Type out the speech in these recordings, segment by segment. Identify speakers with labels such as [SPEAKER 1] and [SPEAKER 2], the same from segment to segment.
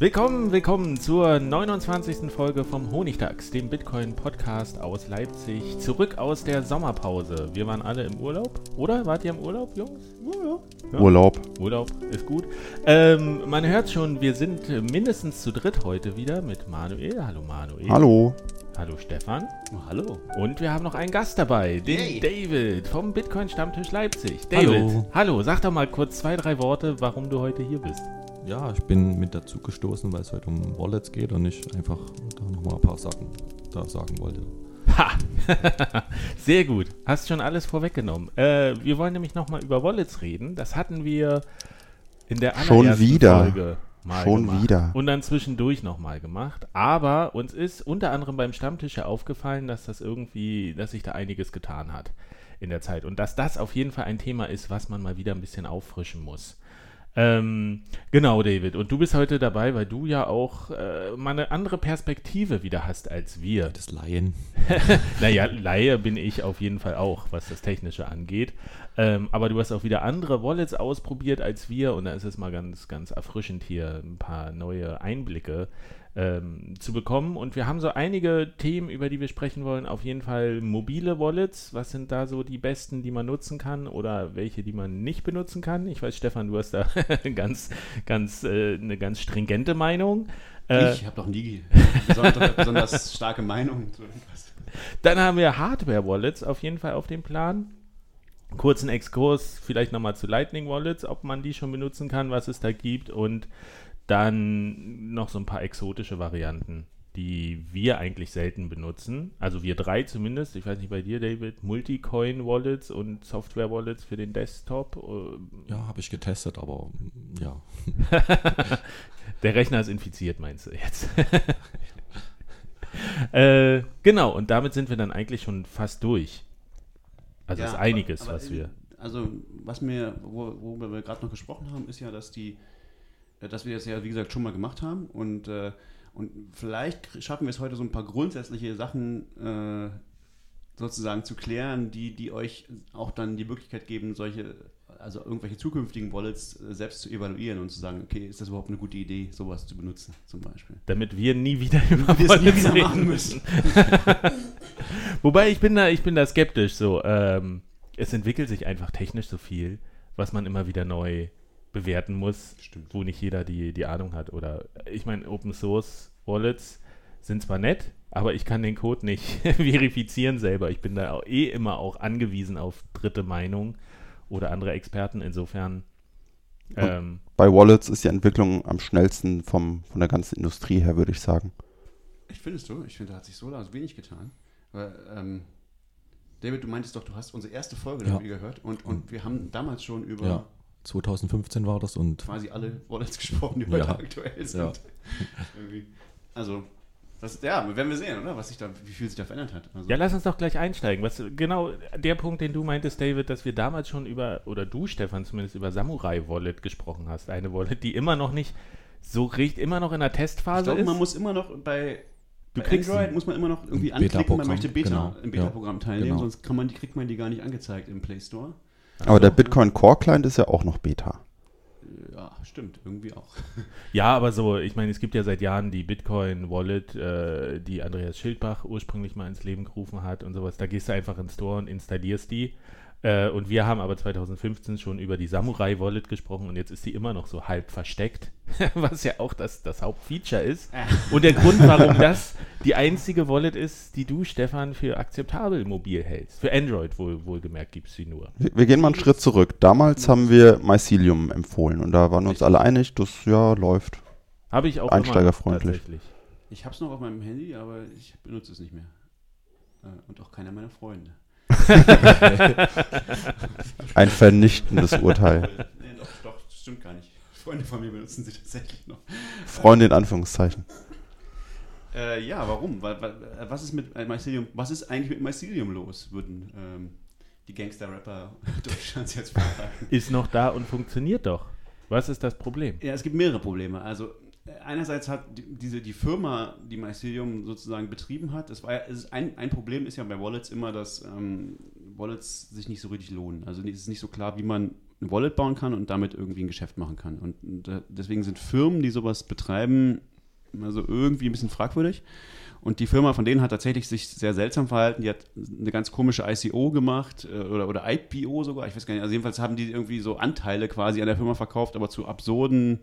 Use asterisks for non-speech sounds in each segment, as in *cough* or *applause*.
[SPEAKER 1] Willkommen, willkommen zur 29. Folge vom Honigdachs, dem Bitcoin-Podcast aus Leipzig. Zurück aus der Sommerpause. Wir waren alle im Urlaub, oder? Wart ihr im Urlaub, Jungs?
[SPEAKER 2] Urlaub. Ja. Urlaub.
[SPEAKER 1] Urlaub ist gut. Ähm, man hört schon, wir sind mindestens zu dritt heute wieder mit Manuel. Hallo Manuel.
[SPEAKER 2] Hallo.
[SPEAKER 1] Hallo Stefan.
[SPEAKER 3] Oh, hallo.
[SPEAKER 1] Und wir haben noch einen Gast dabei, den Yay. David vom Bitcoin-Stammtisch Leipzig.
[SPEAKER 2] David, hallo.
[SPEAKER 1] hallo, sag doch mal kurz zwei, drei Worte, warum du heute hier bist.
[SPEAKER 2] Ja, ich bin mit dazu gestoßen, weil es heute um Wallets geht und ich einfach da nochmal ein paar Sachen da sagen wollte.
[SPEAKER 1] Ha! *laughs* Sehr gut. Hast schon alles vorweggenommen. Äh, wir wollen nämlich nochmal über Wallets reden. Das hatten wir in der
[SPEAKER 2] schon wieder.
[SPEAKER 1] Folge
[SPEAKER 2] mal Schon
[SPEAKER 1] gemacht.
[SPEAKER 2] wieder.
[SPEAKER 1] Und dann zwischendurch nochmal gemacht. Aber uns ist unter anderem beim Stammtisch ja aufgefallen, dass das irgendwie, dass sich da einiges getan hat in der Zeit. Und dass das auf jeden Fall ein Thema ist, was man mal wieder ein bisschen auffrischen muss. Ähm, genau, David. Und du bist heute dabei, weil du ja auch äh, mal eine andere Perspektive wieder hast als wir.
[SPEAKER 2] Das Laien. *laughs*
[SPEAKER 1] naja, Laie bin ich auf jeden Fall auch, was das Technische angeht. Ähm, aber du hast auch wieder andere Wallets ausprobiert als wir und da ist es mal ganz, ganz erfrischend hier ein paar neue Einblicke ähm, zu bekommen. Und wir haben so einige Themen, über die wir sprechen wollen. Auf jeden Fall mobile Wallets. Was sind da so die besten, die man nutzen kann oder welche, die man nicht benutzen kann? Ich weiß, Stefan, du hast da *laughs* ganz, ganz, äh, eine ganz stringente Meinung.
[SPEAKER 3] Äh, ich habe doch nie besonders starke Meinung zu irgendwas.
[SPEAKER 1] Dann haben wir Hardware-Wallets auf jeden Fall auf dem Plan. Kurzen Exkurs vielleicht nochmal zu Lightning Wallets, ob man die schon benutzen kann, was es da gibt und dann noch so ein paar exotische Varianten, die wir eigentlich selten benutzen. Also wir drei zumindest. Ich weiß nicht bei dir, David. Multicoin-Wallets und Software-Wallets für den Desktop.
[SPEAKER 2] Ja, habe ich getestet, aber ja. *laughs*
[SPEAKER 1] Der Rechner ist infiziert, meinst du jetzt? *laughs* äh, genau, und damit sind wir dann eigentlich schon fast durch. Also ja, ist einiges, aber, aber was wir.
[SPEAKER 3] Also, was mir, wo, worüber wir gerade noch gesprochen haben, ist ja, dass die äh, dass wir das ja, wie gesagt, schon mal gemacht haben. Und, äh, und vielleicht schaffen wir es heute so ein paar grundsätzliche Sachen äh, sozusagen zu klären, die, die euch auch dann die Möglichkeit geben, solche, also irgendwelche zukünftigen Wallets äh, selbst zu evaluieren und zu sagen, okay, ist das überhaupt eine gute Idee, sowas zu benutzen, zum Beispiel.
[SPEAKER 1] Damit wir nie wieder *laughs* über wir Wallets nie wieder machen müssen. *laughs* Wobei ich bin da, ich bin da skeptisch. So, ähm, es entwickelt sich einfach technisch so viel, was man immer wieder neu bewerten muss,
[SPEAKER 3] Stimmt.
[SPEAKER 1] wo nicht jeder die, die Ahnung hat. Oder ich meine, Open Source Wallets sind zwar nett, aber ich kann den Code nicht *laughs* verifizieren selber. Ich bin da auch eh immer auch angewiesen auf dritte Meinung oder andere Experten. Insofern.
[SPEAKER 2] Ähm, bei Wallets ist die Entwicklung am schnellsten vom, von der ganzen Industrie her, würde ich sagen.
[SPEAKER 3] Ich finde es so. Ich finde, da hat sich so wenig getan. Weil, ähm, David, du meintest doch, du hast unsere erste Folge ja. gehört und, und wir haben damals schon über
[SPEAKER 2] ja. 2015 war das und.
[SPEAKER 3] Quasi alle Wallets gesprochen, die ja. heute aktuell sind. Ja. *laughs* also, das, ja, werden wir sehen, oder? Was sich da, wie viel sich da verändert hat.
[SPEAKER 1] Also ja, lass uns doch gleich einsteigen. Was, genau der Punkt, den du meintest, David, dass wir damals schon über, oder du, Stefan, zumindest über Samurai Wallet gesprochen hast. Eine Wallet, die immer noch nicht so richtig, immer noch in der Testphase ich
[SPEAKER 3] glaube,
[SPEAKER 1] ist.
[SPEAKER 3] man muss immer noch bei, bei Android muss man immer noch irgendwie anklicken, man möchte Beta, genau. im Beta-Programm teilnehmen, genau. sonst kann man, kriegt man die gar nicht angezeigt im Play Store.
[SPEAKER 2] Aber der Bitcoin Core Client ist ja auch noch Beta.
[SPEAKER 3] Ja, stimmt, irgendwie auch. *laughs*
[SPEAKER 1] Ja, aber so, ich meine, es gibt ja seit Jahren die Bitcoin Wallet, äh, die Andreas Schildbach ursprünglich mal ins Leben gerufen hat und sowas. Da gehst du einfach ins Store und installierst die. Äh, und wir haben aber 2015 schon über die Samurai Wallet gesprochen und jetzt ist sie immer noch so halb versteckt, *laughs* was ja auch das, das Hauptfeature ist. Und der Grund, warum *laughs* das die einzige Wallet ist, die du, Stefan, für akzeptabel mobil hältst. Für Android wohl, wohlgemerkt gibt es sie nur.
[SPEAKER 4] Wir, wir gehen mal einen Schritt zurück. Damals haben wir Mycelium empfohlen und da waren wir uns alle einig, das ja läuft.
[SPEAKER 1] Habe ich auch
[SPEAKER 4] Einsteigerfreundlich.
[SPEAKER 1] noch tatsächlich.
[SPEAKER 3] Ich habe es noch auf meinem Handy, aber ich benutze es nicht mehr. Äh, Und auch keiner meiner Freunde. *laughs*
[SPEAKER 4] Ein vernichtendes Urteil. *laughs*
[SPEAKER 3] nee, doch, doch, das stimmt gar nicht. Freunde von mir benutzen sie tatsächlich noch.
[SPEAKER 4] Freunde in Anführungszeichen.
[SPEAKER 3] Äh, ja, warum? Was ist mit äh, Mycelium, was ist eigentlich mit Mycelium los, würden ähm, die Gangster-Rapper *laughs* Deutschlands jetzt fragen.
[SPEAKER 1] Ist noch da und funktioniert doch. Was ist das Problem?
[SPEAKER 3] Ja, es gibt mehrere Probleme. Also äh, einerseits hat die, diese, die Firma, die Mycelium sozusagen betrieben hat, das war ja, es ein, ein Problem ist ja bei Wallets immer, dass ähm, Wallets sich nicht so richtig lohnen. Also es ist nicht so klar, wie man eine Wallet bauen kann und damit irgendwie ein Geschäft machen kann. Und, und äh, deswegen sind Firmen, die sowas betreiben, also irgendwie ein bisschen fragwürdig. Und die Firma von denen hat tatsächlich sich sehr seltsam verhalten. Die hat eine ganz komische ICO gemacht äh, oder, oder IPO sogar. Ich weiß gar nicht. Also jedenfalls haben die irgendwie so Anteile quasi an der Firma verkauft, aber zu absurden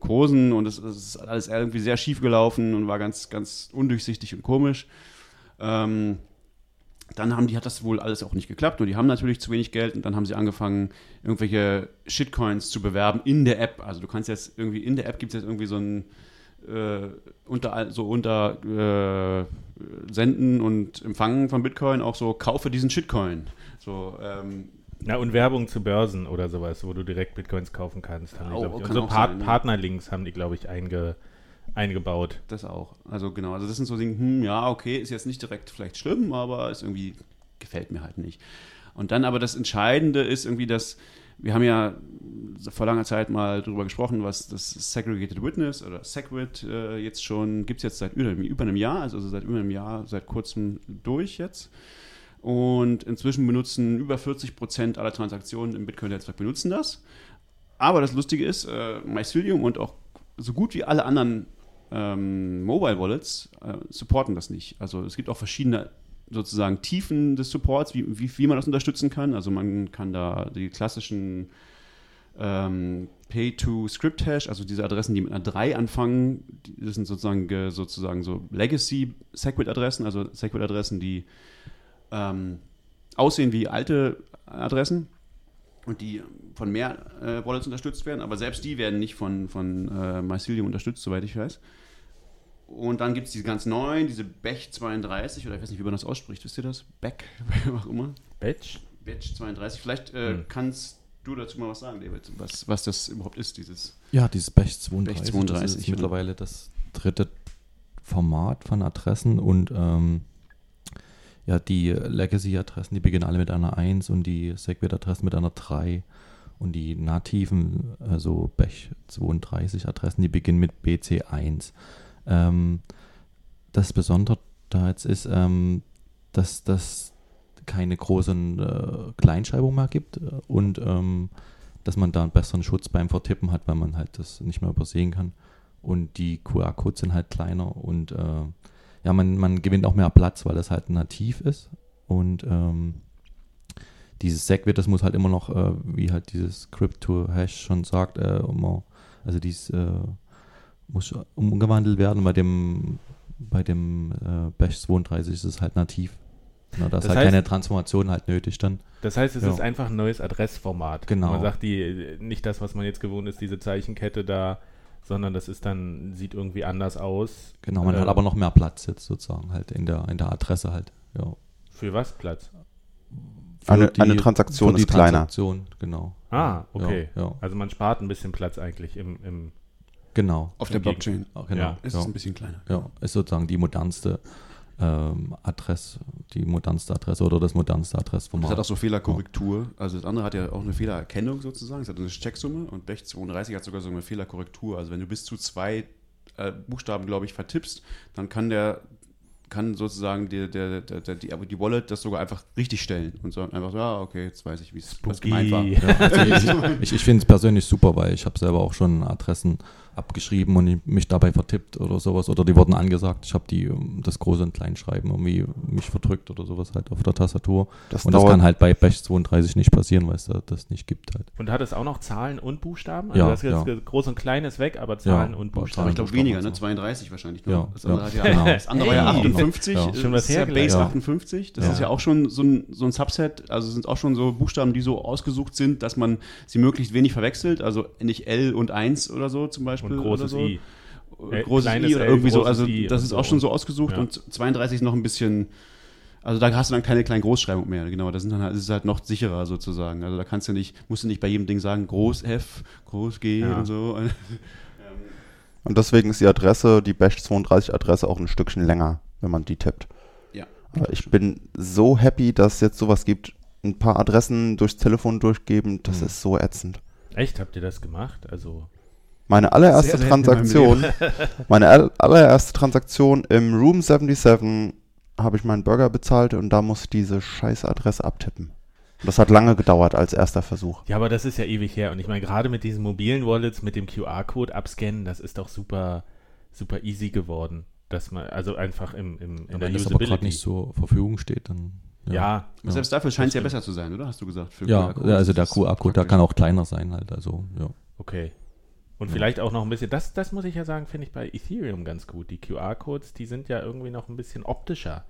[SPEAKER 3] Kursen und es, ist alles irgendwie sehr schief gelaufen und war ganz, ganz undurchsichtig und komisch. Ähm, dann haben die, hat das wohl alles auch nicht geklappt, nur die haben natürlich zu wenig Geld und dann haben sie angefangen, irgendwelche Shitcoins zu bewerben in der App. Also du kannst jetzt irgendwie, in der App gibt es jetzt irgendwie so ein äh, unter, so unter äh, Senden und Empfangen von Bitcoin auch so, kaufe diesen Shitcoin. So, ähm,
[SPEAKER 1] Na, und Werbung zu Börsen oder sowas, wo du direkt Bitcoins kaufen kannst. Haben die,
[SPEAKER 3] Oh,
[SPEAKER 1] glaub ich.
[SPEAKER 3] kann
[SPEAKER 1] so Part
[SPEAKER 3] sein, ja.
[SPEAKER 1] Partnerlinks haben die, glaube ich, einge eingebaut.
[SPEAKER 3] Das auch. Also genau, also das sind so Dinge, hm, ja, okay, ist jetzt nicht direkt vielleicht schlimm, aber ist irgendwie, gefällt mir halt nicht. Und dann aber das Entscheidende ist irgendwie, dass wir haben ja vor langer Zeit mal darüber gesprochen, was das Segregated Witness oder SegWit äh, jetzt schon, gibt es jetzt seit über, über einem Jahr, also seit über einem Jahr, seit kurzem durch jetzt. Und inzwischen benutzen über 40 Prozent aller Transaktionen im Bitcoin-Netzwerk benutzen das. Aber das Lustige ist, äh, Mycelium und auch so gut wie alle anderen ähm, Mobile Wallets äh, supporten das nicht. Also es gibt auch verschiedene sozusagen Tiefen des Supports, wie, wie, wie man das unterstützen kann. Also man kann da die klassischen ähm, Pay-to-Script-Hash, also diese Adressen, die mit einer 3 anfangen, das sind sozusagen, ge- sozusagen so Legacy-Segwit-Adressen, also Segwit-Adressen, die ähm, aussehen wie alte Adressen und die von mehr äh, Wallets unterstützt werden, aber selbst die werden nicht von, von äh, Mycelium unterstützt, soweit ich weiß. Und dann gibt es diese ganz neuen, diese Bech 32, oder ich weiß nicht, wie man das ausspricht, wisst ihr das? Beck, *laughs* wie auch immer.
[SPEAKER 1] Batch?
[SPEAKER 3] Bech 32. Vielleicht äh,
[SPEAKER 1] Hm.
[SPEAKER 3] kannst du dazu mal was sagen, David, was, was das überhaupt ist, dieses.
[SPEAKER 2] Ja, dieses Bech 32.
[SPEAKER 3] Bech 32,
[SPEAKER 2] das ist
[SPEAKER 3] ja.
[SPEAKER 2] mittlerweile das dritte Format von Adressen und ähm, ja, die Legacy-Adressen, die beginnen alle mit einer 1 und die Segwit-Adressen mit einer 3 und die nativen, also Bech 32 Adressen, die beginnen mit BC1. Ähm, das Besondere da jetzt ist, ähm, dass das keine großen äh, Kleinschreibung mehr gibt äh, und ähm, dass man da einen besseren Schutz beim Vertippen hat, weil man halt das nicht mehr übersehen kann. Und die QR-Codes sind halt kleiner und äh, ja, man, man gewinnt auch mehr Platz, weil das halt nativ ist. Und ähm, dieses Segwit, das muss halt immer noch, äh, wie halt dieses Crypto-Hash schon sagt, äh, immer, also dies äh, muss umgewandelt werden. Bei dem, bei dem äh, Bash 32 ist es halt nativ. Na, da ist
[SPEAKER 1] Das
[SPEAKER 2] halt
[SPEAKER 1] heißt-
[SPEAKER 2] keine Transformation halt nötig dann.
[SPEAKER 1] Das heißt, es
[SPEAKER 2] Ja.
[SPEAKER 1] ist einfach ein neues Adressformat.
[SPEAKER 2] Genau.
[SPEAKER 1] Man sagt die, nicht das, was man jetzt gewohnt ist, diese Zeichenkette da, sondern das ist dann, sieht irgendwie anders aus.
[SPEAKER 2] Genau, man
[SPEAKER 1] Äh,
[SPEAKER 2] hat aber noch mehr Platz jetzt sozusagen halt in der, in der Adresse halt. Ja.
[SPEAKER 1] Für was Platz?
[SPEAKER 2] Für
[SPEAKER 4] Eine- eine Transaktion
[SPEAKER 2] für die
[SPEAKER 4] ist kleiner.
[SPEAKER 2] Transaktion, genau.
[SPEAKER 1] Ah, okay.
[SPEAKER 2] Ja, ja,
[SPEAKER 1] Also man spart ein bisschen Platz eigentlich im, im
[SPEAKER 2] genau.
[SPEAKER 3] Auf der. Blockchain
[SPEAKER 2] Ah, Genau.
[SPEAKER 1] Ja.
[SPEAKER 3] ist
[SPEAKER 2] ja.
[SPEAKER 3] es ein bisschen kleiner.
[SPEAKER 2] Ja, ist sozusagen die modernste ähm, Adresse, die modernste Adresse oder das modernste
[SPEAKER 3] Das
[SPEAKER 2] Adressformat.
[SPEAKER 3] hat auch so Fehlerkorrektur. Also das andere hat ja auch eine Fehlererkennung sozusagen. Es hat eine Checksumme und Bech 32 hat sogar so eine Fehlerkorrektur. Also wenn du bis zu zwei äh, Buchstaben, glaube ich, vertippst, dann kann der kann sozusagen der, der, der, der, die, die Wallet das sogar einfach richtig stellen und sagen einfach so, ja, okay, jetzt weiß ich, wie es gemeint war.
[SPEAKER 2] Ja, also ich ich, ich finde es persönlich super, weil ich habe selber auch schon Adressen abgeschrieben und ich, mich dabei vertippt oder sowas. Oder die wurden angesagt, ich habe die ähm, das große und Kleinschreiben irgendwie mich verdrückt oder sowas halt auf der Tastatur.
[SPEAKER 4] Das
[SPEAKER 2] und das kann halt bei Bash 32 nicht passieren, weil es da das nicht gibt halt.
[SPEAKER 1] Und hat es auch noch Zahlen und Buchstaben?
[SPEAKER 2] Ja,
[SPEAKER 1] das ist
[SPEAKER 2] ja.
[SPEAKER 1] jetzt groß und klein ist weg, aber Zahlen
[SPEAKER 2] Ja,
[SPEAKER 1] und Buchstaben.
[SPEAKER 3] Aber ich glaube weniger, ne?
[SPEAKER 2] so.
[SPEAKER 3] 32 wahrscheinlich. Ne?
[SPEAKER 2] Ja,
[SPEAKER 3] das andere,
[SPEAKER 2] ja.
[SPEAKER 3] Hat ja,
[SPEAKER 2] Genau.
[SPEAKER 3] das andere war ja
[SPEAKER 1] Hey.
[SPEAKER 3] 58.
[SPEAKER 2] Ja.
[SPEAKER 3] das
[SPEAKER 1] Schon was
[SPEAKER 3] ist ja. Base
[SPEAKER 2] Ja.
[SPEAKER 3] 58. Das
[SPEAKER 2] Ja.
[SPEAKER 3] ist ja auch schon so ein, so ein Subset. Also sind auch schon so Buchstaben, die so ausgesucht sind, dass man sie möglichst wenig verwechselt. Also nicht L und 1 oder so zum Beispiel.
[SPEAKER 1] Und großes
[SPEAKER 3] oder so.
[SPEAKER 1] I.
[SPEAKER 3] Äh,
[SPEAKER 1] Äh,
[SPEAKER 3] großes
[SPEAKER 1] kleines
[SPEAKER 3] I oder
[SPEAKER 1] L,
[SPEAKER 3] irgendwie so.
[SPEAKER 1] großes
[SPEAKER 3] Also
[SPEAKER 1] I
[SPEAKER 3] das ist
[SPEAKER 1] so.
[SPEAKER 3] auch schon so ausgesucht.
[SPEAKER 1] Ja.
[SPEAKER 3] Und 32 ist noch ein bisschen. Also da hast du dann keine kleine Großschreibung mehr, genau. Das sind dann halt, das ist halt noch sicherer sozusagen. Also da kannst du nicht, musst du nicht bei jedem Ding sagen, Groß F, Groß G
[SPEAKER 1] Ja.
[SPEAKER 3] und so. *laughs*
[SPEAKER 4] Und deswegen ist die Adresse, die Bash 32 Adresse auch ein Stückchen länger, wenn man die tippt.
[SPEAKER 3] Ja.
[SPEAKER 4] Aber ich bin so happy, dass es jetzt sowas gibt. Ein paar Adressen durchs Telefon durchgeben, das
[SPEAKER 2] Mhm.
[SPEAKER 4] ist so ätzend.
[SPEAKER 1] Echt, habt ihr das gemacht? Also,
[SPEAKER 4] Meine allererste
[SPEAKER 3] Sehr
[SPEAKER 4] Transaktion, *laughs* meine all- allererste Transaktion im Room 77 habe ich meinen Burger bezahlt und da muss ich diese scheiß Adresse abtippen. Und das hat lange gedauert als erster Versuch.
[SPEAKER 1] ja, aber das ist ja ewig her. Und ich meine, gerade mit diesen mobilen Wallets, mit dem QR-Code abscannen, das ist doch super, super easy geworden. Dass man, also einfach im, im, in
[SPEAKER 2] Ja,
[SPEAKER 1] der
[SPEAKER 2] wenn das aber gerade
[SPEAKER 1] Usability.
[SPEAKER 2] nicht so zur Verfügung steht, dann.
[SPEAKER 1] ja,
[SPEAKER 3] Und Selbst dafür scheint es ja besser zu sein, oder? Hast du gesagt? Für
[SPEAKER 2] Ja, also der QR-Code, der
[SPEAKER 3] praktisch.
[SPEAKER 2] kann auch kleiner sein halt. Also, ja.
[SPEAKER 1] okay. Und
[SPEAKER 2] Ja.
[SPEAKER 1] vielleicht auch noch ein bisschen, das, das muss ich ja sagen, finde ich bei Ethereum ganz gut. Die QR-Codes, die sind ja irgendwie noch ein bisschen optischer,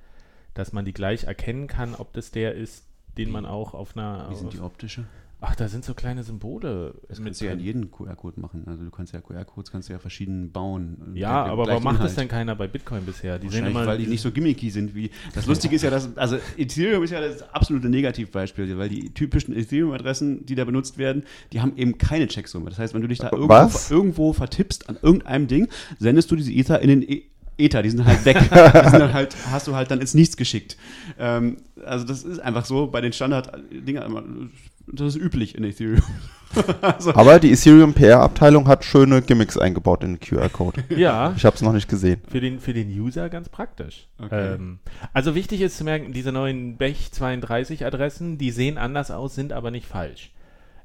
[SPEAKER 1] dass man die gleich erkennen kann, ob das der ist, den man auch auf einer.
[SPEAKER 3] Wie sind die optische?
[SPEAKER 1] Ach, da sind so kleine Symbole.
[SPEAKER 3] Das
[SPEAKER 1] mit
[SPEAKER 3] kannst du ja in jeden QR-Code machen. Also du kannst ja QR-Codes kannst du ja verschieden bauen.
[SPEAKER 1] Ja, aber warum macht das denn keiner bei Bitcoin bisher? Die sind
[SPEAKER 3] Wahrscheinlich,
[SPEAKER 1] immer
[SPEAKER 3] weil die nicht so gimmicky sind wie. Das Lustige ist ja, dass. Also Ethereum ist ja das absolute Negativbeispiel, weil die typischen Ethereum-Adressen, die da benutzt werden, die haben eben keine Checksumme. Das heißt, wenn du dich da irgendwo, irgendwo vertippst an irgendeinem Ding, sendest du diese Ether in den e Ether, die sind halt weg. die sind dann halt, hast du halt dann ins Nichts geschickt. Ähm, also das ist einfach so bei den Standard-Dingen, das ist üblich in Ethereum. *laughs* also,
[SPEAKER 4] Aber die Ethereum PR-Abteilung hat schöne Gimmicks eingebaut in den QR-Code.
[SPEAKER 1] Ja,
[SPEAKER 4] Ich habe es noch nicht gesehen.
[SPEAKER 1] für den, für den User ganz praktisch.
[SPEAKER 3] Okay.
[SPEAKER 1] Ähm, also wichtig ist zu merken, diese neuen Bech 32 Adressen, die sehen anders aus, sind aber nicht falsch.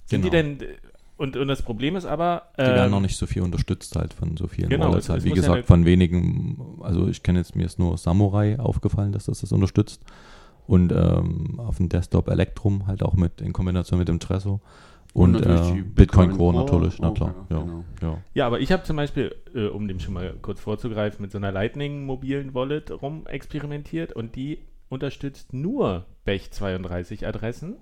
[SPEAKER 1] Sind die
[SPEAKER 2] Genau.
[SPEAKER 1] denn, und, und das Problem ist aber,
[SPEAKER 2] Die werden
[SPEAKER 1] ähm,
[SPEAKER 2] noch nicht so viel unterstützt halt von so vielen
[SPEAKER 1] genau,
[SPEAKER 2] Wallets halt. Wie
[SPEAKER 1] ja
[SPEAKER 2] gesagt,
[SPEAKER 1] eine-
[SPEAKER 2] von wenigen, also ich kenne jetzt, mir ist nur Samurai aufgefallen, dass das das unterstützt. Und ähm, auf dem Desktop Electrum halt auch mit in Kombination mit dem Trezor. Und,
[SPEAKER 3] natürlich
[SPEAKER 2] äh, Bitcoin,
[SPEAKER 3] Bitcoin
[SPEAKER 2] Core natürlich, na klar.
[SPEAKER 3] ja,
[SPEAKER 2] Ja,
[SPEAKER 3] genau.
[SPEAKER 2] ja.
[SPEAKER 1] Ja, aber ich habe zum Beispiel, äh, um dem schon mal kurz vorzugreifen, mit so einer Lightning mobilen Wallet rum experimentiert und die unterstützt nur Bech 32 Adressen.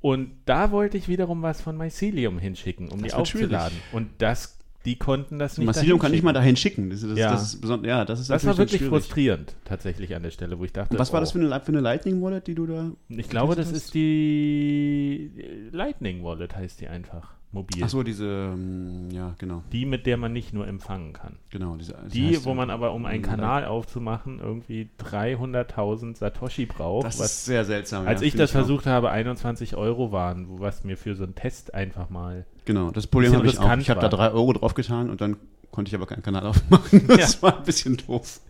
[SPEAKER 1] Und da wollte ich wiederum was von Mycelium hinschicken, um
[SPEAKER 3] Das
[SPEAKER 1] die
[SPEAKER 3] wird schwierig.
[SPEAKER 1] aufzuladen. Und das, die konnten das nicht.
[SPEAKER 3] Massilium kann nicht mal
[SPEAKER 1] dahin
[SPEAKER 3] schicken. Das, das,
[SPEAKER 1] Ja.
[SPEAKER 3] das ist besonders, ja, das ist
[SPEAKER 1] Das war wirklich frustrierend, tatsächlich an der Stelle, wo ich dachte.
[SPEAKER 3] Und was war das
[SPEAKER 1] oh,
[SPEAKER 3] für eine, für eine Lightning Wallet, die du da?
[SPEAKER 1] Ich glaube, das
[SPEAKER 3] getestet
[SPEAKER 1] ist die Lightning Wallet, heißt die einfach. Mobil.
[SPEAKER 3] Ach so, diese, ähm, ja, genau,
[SPEAKER 1] Die, mit der man nicht nur empfangen kann.
[SPEAKER 3] genau. Diese,
[SPEAKER 1] Die,
[SPEAKER 3] heißt
[SPEAKER 1] wo man aber, um einen Kanal aufzumachen, irgendwie 300.000 Satoshi braucht.
[SPEAKER 3] Das ist sehr seltsam.
[SPEAKER 1] als
[SPEAKER 3] ja,
[SPEAKER 1] ich das
[SPEAKER 3] auch.
[SPEAKER 1] versucht habe, 21 Euro waren, was mir für so einen Test einfach mal.
[SPEAKER 3] Genau, das Problem habe ich auch. Ich habe da drei Euro drauf getan und dann konnte ich aber keinen Kanal *laughs* aufmachen. Das war ein bisschen doof.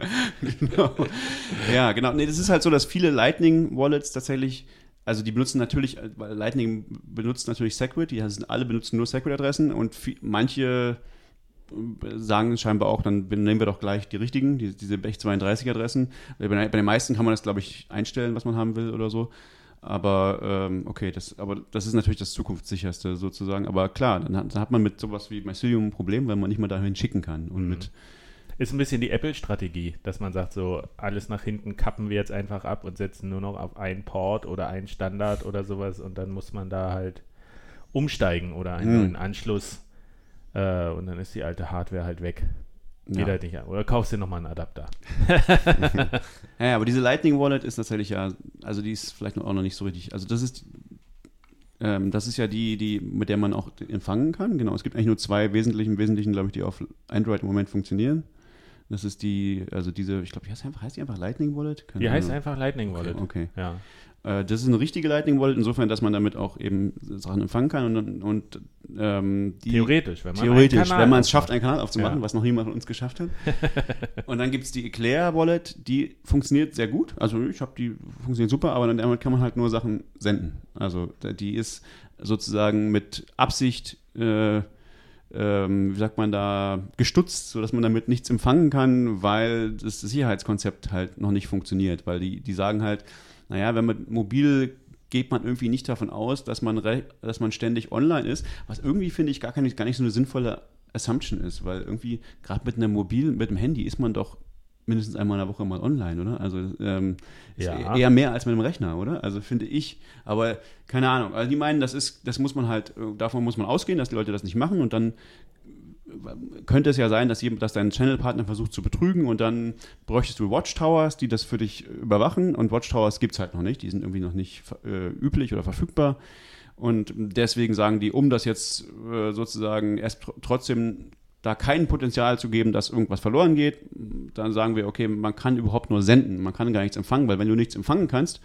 [SPEAKER 3] *laughs* genau. Ja, genau. Nee, das ist halt so, dass viele Lightning-Wallets tatsächlich, also die benutzen natürlich, weil Lightning benutzt natürlich Segwit, die sind alle benutzen nur Segwit-Adressen und vi- manche äh, sagen scheinbar auch, dann nehmen wir doch gleich die richtigen, die, diese Bech 32 Adressen. Bei, bei den meisten kann man das, glaube ich, einstellen, was man haben will oder so. Aber ähm, okay, das, aber das ist natürlich das zukunftssicherste sozusagen. Aber klar, dann hat, dann hat man mit sowas wie Mycelium ein Problem, weil man nicht mal dahin schicken kann. Und
[SPEAKER 1] Mhm.
[SPEAKER 3] mit
[SPEAKER 1] Ist ein bisschen die Apple-Strategie, dass man sagt, so alles nach hinten kappen wir jetzt einfach ab und setzen nur noch auf einen Port oder einen Standard oder sowas und dann muss man da halt umsteigen oder einen
[SPEAKER 3] Mhm.
[SPEAKER 1] neuen Anschluss äh, und dann ist die alte Hardware halt weg. Geht
[SPEAKER 3] ja.
[SPEAKER 1] halt nicht an. Oder kaufst dir nochmal einen Adapter. *laughs*
[SPEAKER 3] Ja, aber diese Lightning Wallet ist tatsächlich ja, also die ist vielleicht auch noch nicht so richtig. Also das ist, ähm, das ist ja die, die, mit der man auch empfangen kann. Genau, es gibt eigentlich nur zwei wesentlichen, im Wesentlichen, glaube ich, die auf Android im Moment funktionieren. Das ist die, also diese, ich glaube, die heißt einfach, heißt die einfach Lightning Wallet? Keine
[SPEAKER 1] Die heißt einfach Lightning Wallet.
[SPEAKER 3] Okay.
[SPEAKER 1] Ja.
[SPEAKER 3] Äh, das ist eine richtige Lightning Wallet, insofern, dass man damit auch eben Sachen empfangen kann und, und ähm,
[SPEAKER 1] Theoretisch, wenn man
[SPEAKER 3] Theoretisch, wenn man es schafft, einen Kanal aufzumachen,
[SPEAKER 1] Ja.
[SPEAKER 3] was noch niemand von uns geschafft hat. *laughs* und dann gibt es die Eclair Wallet, die funktioniert sehr gut. Also ich habe die, funktioniert super, aber dann damit kann man halt nur Sachen senden. Also die ist sozusagen mit Absicht äh, ähm, wie sagt man da, gestutzt, sodass man damit nichts empfangen kann, weil das Sicherheitskonzept halt noch nicht funktioniert. Weil die, die sagen halt, naja, wenn man mobil geht man irgendwie nicht davon aus, dass man, dass man ständig online ist, was irgendwie, finde ich, gar, keine, gar nicht so eine sinnvolle Assumption ist, weil irgendwie, gerade mit einem Mobil, mit dem Handy ist man doch mindestens einmal in der Woche mal online, oder? Also ähm, ja. eher mehr als mit dem Rechner, oder? Also finde ich. Aber keine Ahnung. Also die meinen, das ist, das muss man halt, davon muss man ausgehen, dass die Leute das nicht machen und dann könnte es ja sein, dass, dass dein Channel-Partner versucht zu betrügen und dann bräuchtest du Watchtowers, die das für dich überwachen. Und Watchtowers gibt es halt noch nicht, die sind irgendwie noch nicht äh, üblich oder verfügbar. Und deswegen sagen die, um das jetzt äh, sozusagen erst trotzdem da kein Potenzial zu geben, dass irgendwas verloren geht, dann sagen wir, okay, man kann überhaupt nur senden, man kann gar nichts empfangen, weil wenn du nichts empfangen kannst,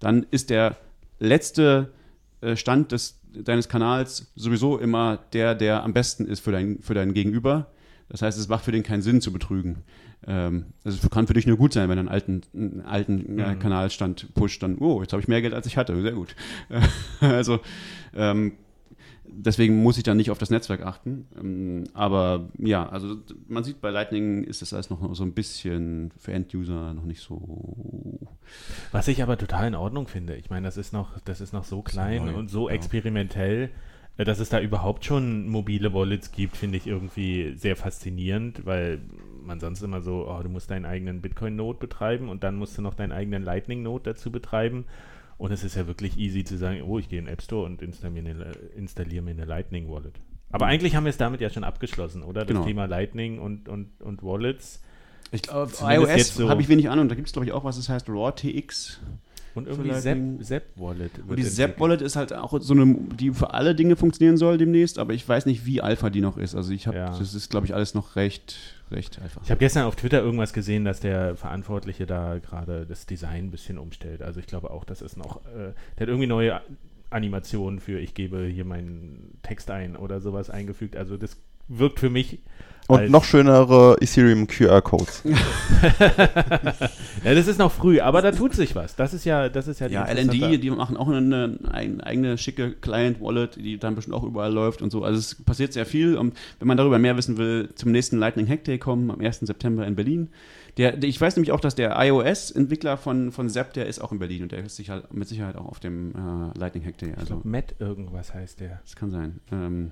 [SPEAKER 3] dann ist der letzte äh, Stand des, deines Kanals sowieso immer der, der am besten ist für dein, für dein Gegenüber. Das heißt, es macht für den keinen Sinn zu betrügen. Ähm, das kann für dich nur gut sein, wenn du einen alten, einen alten äh, mhm. Kanalstand pusht, dann, oh, jetzt habe ich mehr Geld, als ich hatte. Sehr gut. *laughs* also ähm, deswegen muss ich dann nicht auf das Netzwerk achten. Ähm, aber ja, also man sieht bei Lightning ist das alles noch so ein bisschen für End-User noch nicht so.
[SPEAKER 1] Was ich aber total in Ordnung finde. Ich meine, das ist noch, das ist noch so klein so und so ja. experimentell, äh, dass es da überhaupt schon mobile Wallets gibt, finde ich irgendwie sehr faszinierend, weil man sonst immer so, oh, du musst deinen eigenen Bitcoin-Node betreiben und dann musst du noch deinen eigenen Lightning-Node dazu betreiben. Und es ist ja wirklich easy zu sagen, oh, ich gehe in den App Store und installiere mir eine, installiere mir eine Lightning Wallet. Aber mhm. eigentlich haben wir es damit ja schon abgeschlossen, oder? Das genau. Thema Lightning und, und, und Wallets.
[SPEAKER 3] Ich glaube, iOS so habe ich wenig Ahnung. Da gibt es, glaube ich, auch was, das heißt RawTX.
[SPEAKER 1] Und irgendwie Zap-Wallet.
[SPEAKER 3] Und die Zap-Wallet ist halt auch so eine, die für alle Dinge funktionieren soll demnächst, aber ich weiß nicht, wie alpha die noch ist. Also ich habe, ja. das ist, glaube ich, alles noch recht, recht einfach.
[SPEAKER 1] Ich habe gestern auf Twitter irgendwas gesehen, dass der Verantwortliche da gerade das Design ein bisschen umstellt. Also ich glaube auch, das ist noch, äh, der hat irgendwie neue Animationen für ich gebe hier meinen Text ein oder sowas eingefügt. Also das wirkt für mich
[SPEAKER 4] und noch schönere Ethereum QR-Codes. *laughs* *laughs*
[SPEAKER 1] ja, das ist noch früh, aber da tut sich was. Das ist ja, das ist ja.
[SPEAKER 3] Ja, LND, die machen auch eine, eine eigene schicke Client-Wallet, die dann bestimmt auch überall läuft und so. Also es passiert sehr viel. Und wenn man darüber mehr wissen will, zum nächsten Lightning Hack Day kommen am 1. September in Berlin. Der, ich weiß nämlich auch, dass der iOS-Entwickler von, von Zap, der ist auch in Berlin und der ist sicher, mit Sicherheit auch auf dem äh, Lightning Hack Day.
[SPEAKER 1] Also, Matt irgendwas heißt der.
[SPEAKER 3] Das kann sein. Ähm,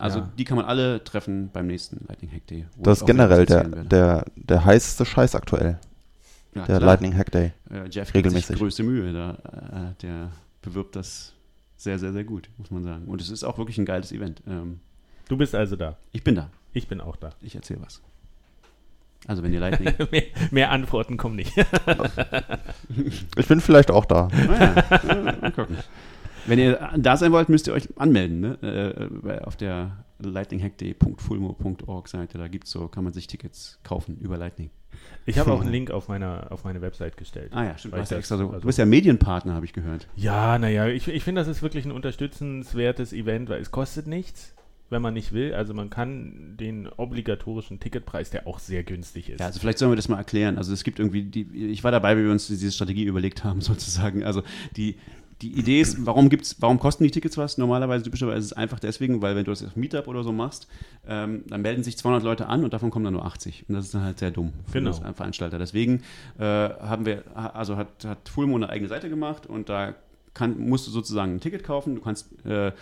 [SPEAKER 3] also ja. die kann man alle treffen beim nächsten Lightning Hack Day.
[SPEAKER 4] Das ist generell der, der, der heißeste Scheiß aktuell. Ja, der klar. Lightning Hack Day.
[SPEAKER 3] Äh, Jeff regelmäßig. Sich größte Mühe. Da, äh, der bewirbt das sehr, sehr, sehr gut, muss man sagen. Und es ist auch wirklich ein geiles Event. Ähm,
[SPEAKER 1] du bist also da.
[SPEAKER 3] Ich bin da.
[SPEAKER 1] Ich bin auch da.
[SPEAKER 3] Ich erzähle was. Also wenn ihr Lightning. *laughs*
[SPEAKER 1] mehr, mehr, Antworten kommen nicht.
[SPEAKER 4] ich bin vielleicht auch da. *laughs*
[SPEAKER 3] Ah, ja. Mal gucken. Wenn ihr da sein wollt, müsst ihr euch anmelden, ne? Äh, auf der lightninghackday.fulmo.org Seite. Da gibt's so, kann man sich Tickets kaufen über Lightning.
[SPEAKER 1] Ich habe auch *laughs* einen Link auf, meiner, auf meine Website gestellt.
[SPEAKER 3] Ah ja, stimmt. Du, extra so, also, du bist ja Medienpartner, habe ich gehört.
[SPEAKER 1] Ja, naja, ich, ich finde, das ist wirklich ein unterstützenswertes Event, weil es kostet nichts wenn man nicht will. Also man kann den obligatorischen Ticketpreis, der auch sehr günstig ist.
[SPEAKER 3] Ja, also vielleicht sollen wir das mal erklären. Also es gibt irgendwie, die, ich war dabei, wie wir uns diese Strategie überlegt haben, *laughs* sozusagen. Also die, die Idee ist, warum gibt's, warum kosten die Tickets was? Normalerweise, typischerweise ist es einfach deswegen, weil wenn du das auf Meetup oder so machst, ähm, dann melden sich 200 Leute an und davon kommen dann nur 80. Und das ist dann halt sehr dumm für genau. den Veranstalter. Deswegen äh, haben wir, also hat, hat Fulmo eine eigene Seite gemacht und da kann, musst du sozusagen ein Ticket kaufen. Du kannst, äh,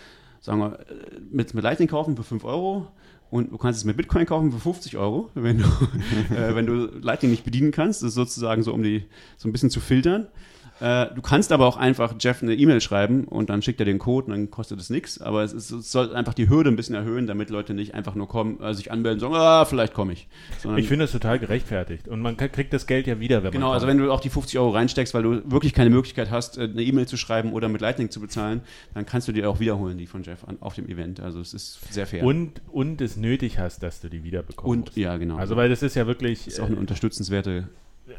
[SPEAKER 3] sagen wir, äh, mit, mit Lightning kaufen für 5 Euro und du kannst es mit Bitcoin kaufen für 50 Euro, *laughs* wenn du, äh, wenn du Lightning nicht bedienen kannst. Das ist sozusagen so, um die so ein bisschen zu filtern. Äh, du kannst aber auch einfach Jeff eine E-Mail schreiben und dann schickt er den Code und dann kostet es nichts. Aber es, ist, es, soll einfach die Hürde ein bisschen erhöhen, damit Leute nicht einfach nur kommen, äh, sich anmelden und sagen, ah, vielleicht komme ich.
[SPEAKER 1] Sondern ich finde das total gerechtfertigt. Und man kriegt das Geld ja wieder,
[SPEAKER 3] wenn genau, man. Genau, also wenn du auch die 50 Euro reinsteckst, weil du wirklich keine Möglichkeit hast, äh, eine E-Mail zu schreiben oder mit Lightning zu bezahlen, dann kannst du die auch wiederholen, die von Jeff an, auf dem Event. Also es ist sehr fair.
[SPEAKER 1] Und, und es nötig hast, dass du die wiederbekommst. Und,
[SPEAKER 3] ja, genau.
[SPEAKER 1] Also weil das ist ja wirklich.
[SPEAKER 3] Das ist auch eine äh, unterstützenswerte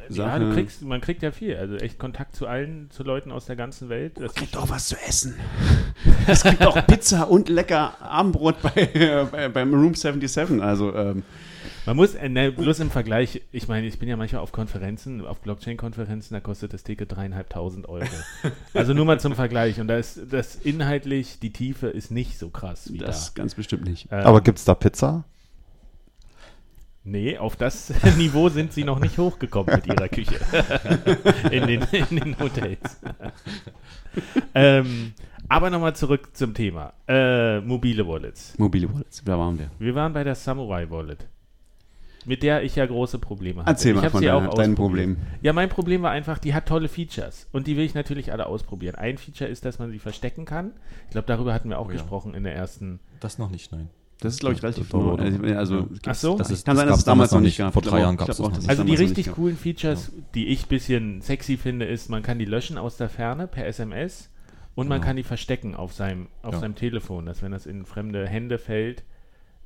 [SPEAKER 1] Sache. Ja, kriegst, man kriegt ja viel. Also echt Kontakt zu allen, zu Leuten aus der ganzen Welt.
[SPEAKER 3] es gibt auch was zu essen. *laughs* es gibt auch Pizza und lecker Abendbrot bei, äh, bei, beim Room 77. Also ähm,
[SPEAKER 1] Man muss, äh, ne, bloß im Vergleich, ich meine, ich bin ja manchmal auf Konferenzen, auf Blockchain-Konferenzen, da kostet das Ticket dreieinhalbtausend Euro. *laughs* also nur mal zum Vergleich. Und da ist das inhaltlich, die Tiefe ist nicht so krass wie
[SPEAKER 3] Das ganz bestimmt nicht.
[SPEAKER 1] da. Ähm,
[SPEAKER 4] Aber gibt's da Pizza?
[SPEAKER 1] Nee, auf das *laughs* Niveau sind sie noch nicht hochgekommen mit ihrer Küche. *laughs* in, den, in den Hotels. ähm, aber nochmal zurück zum Thema. Äh, mobile Wallets.
[SPEAKER 3] Mobile Wallets, da waren wir.
[SPEAKER 1] Wir waren bei der Samurai Wallet. Mit der ich ja große Probleme hatte.
[SPEAKER 3] Erzähl
[SPEAKER 1] ich
[SPEAKER 3] mal
[SPEAKER 1] hab
[SPEAKER 3] von
[SPEAKER 1] sie
[SPEAKER 3] deiner,
[SPEAKER 1] auch
[SPEAKER 3] deinem
[SPEAKER 1] ausprobiert.
[SPEAKER 3] Problem.
[SPEAKER 1] Ja, mein Problem war einfach, die hat tolle Features. Und die will ich natürlich alle ausprobieren. Ein Feature ist, dass man sie verstecken kann. Ich glaube, darüber hatten wir auch
[SPEAKER 2] Oh ja.
[SPEAKER 1] gesprochen in der ersten.
[SPEAKER 2] Das noch nicht, nein.
[SPEAKER 3] Das ist, glaube ich, relativ neu.
[SPEAKER 2] das-
[SPEAKER 3] Also, also,
[SPEAKER 1] Ach so?
[SPEAKER 2] Das ist-
[SPEAKER 3] kann
[SPEAKER 2] das
[SPEAKER 3] sein, dass es damals noch nicht gab.
[SPEAKER 2] Vor drei Jahren
[SPEAKER 3] ich glaub
[SPEAKER 2] das
[SPEAKER 3] auch,
[SPEAKER 2] noch
[SPEAKER 3] es
[SPEAKER 1] Also die richtig coolen Features, die ich ein bisschen sexy finde, ist, man kann die löschen aus der Ferne per SMS und man
[SPEAKER 2] Genau.
[SPEAKER 1] kann die verstecken auf seinem, auf
[SPEAKER 2] Ja.
[SPEAKER 1] seinem Telefon, dass wenn das in fremde Hände fällt,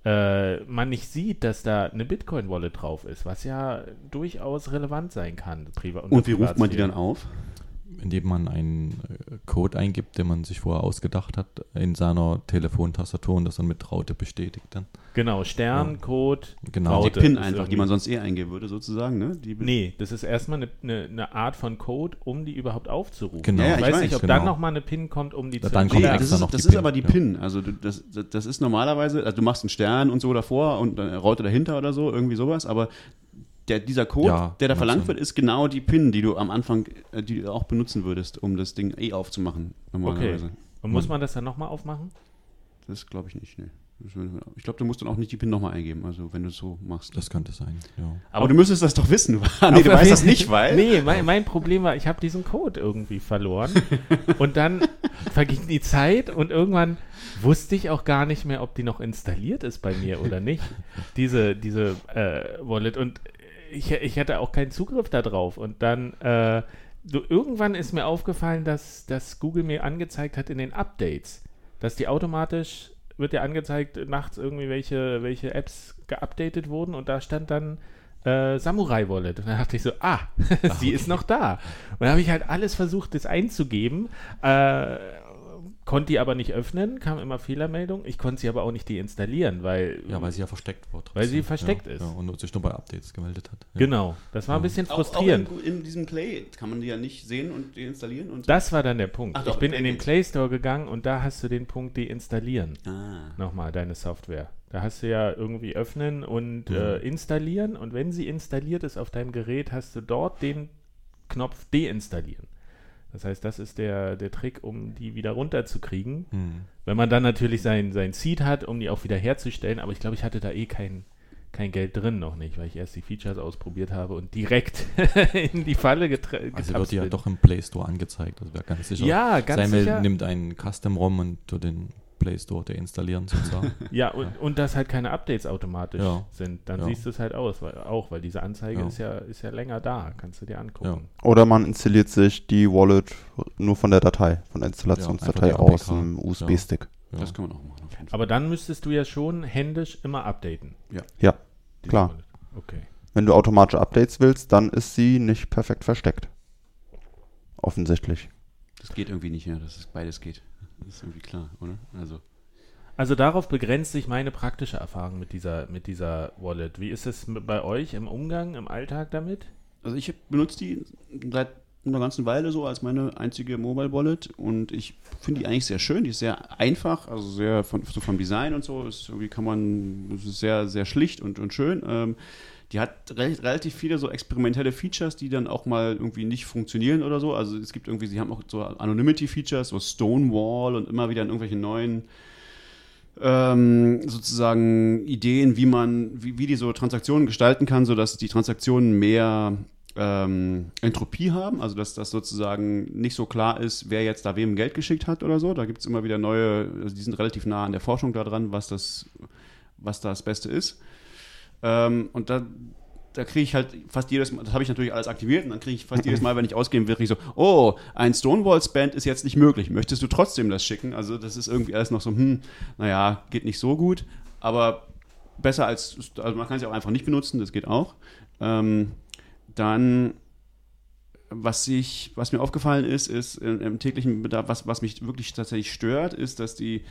[SPEAKER 1] äh, man nicht sieht, dass da eine Bitcoin-Wallet drauf ist, was ja durchaus relevant sein kann. Priva
[SPEAKER 3] gab. Und wie ruft man die dann auf?
[SPEAKER 2] Indem man einen äh, Code eingibt, den man sich vorher ausgedacht hat, in seiner Telefontastatur und das dann mit Raute bestätigt dann.
[SPEAKER 1] Genau, Stern,
[SPEAKER 2] Ja.
[SPEAKER 1] Code,
[SPEAKER 2] Genau.
[SPEAKER 3] Die
[SPEAKER 1] Raute
[SPEAKER 3] PIN
[SPEAKER 1] ist
[SPEAKER 3] einfach, die man sonst eh eingeben würde, sozusagen, ne? Die
[SPEAKER 1] Nee, das ist erstmal eine, eine, eine Art von Code, um die überhaupt aufzurufen.
[SPEAKER 2] Genau.
[SPEAKER 3] Ja, ja,
[SPEAKER 1] ich
[SPEAKER 3] ich
[SPEAKER 1] weiß nicht, ob
[SPEAKER 2] genau.
[SPEAKER 1] dann nochmal eine PIN kommt, um die
[SPEAKER 2] Da-
[SPEAKER 1] zu
[SPEAKER 2] dann
[SPEAKER 3] Nee,
[SPEAKER 2] kommt
[SPEAKER 3] das
[SPEAKER 2] extra
[SPEAKER 3] ist,
[SPEAKER 2] noch
[SPEAKER 3] das
[SPEAKER 2] die
[SPEAKER 3] ist
[SPEAKER 2] PIN,
[SPEAKER 3] aber die
[SPEAKER 2] ja.
[SPEAKER 3] PIN. Also du- das, das, das ist normalerweise, also du machst einen Stern und so davor und eine Raute dahinter oder so, irgendwie sowas, aber der, dieser Code,
[SPEAKER 2] Ja,
[SPEAKER 3] der da verlangt wird, ist genau die PIN, die du am Anfang, äh, die du auch benutzen würdest, um das Ding eh aufzumachen, normalerweise.
[SPEAKER 1] Und muss man das dann nochmal aufmachen?
[SPEAKER 3] Das glaube ich nicht, will- Ich glaube, du musst dann auch nicht die PIN nochmal eingeben, also wenn du es so machst.
[SPEAKER 2] Das könnte sein, ja.
[SPEAKER 3] aber du müsstest das doch wissen. *laughs* nee, du weißt das nicht, weil.
[SPEAKER 1] Nee, mein, mein Problem war, ich habe diesen Code irgendwie verloren. *laughs* und dann verging die Zeit und irgendwann wusste ich auch gar nicht mehr, ob die noch installiert ist bei mir oder nicht. Diese, diese äh, Wallet. Und ich, ich hatte auch keinen Zugriff darauf. Und dann, äh, so, irgendwann ist mir aufgefallen, dass, dass Google mir angezeigt hat in den Updates, dass die automatisch wird ja angezeigt nachts irgendwie welche, welche Apps geupdatet wurden und da stand dann äh, Samurai Wallet. Und dann dachte ich so, ah, *laughs* sie ist noch da. Und dann habe ich halt alles versucht, das einzugeben. Äh, konnte die aber nicht öffnen, kam immer Fehlermeldung. Ich konnte sie aber auch nicht deinstallieren, weil.
[SPEAKER 2] Ja, weil sie ja versteckt war.
[SPEAKER 1] Weil sie versteckt
[SPEAKER 2] ja,
[SPEAKER 1] ist.
[SPEAKER 2] Ja, und sich nur bei Updates gemeldet hat. Ja.
[SPEAKER 1] Genau, das war ein bisschen
[SPEAKER 3] Auch,
[SPEAKER 1] frustrierend.
[SPEAKER 3] auch in, in diesem Play kann man die ja nicht sehen und deinstallieren und.
[SPEAKER 1] das war dann der Punkt.
[SPEAKER 3] Ach doch,
[SPEAKER 1] ich bin in den. Play Store gegangen und da hast du den Punkt deinstallieren.
[SPEAKER 3] ah.
[SPEAKER 1] Nochmal deine Software. Da hast du ja irgendwie öffnen und
[SPEAKER 2] Mhm.
[SPEAKER 1] äh, installieren und wenn sie installiert ist auf deinem Gerät, hast du dort den Knopf deinstallieren. Das heißt, das ist der, der Trick, um die wieder runterzukriegen.
[SPEAKER 2] Hm.
[SPEAKER 1] Wenn man dann natürlich sein, sein Seed hat, um die auch wieder herzustellen, aber ich glaube, ich hatte da eh kein, kein Geld drin noch nicht, weil ich erst die Features ausprobiert habe und direkt *laughs* in die Falle getra-
[SPEAKER 2] Also wird die ja doch im Play Store angezeigt. Das wäre ganz sicher.
[SPEAKER 1] Ja, ganz
[SPEAKER 2] Samuel
[SPEAKER 1] sicher.
[SPEAKER 2] nimmt einen Custom-ROM und tut den Play Store deinstallieren sozusagen. *laughs*
[SPEAKER 1] Ja, und, und dass halt keine Updates automatisch
[SPEAKER 2] Ja.
[SPEAKER 1] sind. Dann
[SPEAKER 2] Ja.
[SPEAKER 1] siehst du es halt aus, weil, auch, weil diese Anzeige
[SPEAKER 2] Ja.
[SPEAKER 1] ist, ja, ist ja länger da. Kannst du dir angucken.
[SPEAKER 4] Oder man installiert sich die Wallet nur von der Datei, von der Installationsdatei
[SPEAKER 2] Ja,
[SPEAKER 4] aus dem USB-Stick.
[SPEAKER 2] Ja.
[SPEAKER 3] Das kann man auch machen.
[SPEAKER 1] Aber dann müsstest du ja schon händisch immer updaten.
[SPEAKER 4] Ja,
[SPEAKER 1] diese
[SPEAKER 4] Klar.
[SPEAKER 1] Wallet. Okay.
[SPEAKER 4] wenn du automatische Updates willst, dann ist sie nicht perfekt versteckt. Offensichtlich.
[SPEAKER 3] Das geht irgendwie nicht, ja, dass es beides geht. Das ist irgendwie klar, oder? Also.
[SPEAKER 1] Also darauf begrenzt sich meine praktische Erfahrung mit dieser, mit dieser Wallet. Wie ist es bei euch im Umgang, im Alltag damit?
[SPEAKER 3] Also ich benutze die seit einer ganzen Weile so als meine einzige Mobile Wallet und ich finde die eigentlich sehr schön. Die ist sehr einfach, also sehr von, so vom Design und so. Ist irgendwie kann man, sehr, sehr schlicht und, und schön. Ähm, die hat re relativ viele so experimentelle Features, die dann auch mal irgendwie nicht funktionieren oder so. Also es gibt irgendwie, sie haben auch so Anonymity-Features, so Stonewall und immer wieder in irgendwelchen neuen ähm, sozusagen Ideen, wie man, wie, wie die so Transaktionen gestalten kann, sodass die Transaktionen mehr ähm, Entropie haben, also dass das sozusagen nicht so klar ist, wer jetzt da wem Geld geschickt hat oder so. Da gibt es immer wieder neue, also die sind relativ nah an der Forschung da dran, was das, was das Beste ist. Ähm, und da, da kriege ich halt fast jedes Mal, das habe ich natürlich alles aktiviert und dann kriege ich fast jedes Mal, wenn ich ausgeben will, ich so, oh, ein Stonewall-Spend ist jetzt nicht möglich. Möchtest du trotzdem das schicken? Also das ist irgendwie alles noch so, hm, naja, geht nicht so gut, aber besser als, also man kann sie auch einfach nicht benutzen, das geht auch. Ähm, dann, was ich, was mir aufgefallen ist, ist im, im täglichen Bedarf, was, was mich wirklich tatsächlich stört, ist, dass die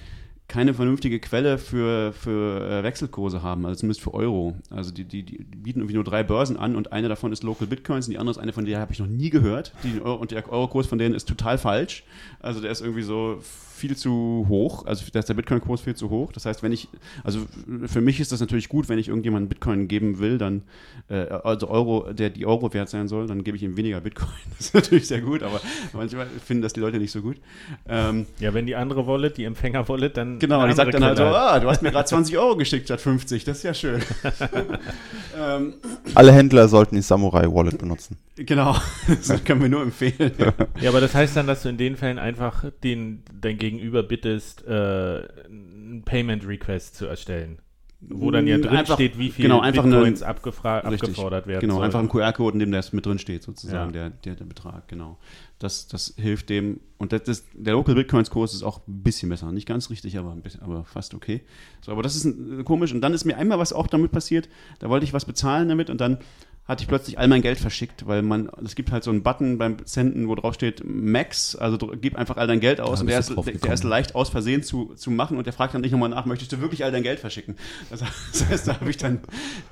[SPEAKER 3] keine vernünftige Quelle für, für äh, Wechselkurse haben, also zumindest für Euro. Also die, die, die bieten irgendwie nur drei Börsen an und eine davon ist Local Bitcoins und die andere ist eine, von der habe ich noch nie gehört. Die Euro, und der Eurokurs von denen ist total falsch. Also der ist irgendwie so viel zu hoch, also da ist der Bitcoin-Kurs viel zu hoch. Das heißt, wenn ich, also für mich ist das natürlich gut, wenn ich irgendjemandem Bitcoin geben will, dann, äh, also Euro, der die Euro wert sein soll, dann gebe ich ihm weniger Bitcoin. *laughs* Das ist natürlich sehr gut, aber manchmal finden das die Leute nicht so gut. Ähm,
[SPEAKER 1] Ja, wenn die andere Wallet, die Empfänger-Wallet, dann.
[SPEAKER 3] Genau, die sagt dann halt so, ah, du hast mir gerade 20 Euro geschickt statt 50, das ist ja schön. *laughs* ähm,
[SPEAKER 4] Alle Händler sollten die Samurai Wallet benutzen.
[SPEAKER 3] genau, *laughs* das können wir nur empfehlen.
[SPEAKER 1] Ja, aber das heißt dann, dass du in den Fällen einfach den, dein Gegenüber bittest, äh, einen Payment Request zu erstellen. Wo dann ja drin
[SPEAKER 3] Einfach-
[SPEAKER 1] steht, wie viel
[SPEAKER 3] genau, einfach
[SPEAKER 1] Bitcoins
[SPEAKER 3] eine-
[SPEAKER 1] abgefra-
[SPEAKER 3] Richtig.
[SPEAKER 1] abgefordert werden
[SPEAKER 3] Genau,
[SPEAKER 1] sollen.
[SPEAKER 3] einfach ein QR-Code, in dem das mit drin steht, sozusagen,
[SPEAKER 1] Ja.
[SPEAKER 3] der, der, der Betrag, genau. Das, das hilft dem. Und das, das, der Local Bitcoins-Kurs ist auch ein bisschen besser. Nicht ganz richtig, aber, bisschen, aber fast okay. So, aber das ist ein, komisch. Und dann ist mir einmal was auch damit passiert. Da wollte ich was bezahlen damit und dann hatte ich plötzlich all mein Geld verschickt, weil man, es gibt halt so einen Button beim Senden, wo drauf steht Max, also gib einfach all dein Geld aus
[SPEAKER 2] Da
[SPEAKER 3] und der ist, der, ist leicht aus Versehen zu, zu machen und der fragt dann nicht nochmal nach, möchtest du wirklich all dein Geld verschicken? Das heißt, das heißt da habe ich dann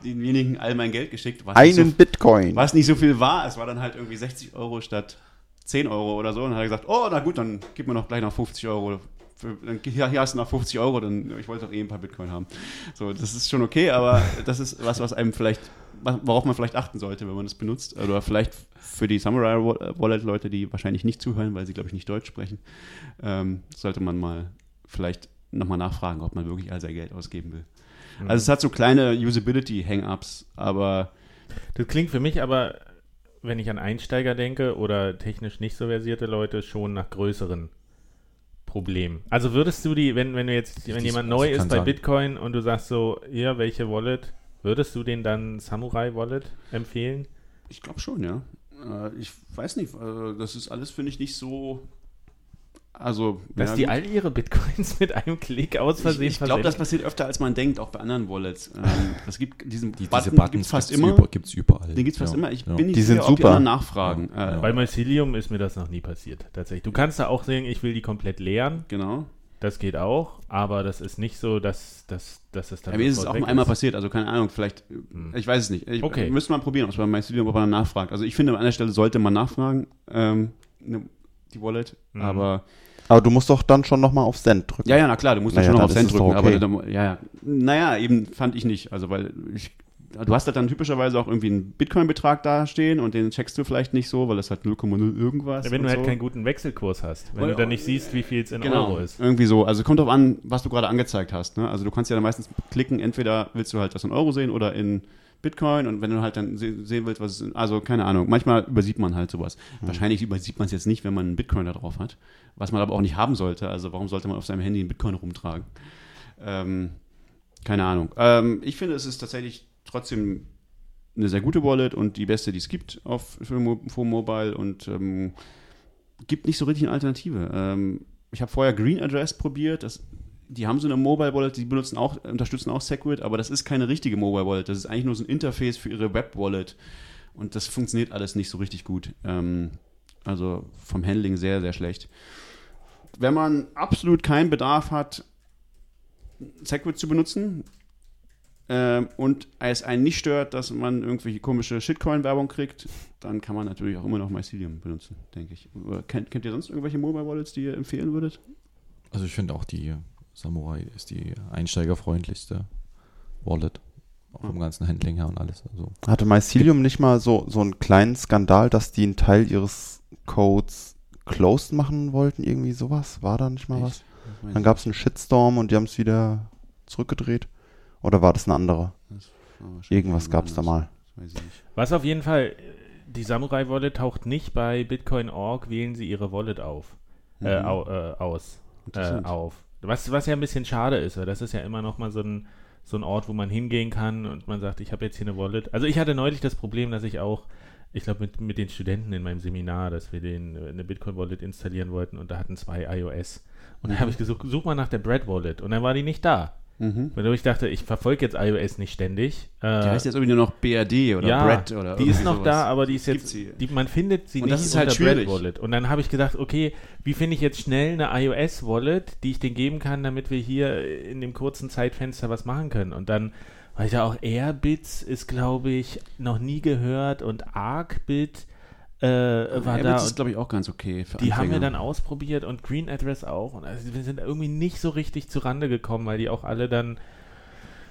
[SPEAKER 3] denjenigen all mein Geld geschickt. Was nicht
[SPEAKER 4] Einen
[SPEAKER 3] so,
[SPEAKER 4] Bitcoin.
[SPEAKER 3] was nicht so viel war, es war dann halt irgendwie 60 Euro statt 10 Euro oder so. Und dann hat er gesagt, oh, na gut, dann gib mir noch gleich noch 50 Euro. Dann, hier, hier hast du noch 50 Euro, dann ich wollte doch eh ein paar Bitcoin haben. So, das ist schon okay, aber das ist was, was einem vielleicht, worauf man vielleicht achten sollte, wenn man das benutzt. Oder vielleicht für die Samurai Wallet-Leute, die wahrscheinlich nicht zuhören, weil sie, glaube ich, nicht Deutsch sprechen, ähm, sollte man mal vielleicht nochmal nachfragen, ob man wirklich all sein Geld ausgeben will. Also es hat so kleine Usability-Hang-Ups, aber
[SPEAKER 1] Das klingt für mich aber, wenn ich an Einsteiger denke oder technisch nicht so versierte Leute, schon nach größeren Problemen. Also würdest du die, wenn, wenn du jetzt, wenn jemand
[SPEAKER 2] also
[SPEAKER 1] neu ist bei
[SPEAKER 2] sagen.
[SPEAKER 1] Bitcoin und du sagst so, ja, welche Wallet, würdest du den dann Samurai Wallet empfehlen?
[SPEAKER 3] Ich glaube schon, ja. Äh, ich weiß nicht, äh, das ist alles, finde ich, nicht so. Also,
[SPEAKER 1] Dass
[SPEAKER 3] ja,
[SPEAKER 1] die
[SPEAKER 3] gut.
[SPEAKER 1] all ihre Bitcoins *laughs* mit einem Klick aus
[SPEAKER 3] ich,
[SPEAKER 1] Versehen
[SPEAKER 3] ich glaube, das passiert öfter, als man denkt, auch bei anderen Wallets. Ähm, *laughs* es gibt diesen
[SPEAKER 2] Die,
[SPEAKER 3] Button,
[SPEAKER 2] diese Buttons
[SPEAKER 3] gibt's fast
[SPEAKER 2] gibt's
[SPEAKER 3] immer.
[SPEAKER 2] Über, gibt's überall.
[SPEAKER 3] Den gibt es fast
[SPEAKER 2] Ja,
[SPEAKER 3] immer. Ich
[SPEAKER 2] ja.
[SPEAKER 3] bin nicht
[SPEAKER 4] Die sind
[SPEAKER 3] sicher, ob die
[SPEAKER 4] super.
[SPEAKER 3] anderen nachfragen.
[SPEAKER 2] Ja.
[SPEAKER 3] Äh,
[SPEAKER 1] Bei Mycelium ist mir das noch nie passiert, tatsächlich. Du kannst da auch sehen, ich will die komplett leeren,
[SPEAKER 3] Genau.
[SPEAKER 1] das geht auch, aber das ist nicht so, dass, dass, dass es dann
[SPEAKER 3] Ja, mir ist es auch nur einmal passiert, also keine Ahnung, vielleicht, äh, ich weiß es nicht. Ich,
[SPEAKER 1] Okay.
[SPEAKER 3] Müsste man probieren, ob es bei MyCilium, ob man nachfragt. Also ich finde, an einer Stelle sollte man nachfragen, ähm, ne, die Wallet,
[SPEAKER 1] Mhm.
[SPEAKER 3] aber
[SPEAKER 4] Aber du musst doch dann schon nochmal auf Send drücken.
[SPEAKER 3] Ja, ja, na klar, du musst
[SPEAKER 4] Naja,
[SPEAKER 3] dann schon noch
[SPEAKER 4] dann
[SPEAKER 3] auf
[SPEAKER 4] ist
[SPEAKER 3] Send drücken,
[SPEAKER 4] okay.
[SPEAKER 3] aber dann, ja, ja. Naja, eben fand ich nicht. Also, weil ich, du hast halt dann typischerweise auch irgendwie einen Bitcoin-Betrag dastehen und den checkst du vielleicht nicht so, weil das halt 0,0 irgendwas
[SPEAKER 1] Wenn
[SPEAKER 3] und
[SPEAKER 1] du halt
[SPEAKER 3] so.
[SPEAKER 1] keinen guten Wechselkurs hast. Wenn
[SPEAKER 3] Oder-
[SPEAKER 1] du dann nicht siehst, wie viel es in
[SPEAKER 3] Genau,
[SPEAKER 1] Euro ist.
[SPEAKER 3] irgendwie so. Also kommt drauf an, was du gerade angezeigt hast. Ne? Also du kannst ja dann meistens klicken, entweder willst du halt das in Euro sehen oder in Bitcoin und wenn du halt dann se sehen willst, was es ist, also keine Ahnung, manchmal übersieht man halt sowas. Wahrscheinlich übersieht man es jetzt nicht, wenn man einen Bitcoin da drauf hat, was man aber auch nicht haben sollte. Also warum sollte man auf seinem Handy einen Bitcoin rumtragen? Ähm, keine Ahnung. Ähm, ich finde, es ist tatsächlich trotzdem eine sehr gute Wallet und die beste, die es gibt auf, für, für Mobile und ähm, gibt nicht so richtig eine Alternative. Ähm, ich habe vorher Green Address probiert. Das, die haben so eine Mobile Wallet, die benutzen auch, unterstützen auch Segwit, aber das ist keine richtige Mobile Wallet. Das ist eigentlich nur so ein Interface für ihre Web Wallet. Und das funktioniert alles nicht so richtig gut. Ähm, also vom Handling sehr, sehr schlecht. Wenn man absolut keinen Bedarf hat, Segwit zu benutzen ähm, und es einen nicht stört, dass man irgendwelche komische Shitcoin-Werbung kriegt, dann kann man natürlich auch immer noch Mycelium benutzen, denke ich. Kennt, kennt ihr sonst irgendwelche Mobile Wallets, die ihr empfehlen würdet?
[SPEAKER 2] Also ich finde auch die Samurai ist die einsteigerfreundlichste Wallet. Auch vom ganzen Handling her und alles. Also
[SPEAKER 4] Hatte Mycelium nicht mal so, so einen kleinen Skandal, dass die einen Teil ihres Codes closed machen wollten? Irgendwie sowas? War da nicht mal was? Dann gab es einen Shitstorm und die haben es wieder zurückgedreht. Oder war das eine andere? Irgendwas gab es da mal.
[SPEAKER 1] Was auf jeden Fall, die Samurai Wallet taucht nicht bei Bitcoin.org, wählen sie ihre Wallet auf. Äh,
[SPEAKER 3] Mhm.
[SPEAKER 1] au, äh, aus. Äh, auf. Was, was ja ein bisschen schade ist, weil das ist ja immer noch mal so ein, so ein Ort, wo man hingehen kann und man sagt, ich habe jetzt hier eine Wallet. Also ich hatte neulich das Problem, dass ich auch, ich glaube mit, mit den Studenten in meinem Seminar, dass wir den, eine Bitcoin-Wallet installieren wollten und da hatten zwei iOS. Und da habe ich gesucht, such mal nach der Bread Wallet und dann war die nicht da.
[SPEAKER 3] Mhm.
[SPEAKER 1] Weil ich dachte, ich verfolge jetzt iOS nicht ständig.
[SPEAKER 3] Die heißt jetzt irgendwie nur noch BRD oder
[SPEAKER 1] ja,
[SPEAKER 3] Brett oder
[SPEAKER 1] die ist noch
[SPEAKER 3] sowas.
[SPEAKER 1] da, aber die ist jetzt, die, man findet sie
[SPEAKER 3] Und
[SPEAKER 1] nicht
[SPEAKER 3] das ist halt
[SPEAKER 1] unter
[SPEAKER 3] schwierig.
[SPEAKER 1] Bread Wallet. Und dann habe ich gedacht, okay, wie finde ich jetzt schnell eine iOS Wallet, die ich denen geben kann, damit wir hier in dem kurzen Zeitfenster was machen können. Und dann war ich ja auch Airbits ist, glaube ich, noch nie gehört und Arcbit äh, war
[SPEAKER 3] Airbids
[SPEAKER 1] da.
[SPEAKER 3] ist, glaube ich, auch ganz okay für
[SPEAKER 1] die haben wir
[SPEAKER 3] Anfänger.
[SPEAKER 1] dann ausprobiert und Green Address auch. Und also wir sind irgendwie nicht so richtig zu Rande gekommen, weil die auch alle dann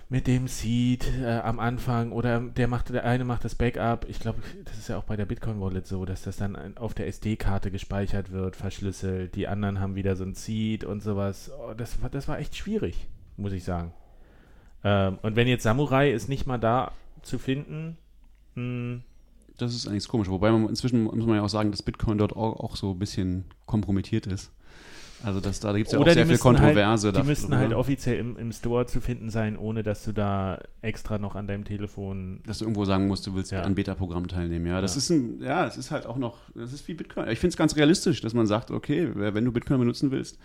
[SPEAKER 1] mit dem Seed äh, am Anfang oder der macht, der eine macht das Backup. Ich glaube, das ist ja auch bei der Bitcoin Wallet so, dass das dann auf der SD-Karte gespeichert wird, verschlüsselt. Die anderen haben wieder so ein Seed und sowas. Oh, das, war, das war echt schwierig, muss ich sagen. Ähm, und wenn jetzt Samurai ist nicht mal da zu finden, mh,
[SPEAKER 3] Das ist eigentlich komisch. Wobei man inzwischen muss man ja auch sagen, dass Bitcoin dort auch, auch so ein bisschen kompromittiert ist. Also das, da gibt es ja auch
[SPEAKER 1] Oder
[SPEAKER 3] sehr
[SPEAKER 1] die
[SPEAKER 3] viel
[SPEAKER 1] müssten
[SPEAKER 3] Kontroverse.
[SPEAKER 1] Halt, die müssten halt offiziell im, im Store zu finden sein, ohne dass du da extra noch an deinem Telefon.
[SPEAKER 3] dass du irgendwo sagen musst, du willst
[SPEAKER 1] Ja.
[SPEAKER 3] an Beta-Programm teilnehmen. Ja, das
[SPEAKER 1] Ja.
[SPEAKER 3] ist ein, ja, es ist halt auch noch, das ist wie Bitcoin. Ich finde es ganz realistisch, dass man sagt, okay, wenn du Bitcoin benutzen willst,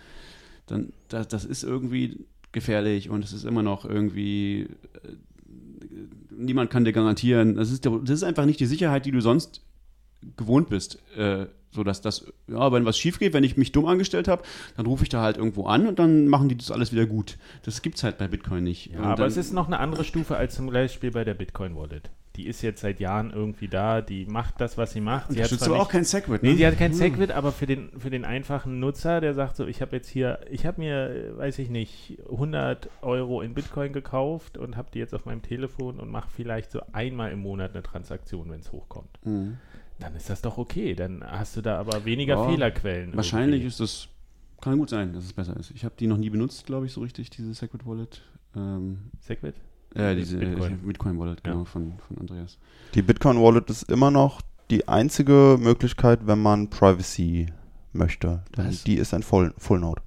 [SPEAKER 3] dann das, das ist irgendwie gefährlich und es ist immer noch irgendwie äh, niemand kann dir garantieren. Das ist, das ist einfach nicht die Sicherheit, die du sonst gewohnt bist. Äh, so dass das, ja, wenn was schief geht, wenn ich mich dumm angestellt habe, dann rufe ich da halt irgendwo an und dann machen die das alles wieder gut. Das gibt's halt bei Bitcoin nicht.
[SPEAKER 1] Ja, aber
[SPEAKER 3] dann,
[SPEAKER 1] es ist noch eine andere Stufe als zum Beispiel bei der Bitcoin Wallet. Die ist jetzt seit Jahren irgendwie da, die macht das, was sie macht. Sie hat
[SPEAKER 3] unterstützt aber auch
[SPEAKER 1] nicht-
[SPEAKER 3] kein Segwit, ne?
[SPEAKER 1] Nee, die hat kein Segwit, aber für den, für den einfachen Nutzer, der sagt so, ich habe jetzt hier, ich habe mir, weiß ich nicht, 100 Euro in Bitcoin gekauft und habe die jetzt auf meinem Telefon und mache vielleicht so einmal im Monat eine Transaktion, wenn es hochkommt.
[SPEAKER 3] Mhm.
[SPEAKER 1] Dann ist das doch okay. Dann hast du da aber weniger
[SPEAKER 3] Ja,
[SPEAKER 1] Fehlerquellen.
[SPEAKER 3] Wahrscheinlich
[SPEAKER 1] irgendwie.
[SPEAKER 3] ist das, kann gut sein, dass es besser ist. Ich habe die noch nie benutzt, glaube ich, so richtig, diese Segwit Wallet. Ähm,
[SPEAKER 1] Segwit?
[SPEAKER 3] Äh, diese
[SPEAKER 1] Bitcoin.
[SPEAKER 3] Bitcoin, Wallet,
[SPEAKER 1] Ja.
[SPEAKER 3] genau, von, von Andreas.
[SPEAKER 4] Die Bitcoin Wallet ist immer noch die einzige Möglichkeit, wenn man Privacy möchte. Denn
[SPEAKER 3] Was?
[SPEAKER 4] die ist ein Full, Full Node.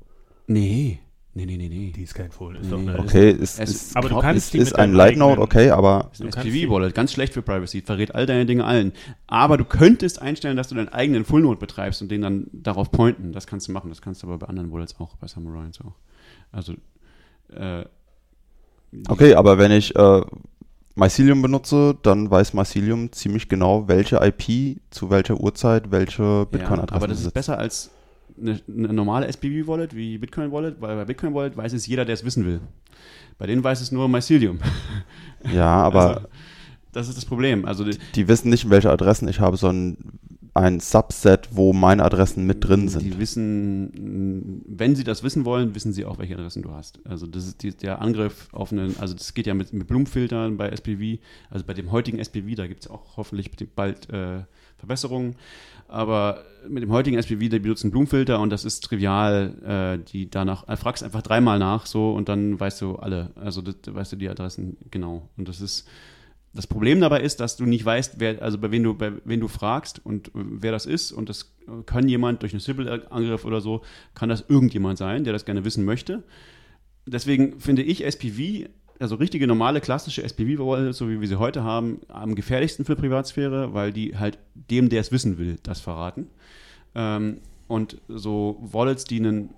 [SPEAKER 3] Nee, nee, nee, nee, nee.
[SPEAKER 1] Die ist kein Phone, ist
[SPEAKER 3] Nee.
[SPEAKER 1] doch eine.
[SPEAKER 4] Okay, ist,
[SPEAKER 3] es-
[SPEAKER 4] ist,
[SPEAKER 1] aber du
[SPEAKER 4] ist,
[SPEAKER 1] kannst
[SPEAKER 4] ist
[SPEAKER 1] mit
[SPEAKER 4] ein Light Node, okay, aber
[SPEAKER 3] Das ist ein SPV-Wallet, ganz schlecht für Privacy, verrät all deine Dinge allen. Aber du könntest einstellen, dass du deinen eigenen Full Node betreibst und den dann darauf pointen. Das kannst du machen. Das kannst du aber bei anderen Wallets auch, bei Samurai und so auch. Also, äh,
[SPEAKER 4] okay, aber wenn ich äh, Mycelium benutze, dann weiß Mycelium ziemlich genau, welche IP zu welcher Uhrzeit welche
[SPEAKER 3] Ja,
[SPEAKER 4] Bitcoin-Adresse
[SPEAKER 3] aber das ist
[SPEAKER 4] besitzt.
[SPEAKER 3] besser als eine, eine normale SPV-Wallet wie Bitcoin-Wallet, weil bei Bitcoin-Wallet weiß es jeder, der es wissen will. Bei denen weiß es nur Mycelium.
[SPEAKER 4] Ja, *laughs* aber
[SPEAKER 3] Also, das ist das Problem. Also die,
[SPEAKER 4] die wissen nicht, welche Adressen ich habe, sondern ein Subset, wo meine Adressen mit drin sind.
[SPEAKER 3] Die wissen, wenn sie das wissen wollen, wissen sie auch, welche Adressen du hast. Also das ist die, der Angriff auf einen, also das geht ja mit, mit Blumenfiltern bei SPV, also bei dem heutigen SPV, da gibt es auch hoffentlich bald äh, Verbesserungen. Aber mit dem heutigen SPV, die benutzen Blumenfilter und das ist trivial, äh, die danach, äh, fragst einfach dreimal nach so und dann weißt du alle, also das, weißt du die Adressen genau. Und das ist, das Problem dabei ist, dass du nicht weißt, wer, also bei wen du, bei wen du fragst und äh, wer das ist. Und das kann jemand durch einen Sybil-Angriff oder so, kann das irgendjemand sein, der das gerne wissen möchte. Deswegen finde ich SPV, also richtige normale klassische SPV-Wallets, so wie wir sie heute haben, am gefährlichsten für Privatsphäre, weil die halt dem, der es wissen will, das verraten. Ähm, und so Wallets, die einen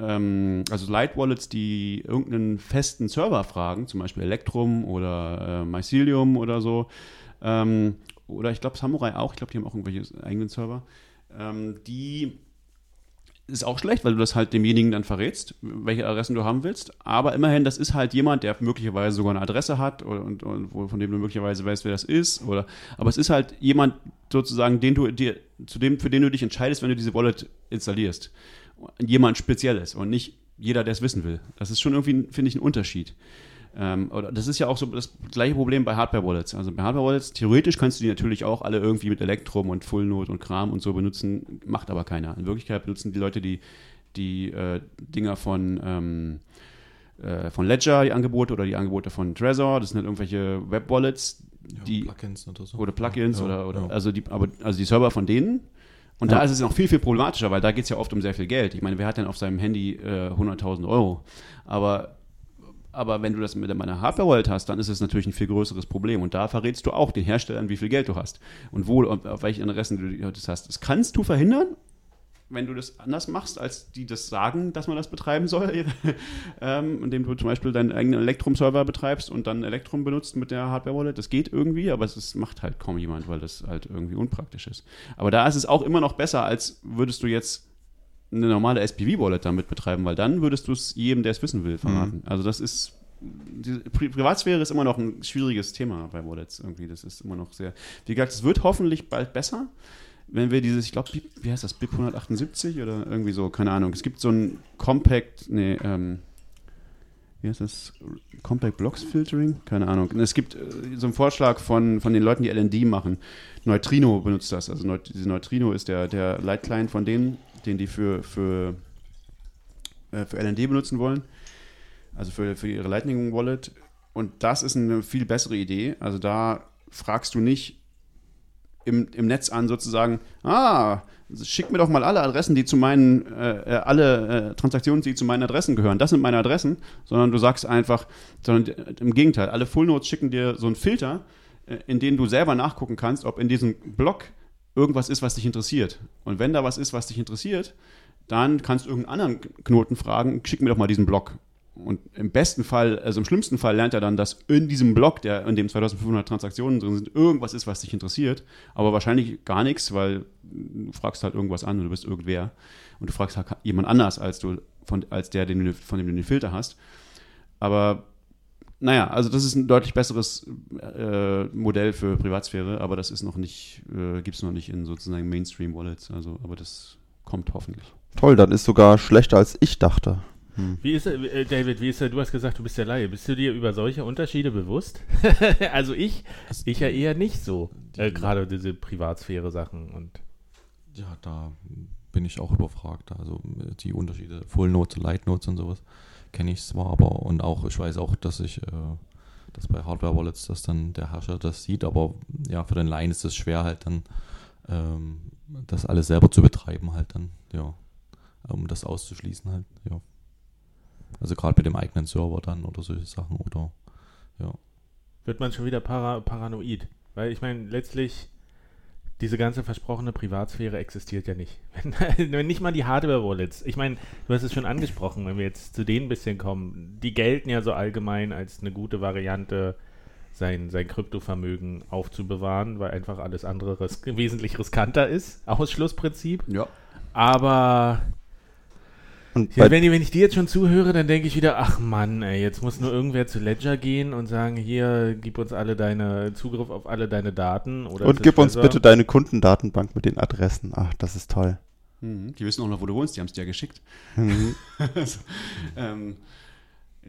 [SPEAKER 3] ähm, also Light-Wallets, die irgendeinen festen Server fragen, zum Beispiel Electrum oder äh, Mycelium oder so, ähm, oder ich glaube Samurai auch, ich glaube, die haben auch irgendwelche eigenen Server, ähm, die ist auch schlecht, weil du das halt demjenigen dann verrätst, welche Adressen du haben willst. Aber immerhin, das ist halt jemand, der möglicherweise sogar eine Adresse hat oder, und, und von dem du möglicherweise weißt, wer das ist. Oder, aber es ist halt jemand sozusagen, den du dir, zu dem, für den du dich entscheidest, wenn du diese Wallet installierst. Jemand Spezielles und nicht jeder, der es wissen will. Das ist schon irgendwie, finde ich, ein Unterschied. Ähm, oder das ist ja auch so das gleiche Problem bei Hardware-Wallets. Also bei Hardware-Wallets, theoretisch kannst du die natürlich auch alle irgendwie mit Elektrum und Fullnode und Kram und so benutzen, macht aber keiner. In Wirklichkeit benutzen die Leute die, die äh, Dinger von, ähm, äh, von Ledger, die Angebote oder die Angebote von Trezor. Das sind halt irgendwelche Web-Wallets, die
[SPEAKER 2] Plugins oder so.
[SPEAKER 3] oder Plugins
[SPEAKER 2] Ja,
[SPEAKER 3] oder, oder
[SPEAKER 2] ja.
[SPEAKER 3] also die aber also die Server von denen und
[SPEAKER 4] Ja.
[SPEAKER 3] da ist es noch viel viel problematischer, weil da geht es ja oft um sehr viel Geld. Ich meine, wer hat denn auf seinem Handy äh, 100.000 Euro? Aber aber wenn du das mit einer Hardware-Wallet hast, dann ist es natürlich ein viel größeres Problem. Und da verrätst du auch den Herstellern, wie viel Geld du hast und wo auf welchen Adressen du das hast. Das kannst du verhindern, wenn du das anders machst, als die das sagen, dass man das betreiben soll, *laughs* ähm, indem du zum Beispiel deinen eigenen Electrum-Server betreibst und dann Electrum benutzt mit der Hardware-Wallet. Das geht irgendwie, aber es macht halt kaum jemand, weil das halt irgendwie unpraktisch ist. Aber da ist es auch immer noch besser, als würdest du jetzt eine normale SPV-Wallet damit betreiben, weil dann würdest du es jedem, der es wissen will, verraten. Also das ist die Pri Privatsphäre ist immer noch ein schwieriges Thema bei Wallets irgendwie. Das ist immer noch sehr. Wie gesagt, es wird hoffentlich bald besser, wenn wir dieses, ich glaube, wie heißt das, BIP 178 oder irgendwie so, keine Ahnung. Es gibt so ein Compact, nee, ähm, wie heißt das? Compact Blocks Filtering? Keine Ahnung. Es gibt äh, so einen Vorschlag von, von den Leuten, die LND machen. Neutrino benutzt das. Also Neut diese Neutrino ist der, der Light-Client von denen, den die für, für, äh, für LND benutzen wollen also für, für ihre Lightning Wallet. Und das ist eine viel bessere Idee. Also da fragst du nicht im, im Netz an sozusagen, ah, schick mir doch mal alle Adressen, die zu meinen, äh, äh, alle äh, Transaktionen, die zu meinen Adressen gehören. Das sind meine Adressen, sondern du sagst einfach, sondern im Gegenteil, alle Full Notes schicken dir so einen Filter, äh, in dem du selber nachgucken kannst, ob in diesem Block irgendwas ist, was dich interessiert. Und wenn da was ist, was dich interessiert, dann kannst du irgendeinen anderen Knoten fragen, schick mir doch mal diesen Block. Und im besten Fall, also im schlimmsten Fall lernt er dann, dass in diesem Block, der, in dem 2500 Transaktionen drin sind, irgendwas ist, was dich interessiert. Aber wahrscheinlich gar nichts, weil du fragst halt irgendwas an und du bist irgendwer. Und du fragst halt jemand anders, als, du, von, als der, den von dem du den Filter hast. Aber naja, also das ist ein deutlich besseres äh, Modell für Privatsphäre, aber das ist noch nicht, äh, gibt es noch nicht in sozusagen Mainstream-Wallets. Also, aber das kommt hoffentlich.
[SPEAKER 4] Toll, dann ist sogar schlechter als ich dachte.
[SPEAKER 1] Hm. Wie ist äh, David, wie ist du hast gesagt, du bist der Laie. Bist du dir über solche Unterschiede bewusst? *laughs* also ich, ich ja eher nicht so. Äh, Gerade diese Privatsphäre-Sachen und.
[SPEAKER 2] Ja, da bin ich auch überfragt. Also die Unterschiede, Full Notes, Light Notes und sowas kenne ich zwar, aber und auch, ich weiß auch, dass ich, äh, dass bei Hardware Wallets das dann der Herrscher das sieht, aber ja, für den Laien ist es schwer halt dann, ähm, das alles selber zu betreiben halt dann, ja, um das auszuschließen halt, ja. Also gerade mit dem eigenen Server dann oder solche Sachen oder ja.
[SPEAKER 1] Wird man schon wieder para paranoid. Weil ich meine, letztlich, diese ganze versprochene Privatsphäre existiert ja nicht. *laughs* Wenn, wenn nicht mal die Hardware-Wallets, ich meine, du hast es schon angesprochen, wenn wir jetzt zu denen ein bisschen kommen, die gelten ja so allgemein als eine gute Variante, sein, sein Kryptovermögen aufzubewahren, weil einfach alles andere ris wesentlich riskanter ist. Ausschlussprinzip.
[SPEAKER 3] Ja.
[SPEAKER 1] Aber ja, wenn, wenn, ich dir jetzt schon zuhöre, dann denke ich wieder, ach Mann, ey, jetzt muss nur irgendwer zu Ledger gehen und sagen, hier, gib uns alle deine Zugriff auf alle deine Daten.
[SPEAKER 4] und gib uns bitte deine Kundendatenbank mit den Adressen. Ach, das ist toll.
[SPEAKER 3] Mhm. Die wissen auch noch, wo du wohnst, die haben es dir ja geschickt. Mhm. *laughs* also,
[SPEAKER 1] ähm,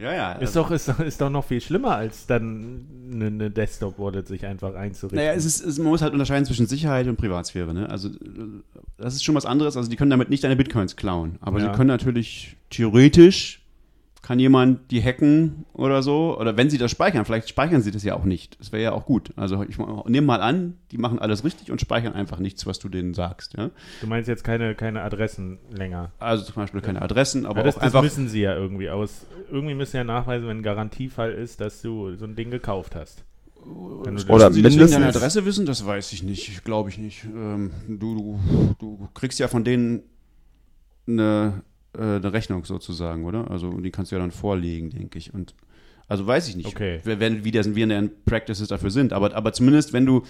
[SPEAKER 1] ja, ja. Ist, also, doch, ist, ist doch noch viel schlimmer, als dann eine, eine Desktop-Wallet sich einfach einzurichten.
[SPEAKER 3] Naja, es ist, es, man muss halt unterscheiden zwischen Sicherheit und Privatsphäre. Ne? Also, das ist schon was anderes. Also, die können damit nicht deine Bitcoins klauen. Aber ja. sie können natürlich theoretisch kann jemand die hacken oder so? Oder wenn sie das speichern, vielleicht speichern sie das ja auch nicht. Das wäre ja auch gut. Also ich nehme mal an, die machen alles richtig und speichern einfach nichts, was du denen sagst. Ja?
[SPEAKER 1] Du meinst jetzt keine, keine Adressen länger?
[SPEAKER 3] Also zum Beispiel keine Adressen, aber
[SPEAKER 1] ja, das,
[SPEAKER 3] auch einfach...
[SPEAKER 1] Das müssen sie ja irgendwie aus... Irgendwie müssen sie ja nachweisen, wenn ein Garantiefall ist, dass du so ein Ding gekauft hast.
[SPEAKER 3] Oder Sie mindestens deine Adresse wissen, das weiß ich nicht, glaube ich nicht. Ähm, du, du, du kriegst ja von denen eine äh, eine Rechnung sozusagen, oder? Also die kannst du ja dann vorlegen, denke ich. Und also weiß ich nicht,
[SPEAKER 1] okay.
[SPEAKER 3] wenn, wie, das, wie deren Practices dafür sind. Aber, aber zumindest, wenn du,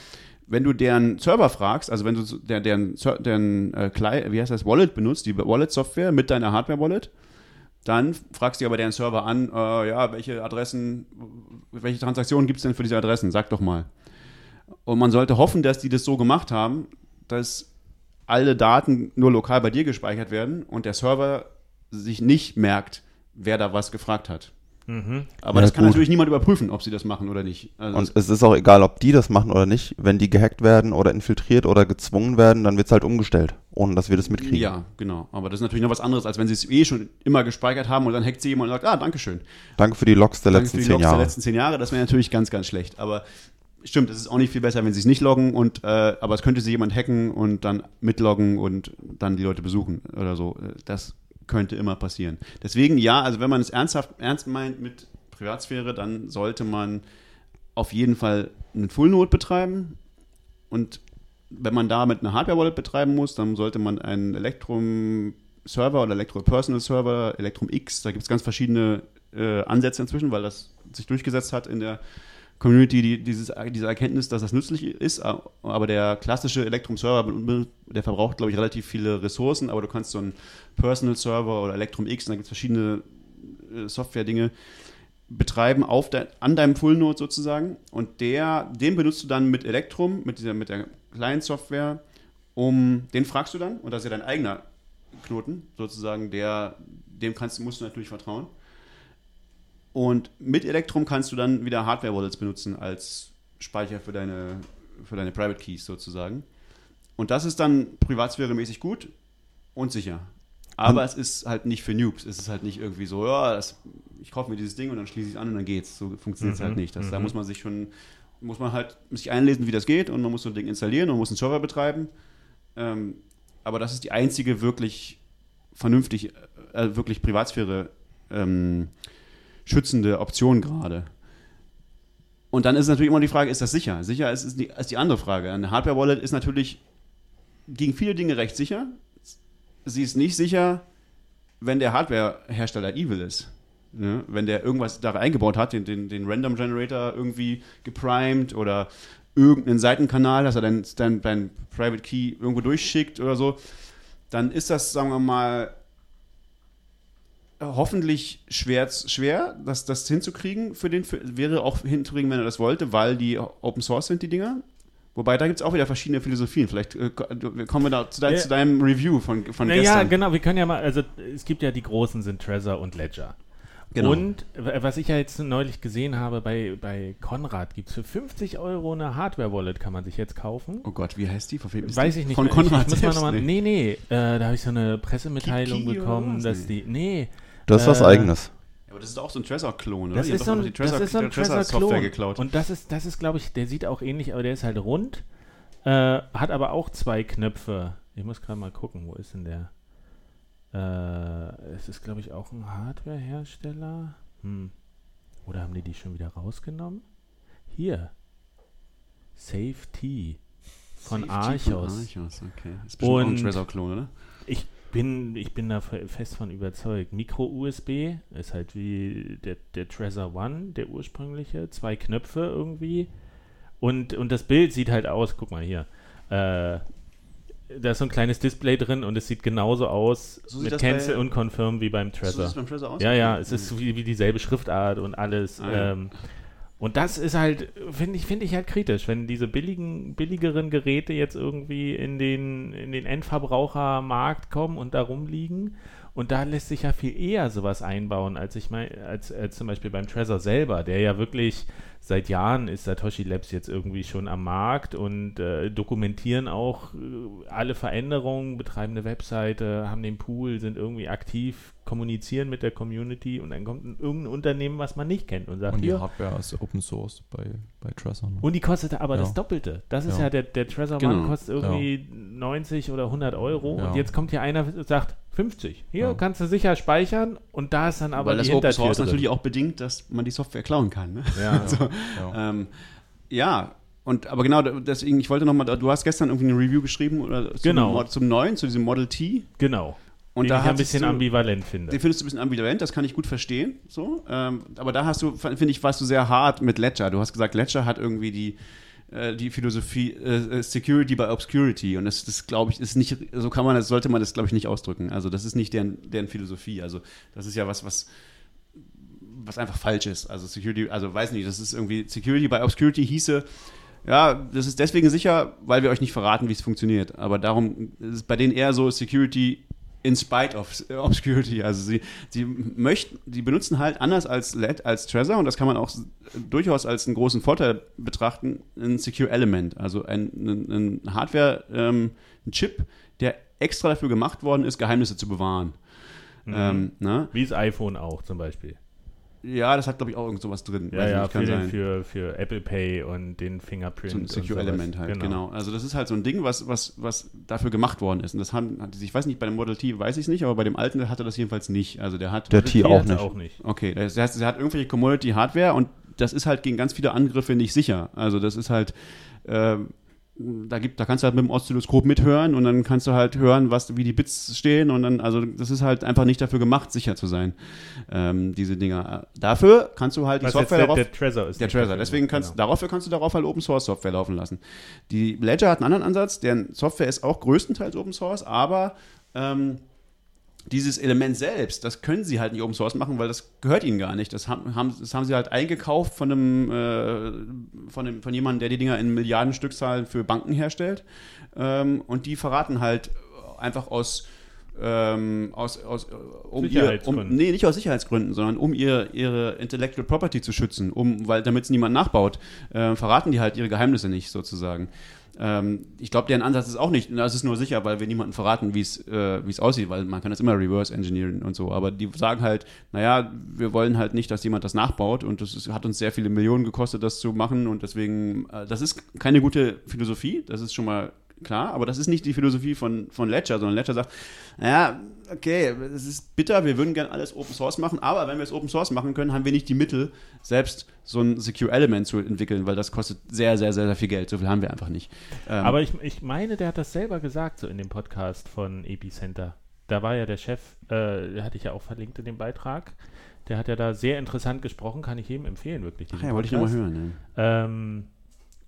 [SPEAKER 3] wenn du deren Server fragst, also wenn du der, deren, deren äh, wie heißt das, Wallet benutzt, die Wallet-Software mit deiner Hardware-Wallet, dann fragst du aber deren Server an, äh, ja, welche Adressen, welche Transaktionen gibt es denn für diese Adressen? Sag doch mal. Und man sollte hoffen, dass die das so gemacht haben, dass alle Daten nur lokal bei dir gespeichert werden und der Server sich nicht merkt, wer da was gefragt hat. Mhm. Aber ja, das kann gut. natürlich niemand überprüfen, ob sie das machen oder nicht.
[SPEAKER 4] Also und es ist auch egal, ob die das machen oder nicht. Wenn die gehackt werden oder infiltriert oder gezwungen werden, dann wird es halt umgestellt, ohne dass wir das mitkriegen.
[SPEAKER 3] Ja, genau. Aber das ist natürlich noch was anderes, als wenn sie es eh schon immer gespeichert haben und dann hackt sie jemand und sagt, ah, danke schön.
[SPEAKER 4] Danke für die Logs der Danke letzten zehn Jahre. Der
[SPEAKER 3] letzten zehn Jahre, das wäre natürlich ganz, ganz schlecht. Aber Stimmt, es ist auch nicht viel besser, wenn sie es nicht loggen und äh, aber es könnte sie jemand hacken und dann mitloggen und dann die Leute besuchen oder so. Das könnte immer passieren. Deswegen ja, also wenn man es ernsthaft ernst meint mit Privatsphäre, dann sollte man auf jeden Fall einen Full Node betreiben und wenn man damit eine Hardware-Wallet betreiben muss, dann sollte man einen Electrum-Server oder Electro-Personal-Server, Electrum X, da gibt es ganz verschiedene äh, Ansätze inzwischen, weil das sich durchgesetzt hat in der Community, die, dieses, diese Erkenntnis, dass das nützlich ist. Aber der klassische Electrum-Server, der verbraucht, glaube ich, relativ viele Ressourcen, aber du kannst so einen Personal-Server oder Electrum X, da gibt es verschiedene äh, Software-Dinge, betreiben auf de, an deinem Full-Node sozusagen. Und der, den benutzt du dann mit Electrum, mit, dieser, mit der Client-Software, um, den fragst du dann, und das ist ja dein eigener Knoten, sozusagen, der, dem kannst, musst du natürlich vertrauen. Und mit Electrum kannst du dann wieder Hardware-Wallets benutzen als Speicher für deine, für deine Private Keys sozusagen. Und das ist dann privatsphäremäßig gut und sicher. Aber es ist halt nicht für Noobs. Es ist halt nicht irgendwie so, ja, das, ich kaufe mir dieses Ding und dann schließe ich es an und dann geht's. So funktioniert es halt
[SPEAKER 1] Mhm,
[SPEAKER 3] nicht. Das, Da
[SPEAKER 1] mhm.
[SPEAKER 3] muss man sich schon, muss man halt sich einlesen, wie das geht und man muss so ein Ding installieren und muss einen Server betreiben. Ähm, aber das ist die einzige wirklich vernünftig, äh, wirklich Privatsphäre ähm, schützende Option gerade. Und dann ist natürlich immer die Frage, ist das sicher? Sicher ist, ist, die, ist die andere Frage. Eine Hardware-Wallet ist natürlich gegen viele Dinge recht sicher. Sie ist nicht sicher, wenn der Hardware-Hersteller evil ist. Ne? Wenn der irgendwas da eingebaut hat, den, den, den Random Generator irgendwie geprimed oder irgendeinen Seitenkanal, dass er dein, dein, dein Private Key irgendwo durchschickt oder so, dann ist das, sagen wir mal, hoffentlich schwer, schwer das, das hinzukriegen für den, für, wäre auch hinzukriegen, wenn er das wollte, weil die Open Source sind, die Dinger. Wobei, da gibt es auch wieder verschiedene Philosophien. Vielleicht äh, kommen wir da zu, dein,
[SPEAKER 1] Ja.
[SPEAKER 3] zu deinem Review von, von
[SPEAKER 1] Naja,
[SPEAKER 3] gestern.
[SPEAKER 1] genau, wir können ja mal, also es gibt ja die großen sind Trezor und Ledger.
[SPEAKER 3] Genau.
[SPEAKER 1] Und was ich ja jetzt neulich gesehen habe, bei, bei Konrad gibt es für 50 Euro eine Hardware-Wallet, kann man sich jetzt kaufen.
[SPEAKER 3] Oh Gott, wie heißt die? Von wem
[SPEAKER 1] Weiß ich nicht.
[SPEAKER 3] Von
[SPEAKER 1] mehr.
[SPEAKER 3] Konrad
[SPEAKER 1] ich, ich
[SPEAKER 3] selbst?
[SPEAKER 1] mal,
[SPEAKER 3] Nee.
[SPEAKER 1] nee, äh, da habe ich so eine Pressemitteilung
[SPEAKER 3] Kiki
[SPEAKER 1] bekommen, dass die, nee,
[SPEAKER 4] Das ist was
[SPEAKER 1] Äh,
[SPEAKER 4] eigenes.
[SPEAKER 3] Ja, aber das ist auch so ein Trezor-Klon, oder?
[SPEAKER 1] das
[SPEAKER 3] Die
[SPEAKER 1] ist, so ein,
[SPEAKER 3] die
[SPEAKER 1] das ist so ein
[SPEAKER 3] Trezor-
[SPEAKER 1] Trezor-Klon.
[SPEAKER 3] Geklaut.
[SPEAKER 1] Und das ist, das ist glaube ich, der sieht auch ähnlich, aber der ist halt rund, äh, hat aber auch zwei Knöpfe. Ich muss gerade mal gucken, wo ist denn der? Äh, es ist, glaube ich, auch ein Hardware-Hersteller. Hm. Oder haben die die schon wieder rausgenommen? Hier. Safety von
[SPEAKER 3] Safety
[SPEAKER 1] Archos.
[SPEAKER 3] Von Archos, okay. Ist bestimmt auch ein
[SPEAKER 1] Und-
[SPEAKER 3] Trezor-Klon, oder?
[SPEAKER 1] Ich bin, ich bin da fe- fest von überzeugt. Micro-USB ist halt wie der, der Trezor One, der ursprüngliche. Zwei Knöpfe irgendwie. Und, und das Bild sieht halt aus, guck mal hier. Äh, da ist so ein kleines Display drin und es sieht genauso aus
[SPEAKER 3] So
[SPEAKER 1] mit Cancel und Confirm wie beim
[SPEAKER 3] So sieht
[SPEAKER 1] Trezor.
[SPEAKER 3] das beim Trezor aus?
[SPEAKER 1] Ja, ja, es ist wie, wie dieselbe Schriftart und alles.
[SPEAKER 3] Ah, ja.
[SPEAKER 1] ähm, und das ist halt, finde ich, finde ich halt kritisch, wenn diese billigen, billigeren Geräte jetzt irgendwie in den, in den Endverbrauchermarkt kommen und da rumliegen. Und da lässt sich ja viel eher sowas einbauen, als ich mein, als, als zum Beispiel beim Trezor selber, der ja wirklich seit Jahren ist Satoshi Labs jetzt irgendwie schon am Markt und äh, dokumentieren auch äh, alle Veränderungen, betreiben eine Webseite, haben den Pool, sind irgendwie aktiv, kommunizieren mit der Community und dann kommt ein, irgendein Unternehmen, was man nicht kennt und sagt,
[SPEAKER 2] Und die
[SPEAKER 1] hier,
[SPEAKER 2] Hardware ist Open Source bei, bei Trezor. Ne?
[SPEAKER 1] und die kostete aber
[SPEAKER 2] Ja.
[SPEAKER 1] das Doppelte. Das ist
[SPEAKER 2] Ja.
[SPEAKER 1] ja, der, der Trezor
[SPEAKER 3] Genau.
[SPEAKER 1] One kostet irgendwie 90 oder 100 Euro.
[SPEAKER 2] Ja.
[SPEAKER 1] Und jetzt kommt hier einer und sagt 50. Hier
[SPEAKER 2] Ja.
[SPEAKER 1] kannst du sicher speichern und da ist dann aber
[SPEAKER 3] Weil das
[SPEAKER 1] die
[SPEAKER 3] Open
[SPEAKER 1] Hintertür
[SPEAKER 3] Source
[SPEAKER 1] drin.
[SPEAKER 3] natürlich auch bedingt, dass man die Software klauen kann. Ne?
[SPEAKER 1] Ja. *laughs*
[SPEAKER 3] So,
[SPEAKER 2] Ja.
[SPEAKER 3] ähm, ja, und aber genau, deswegen, ich wollte nochmal, du hast gestern irgendwie eine Review geschrieben oder zum,
[SPEAKER 1] Genau.
[SPEAKER 3] Zum neuen, zu diesem Model T.
[SPEAKER 1] Genau.
[SPEAKER 3] Und
[SPEAKER 1] den
[SPEAKER 3] da
[SPEAKER 1] ich ein bisschen
[SPEAKER 3] du-
[SPEAKER 1] ambivalent finde.
[SPEAKER 3] Den findest du ein bisschen ambivalent, das kann ich gut verstehen. So, ähm, aber da hast du, finde ich, warst du sehr hart mit Ledger. Du hast gesagt, Ledger hat irgendwie die, äh, die Philosophie äh, Security by Obscurity. Und das, das glaube ich, ist nicht, so kann man das, sollte man das, glaube ich, nicht ausdrücken. Also das ist nicht deren, deren Philosophie. Also das ist ja was, was was einfach falsch ist. Also Security, also weiß nicht, das ist irgendwie Security by Obscurity hieße, ja, das ist deswegen sicher, weil wir euch nicht verraten, wie es funktioniert. Aber darum ist es bei denen eher so Security in spite of *laughs* Obscurity. Also sie, sie möchten, sie benutzen halt anders als LED, als Trezor und das kann man auch durchaus als einen großen Vorteil betrachten, ein Secure Element, also ein, ein, ein Hardware, ähm, ein Chip, der extra dafür gemacht worden ist, Geheimnisse zu bewahren.
[SPEAKER 1] Mhm.
[SPEAKER 3] Ähm, ne?
[SPEAKER 1] Wie das iPhone auch zum Beispiel.
[SPEAKER 3] Ja, das hat, glaube ich, auch irgend sowas drin.
[SPEAKER 1] Ja, ja,
[SPEAKER 3] nicht,
[SPEAKER 1] für,
[SPEAKER 3] kann
[SPEAKER 1] den,
[SPEAKER 3] sein.
[SPEAKER 1] für, für Apple Pay und den Fingerprint.
[SPEAKER 3] so ein
[SPEAKER 1] und
[SPEAKER 3] Secure. Element halt, genau. Also das ist halt so ein Ding, was, was, was dafür gemacht worden ist. Und das haben, hat, ich weiß nicht, bei dem Model T weiß ich es nicht, aber bei dem alten hatte das jedenfalls nicht. Also der hat.
[SPEAKER 4] Der T auch nicht.
[SPEAKER 1] auch nicht.
[SPEAKER 3] Okay, das heißt, er hat irgendwelche Commodity-Hardware und das ist halt gegen ganz viele Angriffe nicht sicher. Also das ist halt, ähm, da gibt, da kannst du halt mit dem Oszilloskop mithören und dann kannst du halt hören, was, wie die Bits stehen und dann, also das ist halt einfach nicht dafür gemacht, sicher zu sein, ähm, diese Dinger. Dafür kannst du halt die
[SPEAKER 1] Was
[SPEAKER 3] Software
[SPEAKER 1] der,
[SPEAKER 3] darauf,
[SPEAKER 1] der Trezor ist.
[SPEAKER 3] der Trezor. Deswegen kannst,
[SPEAKER 1] genau.
[SPEAKER 3] dafür kannst du darauf halt Open Source Software laufen lassen. Die Ledger hat einen anderen Ansatz, deren Software ist auch größtenteils Open Source, aber ähm, dieses Element selbst, das können sie halt nicht Open Source machen, weil das gehört ihnen gar nicht. Das haben, haben, das haben sie halt eingekauft von einem, äh, von, einem, von jemandem, der die Dinger in Milliardenstückzahlen für Banken herstellt. Ähm, und die verraten halt einfach aus ähm, aus, aus, äh, um ihr, um, nee, nicht aus Sicherheitsgründen, sondern um ihr, ihre Intellectual Property zu schützen, um, weil damit es niemand nachbaut, äh, verraten die halt ihre Geheimnisse nicht sozusagen. Ähm, ich glaube, deren Ansatz ist auch nicht, das ist nur sicher, weil wir niemandem verraten, wie es äh, es aussieht, weil man kann das immer reverse engineeren und so. Aber die sagen halt, naja, wir wollen halt nicht, dass jemand das nachbaut und das ist, hat uns sehr viele Millionen gekostet, das zu machen und deswegen, äh, das ist keine gute Philosophie, das ist schon mal klar, aber das ist nicht die Philosophie von, von Ledger, sondern Ledger sagt, naja, okay, es ist bitter, wir würden gerne alles Open Source machen, aber wenn wir es Open Source machen können, haben wir nicht die Mittel, selbst so ein Secure Element zu entwickeln, weil das kostet sehr, sehr, sehr, sehr viel Geld. So viel haben wir einfach nicht. Ähm,
[SPEAKER 1] Aber ich, ich meine, der hat das selber gesagt, so in dem Podcast von Epicenter. Da war ja der Chef, äh, der hatte ich ja auch verlinkt in dem Beitrag. Der hat ja da sehr interessant gesprochen, kann ich jedem empfehlen, wirklich.
[SPEAKER 3] ja, wollte ich nochmal hören. Ja.
[SPEAKER 1] ähm,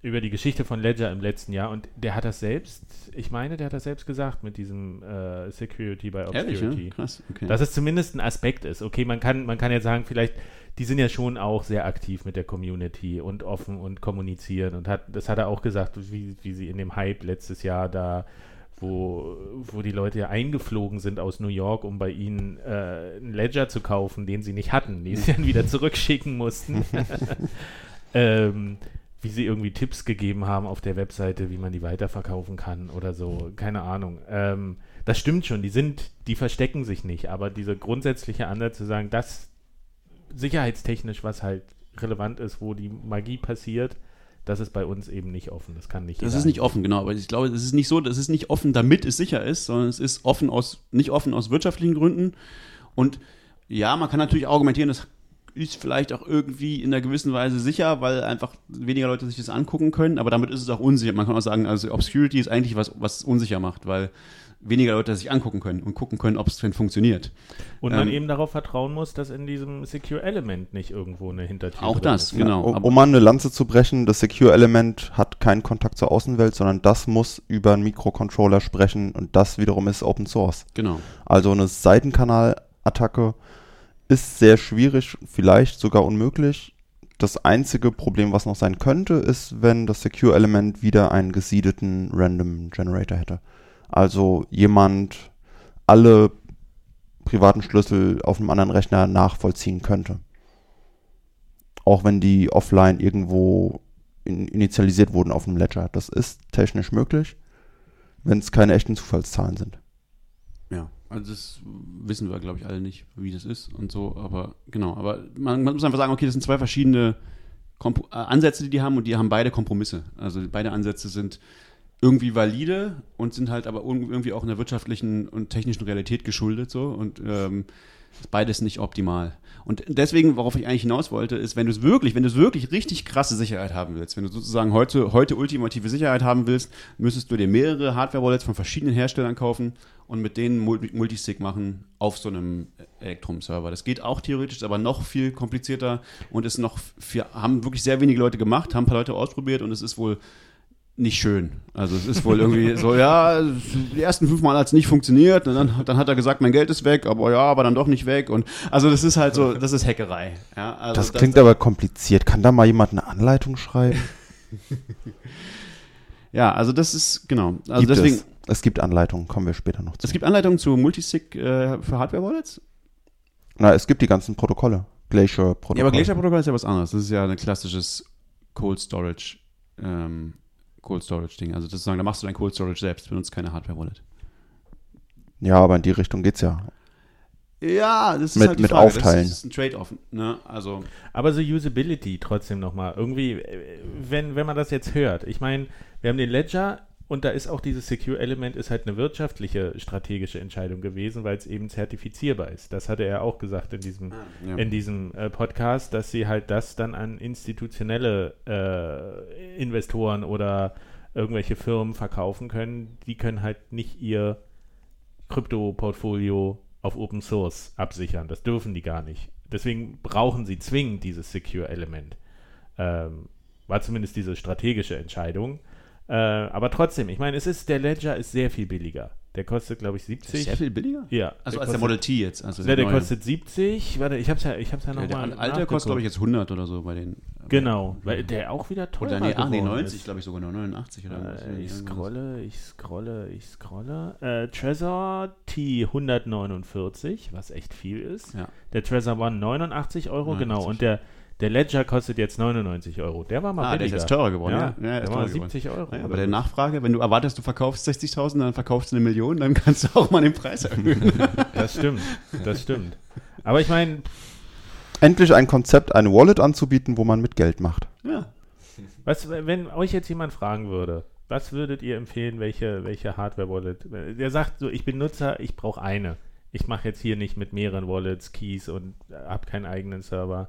[SPEAKER 1] über die Geschichte von Ledger im letzten Jahr und der hat das selbst, ich meine, der hat das selbst gesagt mit diesem äh, Security by
[SPEAKER 3] Ehrlich,
[SPEAKER 1] Obscurity.
[SPEAKER 3] ja? Krass, okay.
[SPEAKER 1] Dass es zumindest ein Aspekt ist. Okay, man kann, man kann jetzt sagen, vielleicht, die sind ja schon auch sehr aktiv mit der Community und offen und kommunizieren und hat, das hat er auch gesagt, wie, wie sie in dem Hype letztes Jahr da wo, wo die Leute ja eingeflogen sind aus New York, um bei ihnen äh, einen Ledger zu kaufen, den sie nicht hatten, die sie dann wieder *laughs* zurückschicken mussten. *laughs* ähm, wie sie irgendwie Tipps gegeben haben auf der Webseite, wie man die weiterverkaufen kann oder so. Keine Ahnung. Ähm, das stimmt schon, die sind, die verstecken sich nicht, aber dieser grundsätzliche Ansatz zu sagen, das sicherheitstechnisch, was halt relevant ist, wo die Magie passiert, das ist bei uns eben nicht offen. Das kann nicht
[SPEAKER 3] Das ist nicht offen, genau. Aber ich glaube, es ist nicht so, das ist nicht offen, damit es sicher ist, sondern es ist offen aus, nicht offen aus wirtschaftlichen Gründen. Und ja, man kann natürlich argumentieren, das ist vielleicht auch irgendwie in einer gewissen Weise sicher, weil einfach weniger Leute sich das angucken können, aber damit ist es auch unsicher. Man kann auch sagen, also Obscurity ist eigentlich was, was es unsicher macht, weil weniger Leute sich angucken können und gucken können, ob es denn funktioniert.
[SPEAKER 1] Und man
[SPEAKER 3] Ähm,
[SPEAKER 1] eben darauf vertrauen muss, dass in diesem Secure Element nicht irgendwo eine Hintertür
[SPEAKER 3] Auch
[SPEAKER 1] drin
[SPEAKER 3] das,
[SPEAKER 1] ist.
[SPEAKER 3] genau.
[SPEAKER 4] um,
[SPEAKER 3] aber-
[SPEAKER 4] um mal eine Lanze zu brechen, das Secure-Element hat keinen Kontakt zur Außenwelt, sondern das muss über einen Mikrocontroller sprechen und das wiederum ist Open Source.
[SPEAKER 3] Genau.
[SPEAKER 4] Also eine Seitenkanalattacke ist sehr schwierig, vielleicht sogar unmöglich. Das einzige Problem, was noch sein könnte, ist, wenn das Secure-Element wieder einen gesiedeten Random Generator hätte. Also jemand alle privaten Schlüssel auf einem anderen Rechner nachvollziehen könnte. Auch wenn die offline irgendwo in, initialisiert wurden auf einem Ledger. Das ist technisch möglich, wenn es keine echten Zufallszahlen sind.
[SPEAKER 3] Ja, also das wissen wir, glaube ich, alle nicht, wie das ist und so, aber genau, aber man, man muss einfach sagen, okay, das sind zwei verschiedene Kompo äh, Ansätze, die die haben und die haben beide Kompromisse. Also beide Ansätze sind irgendwie valide und sind halt aber irgendwie auch einer wirtschaftlichen und technischen Realität geschuldet so und ähm, ist beides nicht optimal. Und deswegen, worauf ich eigentlich hinaus wollte, ist, wenn du es wirklich, wenn du es wirklich richtig krasse Sicherheit haben willst, wenn du sozusagen heute, heute ultimative Sicherheit haben willst, müsstest du dir mehrere Hardware-Wallets von verschiedenen Herstellern kaufen und mit denen Multi- Multisig machen auf so einem Electrum-Server. Das geht auch theoretisch, ist aber noch viel komplizierter und ist noch, viel, haben wirklich sehr wenige Leute gemacht, haben ein paar Leute ausprobiert und es ist wohl nicht schön. Also es ist wohl irgendwie so, ja, die ersten fünf Mal hat es nicht funktioniert und dann, dann hat er gesagt, mein Geld ist weg, aber ja, aber dann doch nicht weg. Und also das ist halt so, das ist Hackerei. Ja, also
[SPEAKER 4] Das klingt aber kompliziert. Kann da mal jemand eine Anleitung schreiben? *laughs*
[SPEAKER 3] Ja, also das ist, genau. Also
[SPEAKER 4] gibt
[SPEAKER 3] deswegen,
[SPEAKER 4] es. es gibt Anleitungen, kommen wir später noch zu.
[SPEAKER 3] es gibt Anleitungen zu Multisig äh, für Hardware-Wallets.
[SPEAKER 4] Na, es gibt die ganzen Protokolle. Glacier-Protokoll.
[SPEAKER 3] Ja, aber Glacier-Protokoll ist ja was anderes. Das ist ja ein klassisches Cold Storage, ähm, Cold Storage-Ding. Also das ist sagen, da machst du dein Cold Storage selbst, benutzt keine Hardware-Wallet.
[SPEAKER 4] Ja, aber in die Richtung geht's ja.
[SPEAKER 3] Ja, das ist
[SPEAKER 4] Mit-
[SPEAKER 3] halt die
[SPEAKER 4] mit
[SPEAKER 3] Frage.
[SPEAKER 4] Aufteilen.
[SPEAKER 3] Das ist ein Trade-off. Ne? Also
[SPEAKER 1] Aber so Usability trotzdem nochmal. Irgendwie, äh, wenn, wenn man das jetzt hört. Ich meine, wir haben den Ledger und da ist auch dieses Secure-Element ist halt eine wirtschaftliche strategische Entscheidung gewesen, weil es eben zertifizierbar ist. Das hatte er auch gesagt in diesem,
[SPEAKER 3] ja.
[SPEAKER 1] in diesem äh, Podcast, dass sie halt das dann an institutionelle äh, Investoren oder irgendwelche Firmen verkaufen können, die können halt nicht ihr Krypto-Portfolio auf Open Source absichern. Das dürfen die gar nicht. Deswegen brauchen sie zwingend dieses Secure-Element. Ähm, war zumindest diese strategische Entscheidung. Äh, aber trotzdem, ich meine, es ist, der Ledger ist sehr viel billiger. Der kostet, glaube ich, 70.
[SPEAKER 3] Sehr viel billiger?
[SPEAKER 1] Ja.
[SPEAKER 3] Also
[SPEAKER 1] der
[SPEAKER 3] als der
[SPEAKER 1] kostet-
[SPEAKER 3] Model T jetzt. Also
[SPEAKER 1] Ne, der
[SPEAKER 3] neue.
[SPEAKER 1] kostet 70. Warte, ich hab's ja, ich hab's ja
[SPEAKER 3] Ja,
[SPEAKER 1] nochmal.
[SPEAKER 3] der alte kostet, glaube ich, jetzt 100 oder so bei den.
[SPEAKER 1] Genau, weil der auch wieder teurer
[SPEAKER 3] Oder nee, ach, nee,
[SPEAKER 1] geworden
[SPEAKER 3] 90,
[SPEAKER 1] ist.
[SPEAKER 3] glaube ich, sogar noch 89 oder.
[SPEAKER 1] Äh, ich scrolle, ich scrolle, ich scrolle. Äh, Trezor T 149, was echt viel ist.
[SPEAKER 3] Ja.
[SPEAKER 1] Der Trezor One 89 Euro,
[SPEAKER 3] 89.
[SPEAKER 1] genau. Und der, der Ledger kostet jetzt 99 Euro. Der war mal
[SPEAKER 3] Ah, der ist
[SPEAKER 1] billiger.
[SPEAKER 3] jetzt teurer geworden.
[SPEAKER 1] Ja,
[SPEAKER 3] Ja, ja,
[SPEAKER 1] der
[SPEAKER 3] ist
[SPEAKER 1] war
[SPEAKER 3] teurer geworden.
[SPEAKER 1] 70 Euro.
[SPEAKER 3] Ja, aber der. Nachfrage, wenn du erwartest, du verkaufst 60.000, dann verkaufst du eine Million, dann kannst du auch mal den Preis erhöhen. *laughs*
[SPEAKER 1] Das stimmt, das stimmt. Aber ich meine,
[SPEAKER 4] Endlich ein Konzept, eine Wallet anzubieten, wo man mit Geld macht.
[SPEAKER 3] ja.
[SPEAKER 1] was, wenn euch jetzt jemand fragen würde, was würdet ihr empfehlen, welche, welche Hardware-Wallet? Der sagt so, ich bin Nutzer, ich brauche eine. Ich mache jetzt hier nicht mit mehreren Wallets, Keys und habe keinen eigenen Server.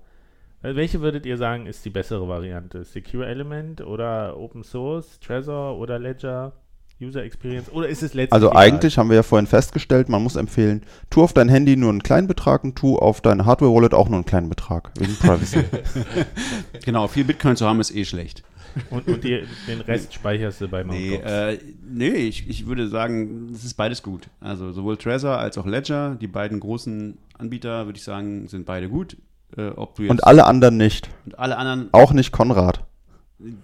[SPEAKER 1] Äh, Welche würdet ihr sagen, ist die bessere Variante? Secure Element oder Open Source, Trezor oder Ledger, User Experience? Oder ist es letztlich
[SPEAKER 4] Also
[SPEAKER 1] egal?
[SPEAKER 4] eigentlich haben wir ja vorhin festgestellt, man muss empfehlen, tu auf dein Handy nur einen kleinen Betrag und tu auf deine Hardware-Wallet auch nur einen kleinen Betrag, wegen Privacy. *laughs*
[SPEAKER 3] Genau, viel Bitcoin zu haben ist eh schlecht.
[SPEAKER 1] Und, und die, den Rest speicherst du bei Mt.
[SPEAKER 3] Nee, äh, nee ich, ich würde sagen, es ist beides gut. Also sowohl Trezor als auch Ledger, die beiden großen Anbieter, würde ich sagen, sind beide gut. Äh, ob du jetzt,
[SPEAKER 4] und alle anderen nicht.
[SPEAKER 3] und alle anderen,
[SPEAKER 4] Auch nicht Konrad.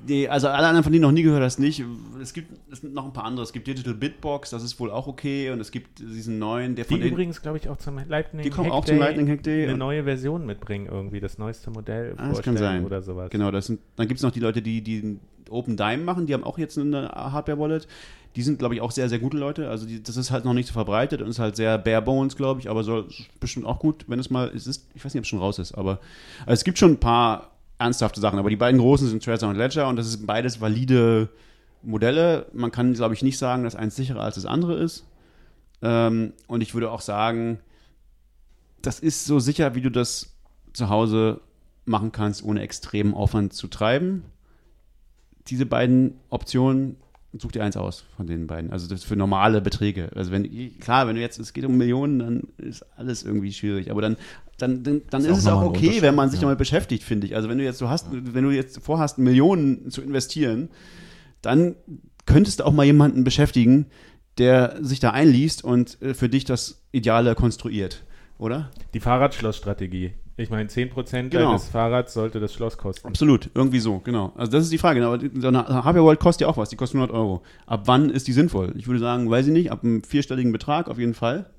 [SPEAKER 3] nee, also alle anderen, von denen noch nie gehört hast, nicht. Es gibt es sind noch ein paar andere. Es gibt Digital Bitbox, das ist wohl auch okay. Und es gibt diesen neuen, der
[SPEAKER 1] Die
[SPEAKER 3] von den,
[SPEAKER 1] übrigens, glaube ich, auch zum Lightning
[SPEAKER 3] die kommen
[SPEAKER 1] Hack
[SPEAKER 3] auch zum
[SPEAKER 1] Day
[SPEAKER 3] Lightning Hack Day.
[SPEAKER 1] eine
[SPEAKER 3] und-
[SPEAKER 1] neue Version mitbringen, irgendwie das neueste Modell
[SPEAKER 3] Ah, das kann sein.
[SPEAKER 1] oder sowas.
[SPEAKER 3] Genau, das sind, dann gibt es noch die Leute, die, die Open Dime machen, die haben auch jetzt eine Hardware-Wallet. Die sind, glaube ich, auch sehr, sehr gute Leute. Also die, das ist halt noch nicht so verbreitet und ist halt sehr bare bones, glaube ich, aber soll bestimmt auch gut, wenn es mal, es ist, ich weiß nicht, ob es schon raus ist, aber also es gibt schon ein paar ernsthafte Sachen, aber die beiden großen sind Trezor und Ledger und das ist beides valide Modelle. Man kann, glaube ich, nicht sagen, dass eins sicherer als das andere ist. Ähm, und ich würde auch sagen, das ist so sicher, wie du das zu Hause machen kannst, ohne extremen Aufwand zu treiben. Diese beiden Optionen, such dir eins aus von den beiden. Also das ist für normale Beträge. Also wenn, klar, wenn du jetzt, es geht um Millionen, dann ist alles irgendwie schwierig. Aber dann, dann, dann, dann
[SPEAKER 2] Ist
[SPEAKER 3] ist, es auch okay, wenn man sich
[SPEAKER 2] ja.
[SPEAKER 3] damit beschäftigt, finde ich. Also wenn du jetzt so hast, wenn du jetzt vorhast, Millionen zu investieren, dann könntest du auch mal jemanden beschäftigen, der sich da einliest und äh, für dich das Ideale konstruiert, oder?
[SPEAKER 1] Die Fahrradschlossstrategie. Ich meine, 10%
[SPEAKER 3] Genau.
[SPEAKER 1] deines Fahrrads sollte das Schloss kosten.
[SPEAKER 3] Absolut, irgendwie so, genau. Also das ist die Frage. Aber die- so eine Hardware Wallet kostet ja auch was, die kostet 100 Euro. Ab wann ist die sinnvoll? Ich würde sagen, weiß ich nicht, ab einem vierstelligen Betrag auf jeden Fall.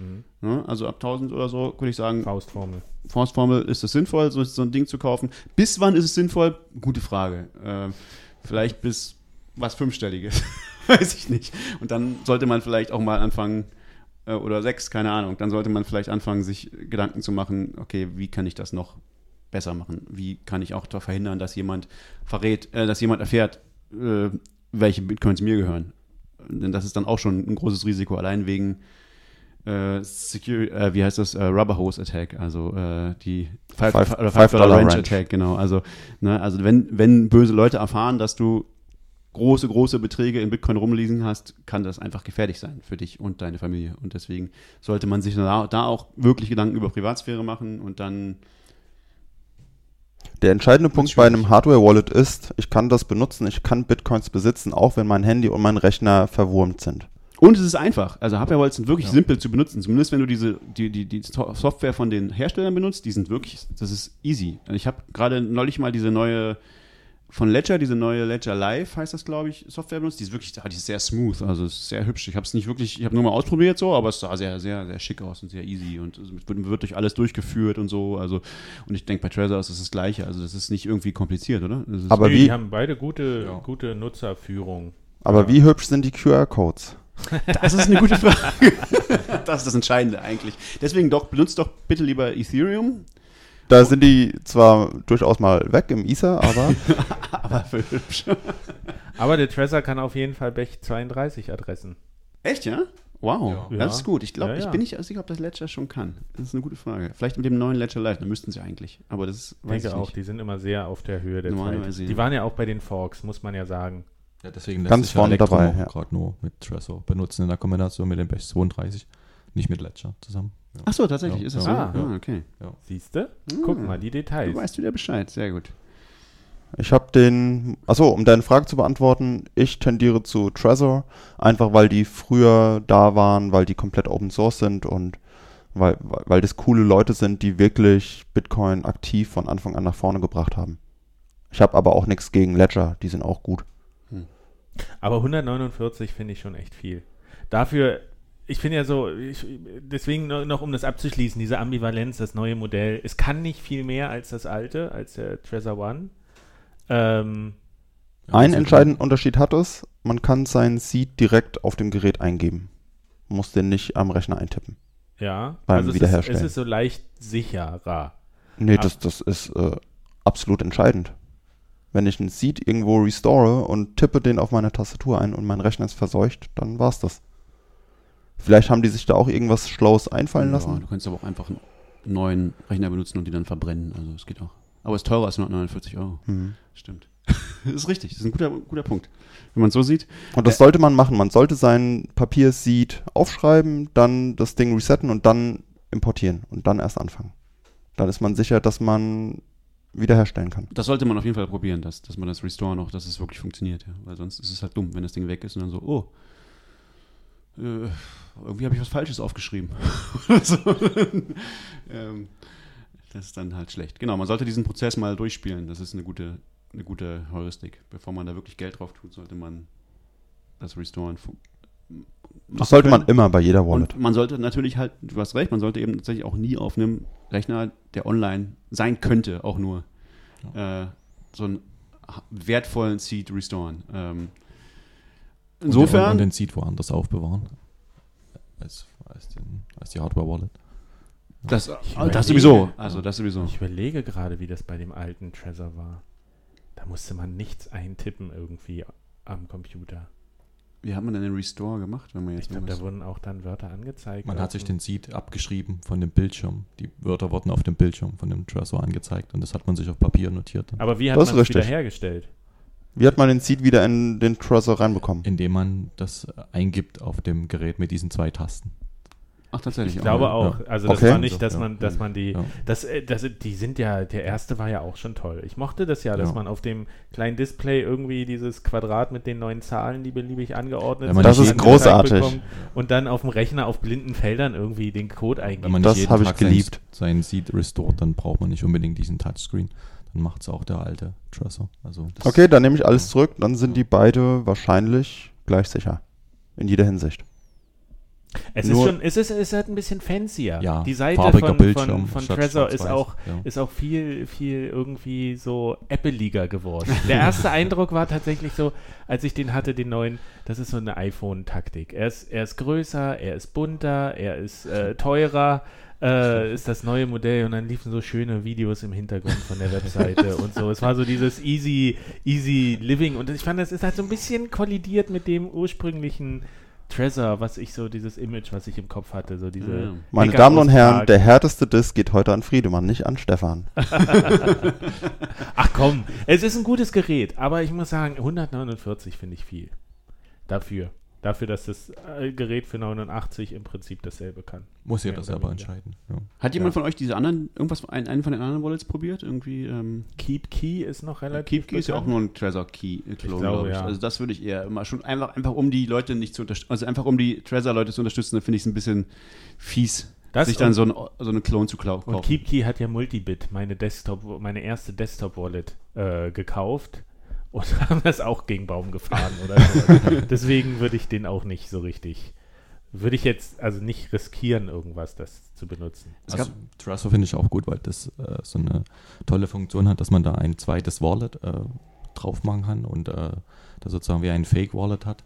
[SPEAKER 1] Mhm.
[SPEAKER 3] Ja, also ab 1000 oder so würde ich sagen,
[SPEAKER 1] Faustformel.
[SPEAKER 3] Faustformel, ist es sinnvoll, so, so ein Ding zu kaufen? Bis wann ist es sinnvoll? Gute Frage. Ähm, vielleicht bis was Fünfstelliges. *laughs* Weiß ich nicht. Und dann sollte man vielleicht auch mal anfangen, äh, oder sechs, keine Ahnung, dann sollte man vielleicht anfangen, sich Gedanken zu machen, okay, wie kann ich das noch besser machen? Wie kann ich auch verhindern, dass jemand verrät, äh, dass jemand erfährt, äh, welche Bitcoins mir gehören? Denn das ist dann auch schon ein großes Risiko, allein wegen äh, Security, äh, wie heißt das, äh, Rubber Hose Attack, also äh, die Five,
[SPEAKER 4] Five-
[SPEAKER 3] oder
[SPEAKER 4] Five
[SPEAKER 3] Dollar
[SPEAKER 4] Dollar
[SPEAKER 3] Ranch. Attack, genau. Also, ne, also wenn, wenn böse Leute erfahren, dass du große, große Beträge in Bitcoin rumliegen hast, kann das einfach gefährlich sein für dich und deine Familie. Und deswegen sollte man sich da, da auch wirklich Gedanken über Privatsphäre machen und dann
[SPEAKER 4] Der entscheidende Punkt bei einem Hardware-Wallet ist, ich kann das benutzen, ich kann Bitcoins besitzen, auch wenn mein Handy und mein Rechner verwurmt sind.
[SPEAKER 3] Und es ist einfach. Also Hardware-Wallets sind wirklich
[SPEAKER 2] Ja.
[SPEAKER 3] simpel zu benutzen. Zumindest wenn du diese, die, die, die So- Software von den Herstellern benutzt, die sind wirklich, das ist easy. Ich habe gerade neulich mal diese neue von Ledger, diese neue Ledger Live heißt das, glaube ich, Software benutzt. Die ist wirklich, ah, die ist sehr smooth, also ist sehr hübsch. Ich habe es nicht wirklich, ich habe nur mal ausprobiert so, aber es sah sehr, sehr, sehr schick aus und sehr easy und es wird, wird durch alles durchgeführt und so. Also und ich denke bei Trezor ist es das Gleiche. Also das ist nicht irgendwie kompliziert, oder? Das ist,
[SPEAKER 4] Aber wie-
[SPEAKER 1] die haben beide gute,
[SPEAKER 2] Ja.
[SPEAKER 1] gute Nutzerführung.
[SPEAKER 4] Aber
[SPEAKER 1] Ja.
[SPEAKER 4] wie hübsch sind die QR-Codes? *laughs*
[SPEAKER 3] Das ist eine gute Frage. *laughs* das ist das Entscheidende eigentlich. Deswegen doch, benutzt doch bitte lieber Ethereum.
[SPEAKER 4] Da sind die zwar durchaus mal weg im Ether, aber *laughs*
[SPEAKER 3] Aber für hübsch.
[SPEAKER 1] Aber der Trezor kann auf jeden Fall Bech 32 Adressen.
[SPEAKER 3] Echt, ja? Wow,
[SPEAKER 1] Ja.
[SPEAKER 3] das ist gut. Ich glaube,
[SPEAKER 1] Ja, ja.
[SPEAKER 3] ich bin nicht sicher, ob das Ledger schon kann. Das ist eine gute Frage. Vielleicht mit dem neuen Ledger Live, da müssten sie eigentlich. Aber das
[SPEAKER 1] Ich
[SPEAKER 3] weiß
[SPEAKER 1] denke
[SPEAKER 3] ich
[SPEAKER 1] auch,
[SPEAKER 3] nicht.
[SPEAKER 1] die sind immer sehr auf der Höhe der
[SPEAKER 3] Normalerweise,
[SPEAKER 1] Zeit. Die waren ja auch bei den Forks, muss man ja sagen.
[SPEAKER 2] Ja, deswegen
[SPEAKER 4] Ganz vorne dabei, ja.
[SPEAKER 2] gerade nur mit Trezor benutzen in der Kombination mit dem Bash 32, nicht mit Ledger zusammen. Ja.
[SPEAKER 3] Ach so, tatsächlich,
[SPEAKER 2] Ja.
[SPEAKER 3] ist es
[SPEAKER 1] Ja.
[SPEAKER 3] so?
[SPEAKER 1] Ah.
[SPEAKER 3] Okay.
[SPEAKER 1] Siehst du? Guck
[SPEAKER 3] Ah.
[SPEAKER 1] mal, die
[SPEAKER 3] Du
[SPEAKER 1] Details.
[SPEAKER 3] weißt wieder Bescheid, sehr gut.
[SPEAKER 4] Ich habe den, achso, um deine Frage zu beantworten, ich tendiere zu Trezor, einfach weil die früher da waren, weil die komplett Open Source sind und weil, weil weil das coole Leute sind, die wirklich Bitcoin aktiv von Anfang an nach vorne gebracht haben. Ich habe aber auch nichts gegen Ledger, die sind auch gut.
[SPEAKER 1] Aber 149 finde ich schon echt viel. Dafür, ich finde ja so, ich, deswegen noch, um das abzuschließen, diese Ambivalenz, das neue Modell, es kann nicht viel mehr als das alte, als der Trezor One. Ähm,
[SPEAKER 2] also-
[SPEAKER 4] entscheidenden Unterschied hat es, man kann seinen Seed direkt auf dem Gerät eingeben. Muss den nicht am Rechner eintippen.
[SPEAKER 1] ja,
[SPEAKER 4] Beim
[SPEAKER 1] also es ist,
[SPEAKER 4] Wiederherstellen.
[SPEAKER 1] es ist so leicht sicherer.
[SPEAKER 4] Nee, das, das ist äh, absolut entscheidend. Wenn ich einen Seed irgendwo restore und tippe den auf meine Tastatur ein und mein Rechner ist verseucht, dann war's das. Vielleicht haben die sich da auch irgendwas Schlaues einfallen
[SPEAKER 3] Ja,
[SPEAKER 4] lassen.
[SPEAKER 3] du kannst aber auch einfach einen neuen Rechner benutzen und die dann verbrennen. Also es geht auch. Aber es ist teurer als 149 Euro.
[SPEAKER 4] Mhm.
[SPEAKER 3] Stimmt. das *laughs* ist richtig. Das ist ein guter, guter Punkt. Wenn man es so sieht.
[SPEAKER 4] Und das sollte man machen. Man sollte sein Papier-Seed aufschreiben, dann das Ding resetten und dann importieren und dann erst anfangen. Dann ist man sicher, dass man wiederherstellen kann.
[SPEAKER 3] Das sollte man auf jeden Fall probieren, dass, dass man das Restore noch, dass es wirklich funktioniert. Ja. Weil sonst ist es halt dumm, wenn das Ding weg ist und dann so, oh, äh, irgendwie habe ich was Falsches aufgeschrieben. *laughs* so. ähm, das ist dann halt schlecht. Genau, man sollte diesen Prozess mal durchspielen. Das ist eine gute, eine gute Heuristik. Bevor man da wirklich Geld drauf tut, sollte man das Restoren
[SPEAKER 4] Das sollte man immer bei jeder Wallet.
[SPEAKER 3] Und man sollte natürlich halt, du hast recht, man sollte eben tatsächlich auch nie auf einem Rechner, der online sein könnte, auch nur äh, so einen wertvollen Seed restoren. Ähm, insofern,
[SPEAKER 2] Und den Seed woanders aufbewahren. Als, als, den, als die Hardware-Wallet.
[SPEAKER 3] das,
[SPEAKER 1] Ich
[SPEAKER 3] das
[SPEAKER 1] überlege.
[SPEAKER 3] sowieso. Also das sowieso.
[SPEAKER 1] Ich überlege gerade, wie das bei dem alten Trezor war. Da musste man nichts eintippen irgendwie am Computer.
[SPEAKER 3] Wie hat man denn den Restore gemacht, wenn man
[SPEAKER 1] Ich
[SPEAKER 3] jetzt
[SPEAKER 1] glaube, da wurden auch dann Wörter angezeigt.
[SPEAKER 2] Man hat sich den Seed abgeschrieben von dem Bildschirm. Die Wörter wurden auf dem Bildschirm von dem Trezor angezeigt und das hat man sich auf Papier notiert.
[SPEAKER 1] Aber wie hat
[SPEAKER 4] Das
[SPEAKER 1] man es
[SPEAKER 4] richtig.
[SPEAKER 1] wiederhergestellt?
[SPEAKER 4] Wie hat man den Seed wieder in den Trezor reinbekommen?
[SPEAKER 2] Indem man das äh, eingibt auf dem Gerät mit diesen zwei Tasten.
[SPEAKER 3] Ach, tatsächlich.
[SPEAKER 1] Ich glaube
[SPEAKER 2] ja.
[SPEAKER 1] auch. Also das
[SPEAKER 4] Okay.
[SPEAKER 1] war nicht, dass
[SPEAKER 2] Ja.
[SPEAKER 1] man, dass man die,
[SPEAKER 2] Ja.
[SPEAKER 1] das, äh, das, die sind ja, der erste war ja auch schon toll. Ich mochte das ja, dass
[SPEAKER 2] Ja.
[SPEAKER 1] man auf dem kleinen Display irgendwie dieses Quadrat mit den neuen Zahlen, die beliebig angeordnet
[SPEAKER 2] Wenn man
[SPEAKER 4] Das ist großartig.
[SPEAKER 1] und dann auf dem Rechner auf blinden Feldern irgendwie den Code
[SPEAKER 2] Wenn
[SPEAKER 1] eingibt.
[SPEAKER 2] man nicht
[SPEAKER 4] Das
[SPEAKER 2] jeden
[SPEAKER 4] hab ich
[SPEAKER 2] sein-
[SPEAKER 4] geliebt.
[SPEAKER 2] Seinen Seed restored, dann braucht man nicht unbedingt diesen Touchscreen. Dann macht es auch der alte Trezor. Also
[SPEAKER 4] Okay, dann nehme ich alles zurück. Dann sind die beide wahrscheinlich gleich sicher. In jeder Hinsicht.
[SPEAKER 1] Es
[SPEAKER 4] Nur-
[SPEAKER 1] ist schon, es ist, es ist halt ein bisschen fancier.
[SPEAKER 2] Ja,
[SPEAKER 1] die Seite von,
[SPEAKER 2] Bildschirm
[SPEAKER 1] von, von Trezor ist auch,
[SPEAKER 2] ja.
[SPEAKER 1] ist auch viel, viel irgendwie so appeliger geworden. Der erste *laughs* Eindruck war tatsächlich so, als ich den hatte, den neuen, das ist so eine iPhone-Taktik. Er ist, er ist größer, er ist bunter, er ist äh, teurer, äh, ist das neue Modell und dann liefen so schöne Videos im Hintergrund von der Webseite und so. Es war so dieses easy, easy living und ich fand, das ist halt so ein bisschen kollidiert mit dem ursprünglichen Trezor, was ich so, dieses Image, was ich im Kopf hatte, so diese.
[SPEAKER 3] Ja.
[SPEAKER 4] Meine Damen und Herren, der härteste Diss geht heute an Friedemann, nicht an Stefan. *laughs*
[SPEAKER 1] Ach komm, es ist ein gutes Gerät, aber ich muss sagen, 149 finde ich viel. Dafür. Dafür, dass das äh, Gerät für 89 im Prinzip dasselbe kann.
[SPEAKER 2] muss jeder
[SPEAKER 1] Ja,
[SPEAKER 2] selber entscheiden. Ja.
[SPEAKER 3] Hat jemand
[SPEAKER 1] Ja.
[SPEAKER 3] von euch diese anderen, irgendwas, einen, einen von den anderen Wallets probiert? Irgendwie, ähm,
[SPEAKER 1] Keep Key ist noch relativ.
[SPEAKER 3] Keep ist ja auch nur ein Trezor Key äh, Clone,
[SPEAKER 1] glaube,
[SPEAKER 3] ich.
[SPEAKER 1] ja.
[SPEAKER 3] Also das würde ich eher immer schon einfach, einfach um die Leute nicht zu unterstützen, also einfach um die Trezor Leute zu unterstützen, da finde ich es ein bisschen fies,
[SPEAKER 1] Das
[SPEAKER 3] sich dann so, ein, so eine Clone zu klau-
[SPEAKER 1] Und
[SPEAKER 3] kaufen.
[SPEAKER 1] KeepKey hat ja Multibit, meine Desktop, meine erste Desktop-Wallet, äh, gekauft und *laughs* haben das auch gegen Baum gefahren oder so. *laughs* Deswegen würde ich den auch nicht so richtig. Würde ich jetzt also nicht riskieren, irgendwas das zu benutzen.
[SPEAKER 3] Es
[SPEAKER 2] Also Trezor finde ich auch gut, weil das äh, so eine tolle Funktion hat, dass man da ein zweites Wallet äh, drauf machen kann und äh, da sozusagen wie ein Fake-Wallet hat.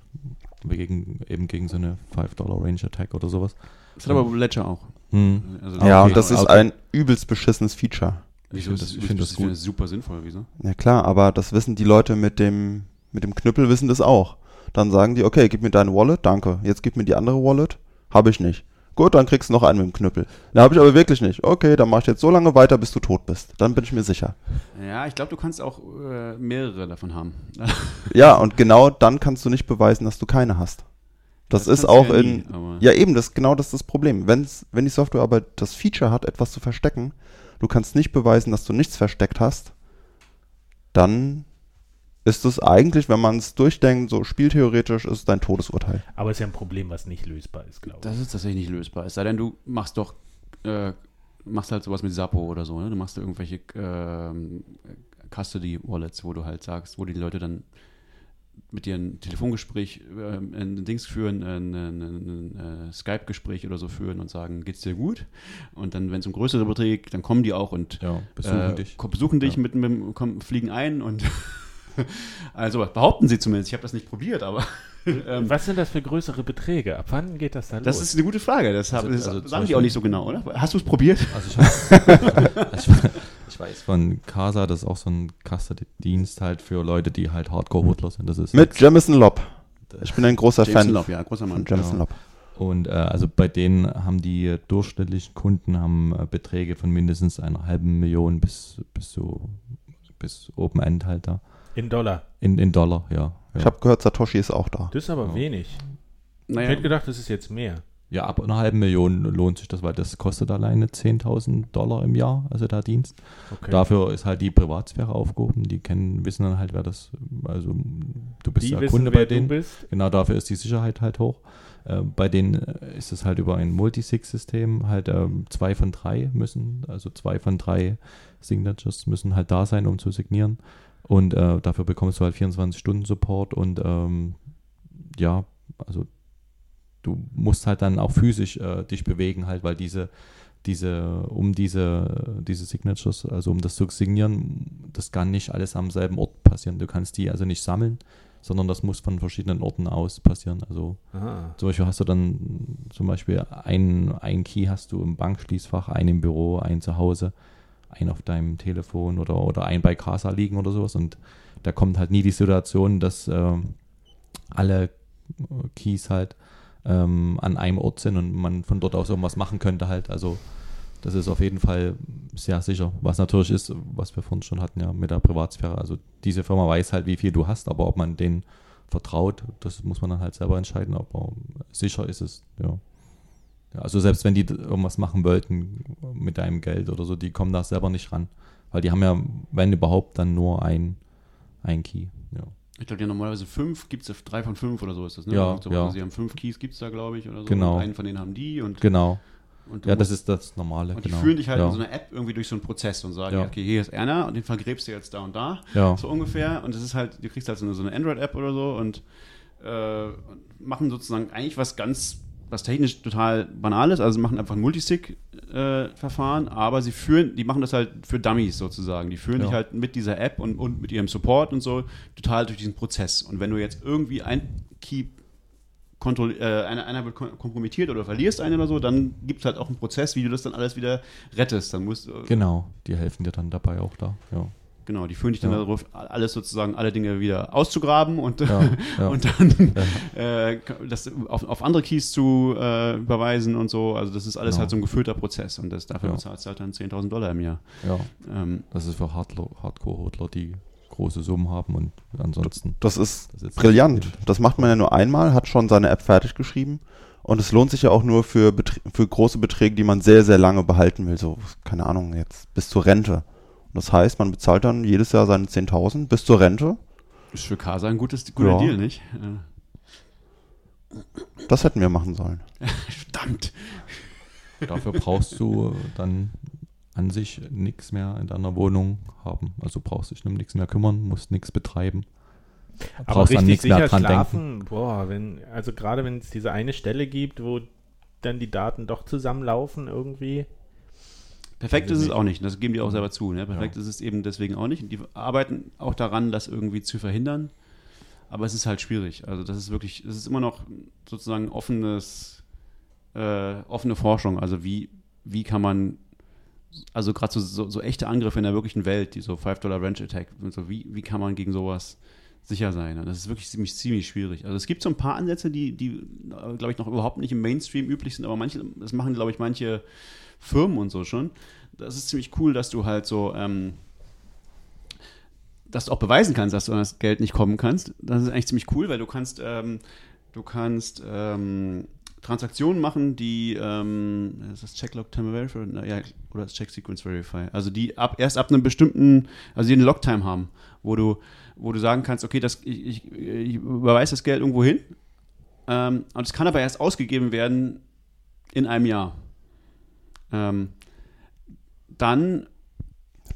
[SPEAKER 2] Gegen, eben gegen so eine 5-Dollar Range Attack oder sowas.
[SPEAKER 3] Das hat aber Ledger auch.
[SPEAKER 2] Hm.
[SPEAKER 3] Also,
[SPEAKER 4] ja,
[SPEAKER 2] okay.
[SPEAKER 4] und das ist
[SPEAKER 2] Okay.
[SPEAKER 4] ein übelst beschissenes Feature.
[SPEAKER 3] Wieso
[SPEAKER 2] find
[SPEAKER 3] ist
[SPEAKER 2] das-
[SPEAKER 3] das,
[SPEAKER 2] ich find das
[SPEAKER 3] ich
[SPEAKER 2] gut.
[SPEAKER 3] finde das super sinnvoll, wieso?
[SPEAKER 4] Ja klar, aber das wissen die Leute mit dem, mit dem Knüppel wissen das auch. Dann sagen die, okay, gib mir deine Wallet, danke. Jetzt gib mir die andere Wallet, habe ich nicht. Gut, dann kriegst du noch einen mit dem Knüppel. Da habe ich aber wirklich nicht. Okay, dann mach ich jetzt so lange weiter, bis du tot bist. Dann bin ich mir sicher.
[SPEAKER 3] Ja, ich glaube, du kannst auch äh, mehrere davon haben. *laughs*
[SPEAKER 4] Ja, und genau dann kannst du nicht beweisen, dass du keine hast. Das,
[SPEAKER 3] Das
[SPEAKER 4] ist auch
[SPEAKER 3] ja
[SPEAKER 4] in.
[SPEAKER 3] nie,
[SPEAKER 4] ja, eben, das genau das ist das Problem. Wenn's, wenn die Software aber das Feature hat, etwas zu verstecken, du kannst nicht beweisen, dass du nichts versteckt hast, dann ist es eigentlich, wenn man es durchdenkt, so spieltheoretisch, ist es dein Todesurteil.
[SPEAKER 1] Aber es ist ja ein Problem, was nicht lösbar ist, glaube ich.
[SPEAKER 3] Das ist tatsächlich nicht lösbar. Es sei denn, du machst doch, äh, machst halt sowas mit Sappo oder so, ne? Du machst da irgendwelche ähm, Custody-Wallets, wo du halt sagst, wo die Leute dann mit dir ein Telefongespräch, ähm, ein Dings führen, ein, ein, ein, äh, Skype-Gespräch oder so führen und sagen, geht's dir gut? Und dann, wenn es um größere Beträge geht, dann kommen die auch und
[SPEAKER 2] Ja, besuchen
[SPEAKER 3] äh,
[SPEAKER 2] dich.
[SPEAKER 3] Besuchen dich
[SPEAKER 2] Ja.
[SPEAKER 3] mit, mit kommen, fliegen ein und *laughs* also behaupten sie zumindest. Ich habe das nicht probiert, aber ähm,
[SPEAKER 1] Was sind das für größere Beträge? Ab wann geht das dann
[SPEAKER 3] das
[SPEAKER 1] los?
[SPEAKER 3] ist eine gute Frage. Das, hab,
[SPEAKER 2] Also-
[SPEAKER 3] das
[SPEAKER 2] also
[SPEAKER 3] sagen die auch nicht so genau, oder? Hast du es probiert?
[SPEAKER 2] Also ich, *laughs* weiß, ich, ich weiß von Casa, das ist auch so ein Custody-Dienst halt für Leute, die halt Hardcore-Hodler sind. Das ist
[SPEAKER 4] Mit Jamison Lobb. Ich bin ein großer Fan
[SPEAKER 3] Love, ja, großer Mann.
[SPEAKER 4] Jamison
[SPEAKER 2] Ja.
[SPEAKER 4] Lobb.
[SPEAKER 2] Und äh, also bei denen haben die durchschnittlichen Kunden haben äh, Beträge von mindestens einer halben Million bis bis so bis Open End halt da.
[SPEAKER 1] In Dollar.
[SPEAKER 2] In, in Dollar, ja. ja.
[SPEAKER 4] Ich habe gehört, Satoshi ist auch da.
[SPEAKER 1] Das ist aber
[SPEAKER 2] Ja.
[SPEAKER 1] wenig. Ich
[SPEAKER 3] Naja,
[SPEAKER 1] hätte gedacht, das ist jetzt mehr.
[SPEAKER 2] ja, ab einer halben Million lohnt sich das, weil das kostet alleine 10.000 Dollar im Jahr, also der Dienst.
[SPEAKER 1] Okay.
[SPEAKER 2] Dafür ist halt die Privatsphäre aufgehoben. Die kennen, wissen dann halt, wer das, also du bist
[SPEAKER 1] die
[SPEAKER 2] ja
[SPEAKER 1] wissen,
[SPEAKER 2] Kunde
[SPEAKER 1] wer
[SPEAKER 2] bei
[SPEAKER 1] du
[SPEAKER 2] denen.
[SPEAKER 1] bist.
[SPEAKER 2] Genau dafür ist die Sicherheit halt hoch. Äh, bei denen äh, ist es halt über ein Multisig-System, halt ähm, zwei von drei müssen, also zwei von drei Signatures müssen halt da sein, um zu signieren. Und äh, dafür bekommst du halt 24-Stunden-Support und ähm, ja, also du musst halt dann auch physisch äh, dich bewegen halt, weil diese diese, um diese, diese Signatures, also um das zu signieren, das kann nicht alles am selben Ort passieren. Du kannst die also nicht sammeln, sondern das muss von verschiedenen Orten aus passieren. Also
[SPEAKER 1] Ah.
[SPEAKER 2] zum Beispiel hast du dann zum Beispiel ein, ein Key hast du im Bankschließfach, einen im Büro, einen zu Hause, einen auf deinem Telefon oder, oder einen bei Casa liegen oder sowas und da kommt halt nie die Situation, dass ähm, alle Keys halt ähm, an einem Ort sind und man von dort aus irgendwas machen könnte halt. Also das ist auf jeden Fall sehr sicher. Was natürlich ist, was wir vorhin schon hatten, ja, mit der Privatsphäre. Also diese Firma weiß halt, wie viel du hast, aber ob man denen vertraut, das muss man dann halt selber entscheiden, aber sicher ist es, ja. Ja also selbst wenn die irgendwas machen wollten mit deinem Geld oder so, die kommen da selber nicht ran. Weil die haben ja, wenn überhaupt, dann nur ein, ein Key. Ja.
[SPEAKER 3] ich glaube, die haben normalerweise fünf, gibt es drei von fünf oder so ist das, ne?
[SPEAKER 2] Ja,
[SPEAKER 3] so,
[SPEAKER 2] ja.
[SPEAKER 3] Also sie haben fünf Keys, gibt es da, glaube ich, oder so.
[SPEAKER 2] Genau.
[SPEAKER 3] Und einen von denen haben die und,
[SPEAKER 2] Genau.
[SPEAKER 3] und
[SPEAKER 2] Ja, das ist das Normale.
[SPEAKER 3] und die
[SPEAKER 2] genau.
[SPEAKER 3] führen dich halt
[SPEAKER 2] ja.
[SPEAKER 3] in so einer App irgendwie durch so einen Prozess und sagen,
[SPEAKER 2] Ja.
[SPEAKER 3] ja, okay, hier ist Erna und den vergräbst du jetzt da und da.
[SPEAKER 2] ja.
[SPEAKER 3] so ungefähr. Und das ist halt, du kriegst halt so eine, so eine Android-App oder so und äh, machen sozusagen eigentlich was ganz, was technisch total banal ist. Also sie machen einfach ein Multisig-Verfahren, aber sie führen, die machen das halt für Dummies sozusagen. Die führen
[SPEAKER 2] Ja.
[SPEAKER 3] dich halt mit dieser App und, und mit ihrem Support und so total durch diesen Prozess. Und wenn du jetzt irgendwie ein Key kontroll äh, einer, einer wird kom- kompromittiert oder verlierst einen oder so, dann gibt es halt auch einen Prozess, wie du das dann alles wieder rettest. Dann musst du,
[SPEAKER 2] Genau, die helfen dir dann dabei auch da. Ja,
[SPEAKER 3] Genau, die führen dich dann
[SPEAKER 2] Ja.
[SPEAKER 3] darauf, alles sozusagen, alle Dinge wieder auszugraben und,
[SPEAKER 2] ja, *laughs* ja.
[SPEAKER 3] und dann
[SPEAKER 2] ja.
[SPEAKER 3] äh, das auf, auf andere Keys zu äh, überweisen und so. Also das ist alles halt so ein geführter Prozess und das, dafür
[SPEAKER 2] Ja.
[SPEAKER 3] bezahlst du halt dann 10.000 Dollar im Jahr.
[SPEAKER 2] ja.
[SPEAKER 3] Ähm,
[SPEAKER 2] Das ist für Hardcore-Hodler, die große Summen haben und ansonsten.
[SPEAKER 4] Das ist
[SPEAKER 2] Das ist
[SPEAKER 4] brillant. Das macht man ja nur einmal, hat schon seine App fertig geschrieben. Und es lohnt sich ja auch nur für, Beträ- für große Beträge, die man sehr, sehr lange behalten will. So, keine Ahnung, jetzt bis zur Rente. Das heißt, man bezahlt dann jedes Jahr seine 10.000 bis zur Rente.
[SPEAKER 3] ist für Casa ein gutes, guter
[SPEAKER 4] Ja.
[SPEAKER 3] Deal, nicht?
[SPEAKER 4] Das hätten wir machen sollen. *laughs*
[SPEAKER 3] verdammt.
[SPEAKER 2] Dafür brauchst du dann an sich nichts mehr in deiner Wohnung haben. Also brauchst dich um nichts mehr kümmern, musst nichts betreiben.
[SPEAKER 1] Aber
[SPEAKER 2] Brauchst an
[SPEAKER 1] richtig
[SPEAKER 2] nichts mehr dran denken.
[SPEAKER 1] schlafen, boah, wenn, also gerade wenn es diese eine Stelle gibt, wo dann die Daten doch zusammenlaufen irgendwie.
[SPEAKER 3] Perfekt
[SPEAKER 2] Also
[SPEAKER 3] ist es auch nicht. Das geben die auch selber zu. Ne? Perfekt
[SPEAKER 2] Ja.
[SPEAKER 3] ist es eben deswegen auch nicht. Und die arbeiten auch daran, das irgendwie zu verhindern. Aber es ist halt schwierig. Also das ist wirklich, es ist immer noch sozusagen offenes, äh, offene Forschung. Also wie, wie kann man, also gerade so, so, so echte Angriffe in der wirklichen Welt, die so 5-Dollar Ranch Attack und so, wie, wie kann man gegen sowas sicher sein. Das ist wirklich ziemlich, ziemlich schwierig. Also es gibt so ein paar Ansätze, die, die glaube ich, noch überhaupt nicht im Mainstream üblich sind, aber manche, das machen, glaube ich, manche Firmen und so schon. Das ist ziemlich cool, dass du halt so, ähm, dass du auch beweisen kannst, dass du an das Geld nicht kommen kannst. Das ist eigentlich ziemlich cool, weil du kannst, ähm, du kannst ähm, Transaktionen machen, die ähm, ist das Checklog Time Verify ja, oder das Check Sequence Verify. Also die ab erst ab einem bestimmten, also die eine Logtime haben, wo du, wo du sagen kannst, okay, das, ich, ich, ich überweise das Geld irgendwo hin ähm, und es kann aber erst ausgegeben werden in einem Jahr. Ähm, dann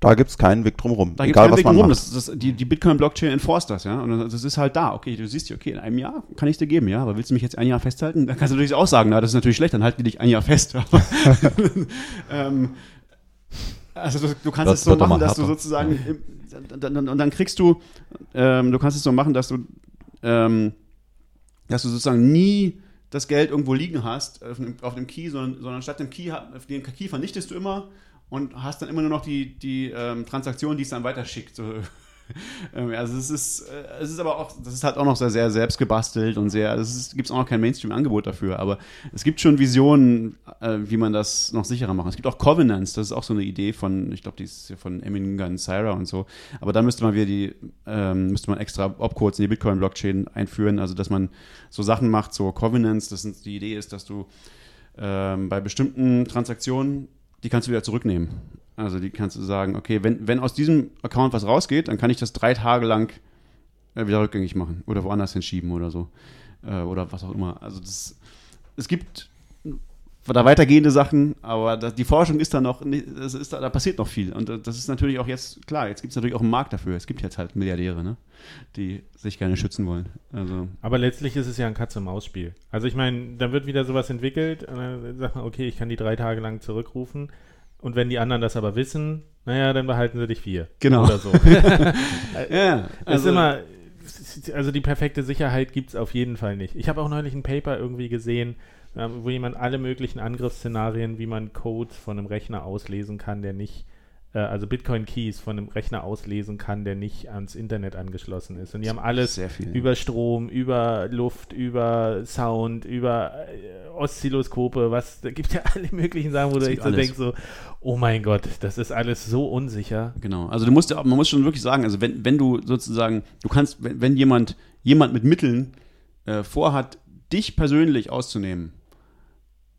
[SPEAKER 4] Da gibt es keinen Weg drumherum.
[SPEAKER 3] da gibt
[SPEAKER 4] Egal,
[SPEAKER 3] es
[SPEAKER 4] was
[SPEAKER 3] Weg
[SPEAKER 4] man
[SPEAKER 3] rum.
[SPEAKER 4] macht.
[SPEAKER 3] Das, das, die die Bitcoin-Blockchain enforced das, ja. Und das ist halt da. Okay, du siehst, okay, in einem Jahr kann ich dir geben, ja. Aber willst du mich jetzt ein Jahr festhalten? Dann kannst du natürlich auch sagen, na, das ist natürlich schlecht, dann halten die dich ein Jahr fest. *laughs* *laughs* Ähm, also du, du kannst
[SPEAKER 2] Das
[SPEAKER 3] es so machen, dass du sozusagen, im, dann, dann, und dann kriegst du, ähm, du kannst es so machen, dass du, ähm, dass du sozusagen nie das Geld irgendwo liegen hast auf dem, auf dem Key, sondern, sondern statt dem Key, den Key vernichtest du immer und hast dann immer nur noch die, die ähm, Transaktion, die es dann weiterschickt. So. *laughs* Ähm, also es ist, äh, es ist aber auch, das ist halt auch noch sehr, sehr selbst gebastelt und sehr, es gibt auch noch kein Mainstream-Angebot dafür, aber es gibt schon Visionen, äh, wie man das noch sicherer macht. Es gibt auch Covenants, das ist auch so eine Idee von, ich glaube, die ist ja von Emin Gansira und so, aber da müsste man wieder die, ähm, müsste man extra Opcodes in die Bitcoin-Blockchain einführen, also dass man so Sachen macht, so Covenants, das sind, die Idee ist, dass du ähm, bei bestimmten Transaktionen, die kannst du wieder zurücknehmen. Also die kannst du sagen, okay, wenn, wenn aus diesem Account was rausgeht, dann kann ich das drei Tage lang äh, wieder rückgängig machen oder woanders hinschieben oder so. Äh, oder was auch immer. Also das, es gibt da weitergehende Sachen, aber da, die Forschung ist da noch, das ist da, da passiert noch viel. Und äh, das ist natürlich auch jetzt, klar, jetzt gibt es natürlich auch einen Markt dafür. Es gibt jetzt halt Milliardäre, ne? die sich gerne schützen wollen. Also
[SPEAKER 1] Aber letztlich ist es ja ein Katz-und-Maus-Spiel. Also ich meine, dann wird wieder sowas entwickelt und dann sagt man, okay, ich kann die drei Tage lang zurückrufen. Und wenn die anderen das aber wissen, naja, dann behalten sie dich vier.
[SPEAKER 3] Genau.
[SPEAKER 1] Oder so. *laughs* *laughs*
[SPEAKER 3] ja,
[SPEAKER 1] Es ist immer, also die perfekte Sicherheit gibt es auf jeden Fall nicht. Ich habe auch neulich ein Paper irgendwie gesehen, wo jemand alle möglichen Angriffsszenarien, wie man Code von einem Rechner auslesen kann, der nicht, äh, also Bitcoin-Keys von einem Rechner auslesen kann, der nicht ans Internet angeschlossen ist. Und die haben alles über Strom, über Luft, über Sound, über äh, Oszilloskope, was, da gibt ja *laughs* alle möglichen Sachen, wo du
[SPEAKER 3] Es
[SPEAKER 1] echt so denkst, so, oh mein Gott, das ist alles so unsicher.
[SPEAKER 3] Genau, also du musst ja, man muss schon wirklich sagen, also wenn, wenn du sozusagen, du kannst, wenn, wenn jemand, jemand mit Mitteln äh, vorhat, dich persönlich auszunehmen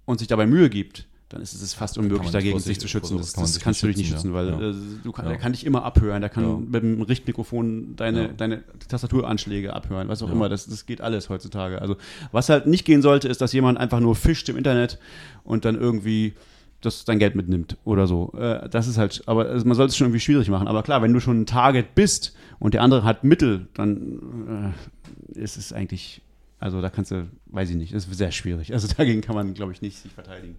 [SPEAKER 3] und sich dabei Mühe gibt, dann ist es fast unmöglich, dagegen sich zu schützen. Das,
[SPEAKER 2] kann
[SPEAKER 3] das kannst du dich
[SPEAKER 2] nicht
[SPEAKER 3] schützen,
[SPEAKER 2] schützen,
[SPEAKER 3] weil
[SPEAKER 2] ja.
[SPEAKER 3] äh, du kann,
[SPEAKER 2] Ja.
[SPEAKER 3] er kann dich immer abhören, der kann
[SPEAKER 2] Ja.
[SPEAKER 3] mit dem Richtmikrofon deine,
[SPEAKER 2] Ja.
[SPEAKER 3] deine Tastaturanschläge abhören, was auch
[SPEAKER 2] Ja.
[SPEAKER 3] immer, das, das geht alles heutzutage. Also was halt nicht gehen sollte, ist, dass jemand einfach nur fischt im Internet und dann irgendwie das dein Geld mitnimmt oder so. Äh, das ist halt, aber also man sollte es schon irgendwie schwierig machen. Aber klar, wenn du schon ein Target bist und der andere hat Mittel, dann äh, ist es eigentlich, also da kannst du, weiß ich nicht, das ist sehr schwierig. Also dagegen kann man, glaube ich, nicht sich verteidigen.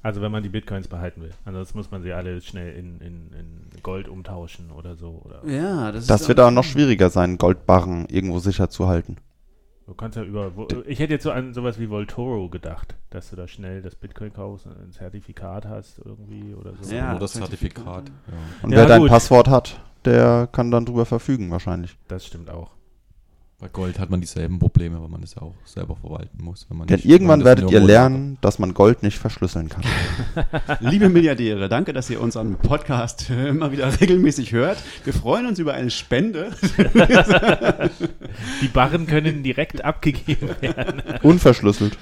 [SPEAKER 1] Also wenn man die Bitcoins behalten will. Ansonsten muss man sie alle schnell in, in, in Gold umtauschen oder so. Oder
[SPEAKER 3] Ja, das,
[SPEAKER 4] Das wird aber noch schwieriger sein, Goldbarren irgendwo sicher zu halten.
[SPEAKER 1] du kannst ja über. Wo, ich hätte jetzt so an sowas wie Voltoro gedacht, dass du da schnell das Bitcoin kaufst und ein Zertifikat hast irgendwie oder so.
[SPEAKER 3] Ja,
[SPEAKER 2] Nur das
[SPEAKER 3] Zertifikat.
[SPEAKER 2] Zertifikat. Ja.
[SPEAKER 4] Und
[SPEAKER 1] Ja,
[SPEAKER 4] wer dein
[SPEAKER 1] gut.
[SPEAKER 4] Passwort hat, der kann dann drüber verfügen wahrscheinlich.
[SPEAKER 1] Das stimmt auch.
[SPEAKER 2] Bei Gold hat man dieselben Probleme, weil man das ja auch selber verwalten muss. Wenn man
[SPEAKER 4] Denn
[SPEAKER 2] nicht-
[SPEAKER 4] irgendwann
[SPEAKER 2] wenn man das
[SPEAKER 4] werdet ihr lernen, dass man Gold nicht verschlüsseln kann. *laughs*
[SPEAKER 3] Liebe Milliardäre, danke, dass ihr unseren Podcast *laughs* immer wieder regelmäßig hört. Wir freuen uns über eine Spende. *laughs*
[SPEAKER 1] Die Barren können direkt abgegeben werden.
[SPEAKER 4] Unverschlüsselt.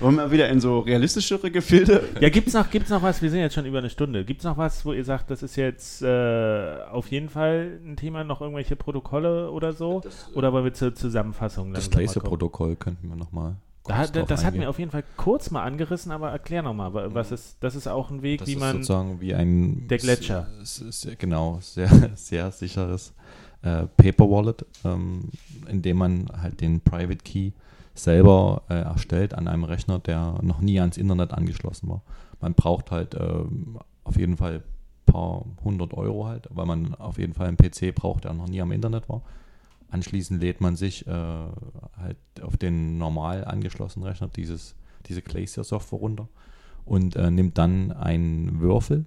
[SPEAKER 3] Wollen wir wieder in so realistischere Gefilde?
[SPEAKER 1] Ja, gibt's noch, gibt's noch was? Wir sind jetzt schon über eine Stunde. Gibt's noch was, wo ihr sagt, das ist jetzt äh, auf jeden Fall ein Thema, noch irgendwelche Protokolle oder so? Oder wollen wir zur Zusammenfassung
[SPEAKER 2] Das? Laser-Protokoll könnten wir nochmal.
[SPEAKER 1] Da, da, das hatten wir auf jeden Fall kurz mal angerissen, aber erklär nochmal, was ist, das ist auch ein Weg,
[SPEAKER 2] Das
[SPEAKER 1] wie
[SPEAKER 2] ist
[SPEAKER 1] man.
[SPEAKER 2] sozusagen wie ein
[SPEAKER 1] Der Gletscher.
[SPEAKER 2] s- s- s- genau, sehr, *laughs* sehr sicheres äh, Paper Wallet, ähm, in dem man halt den Private Key selber äh, erstellt an einem Rechner, der noch nie ans Internet angeschlossen war. Man braucht halt ähm, auf jeden Fall ein paar hundert Euro halt, weil man auf jeden Fall einen PC braucht, der noch nie am Internet war. Anschließend lädt man sich äh, halt auf den normal angeschlossenen Rechner dieses, diese Glacier Software runter und äh, nimmt dann einen Würfel,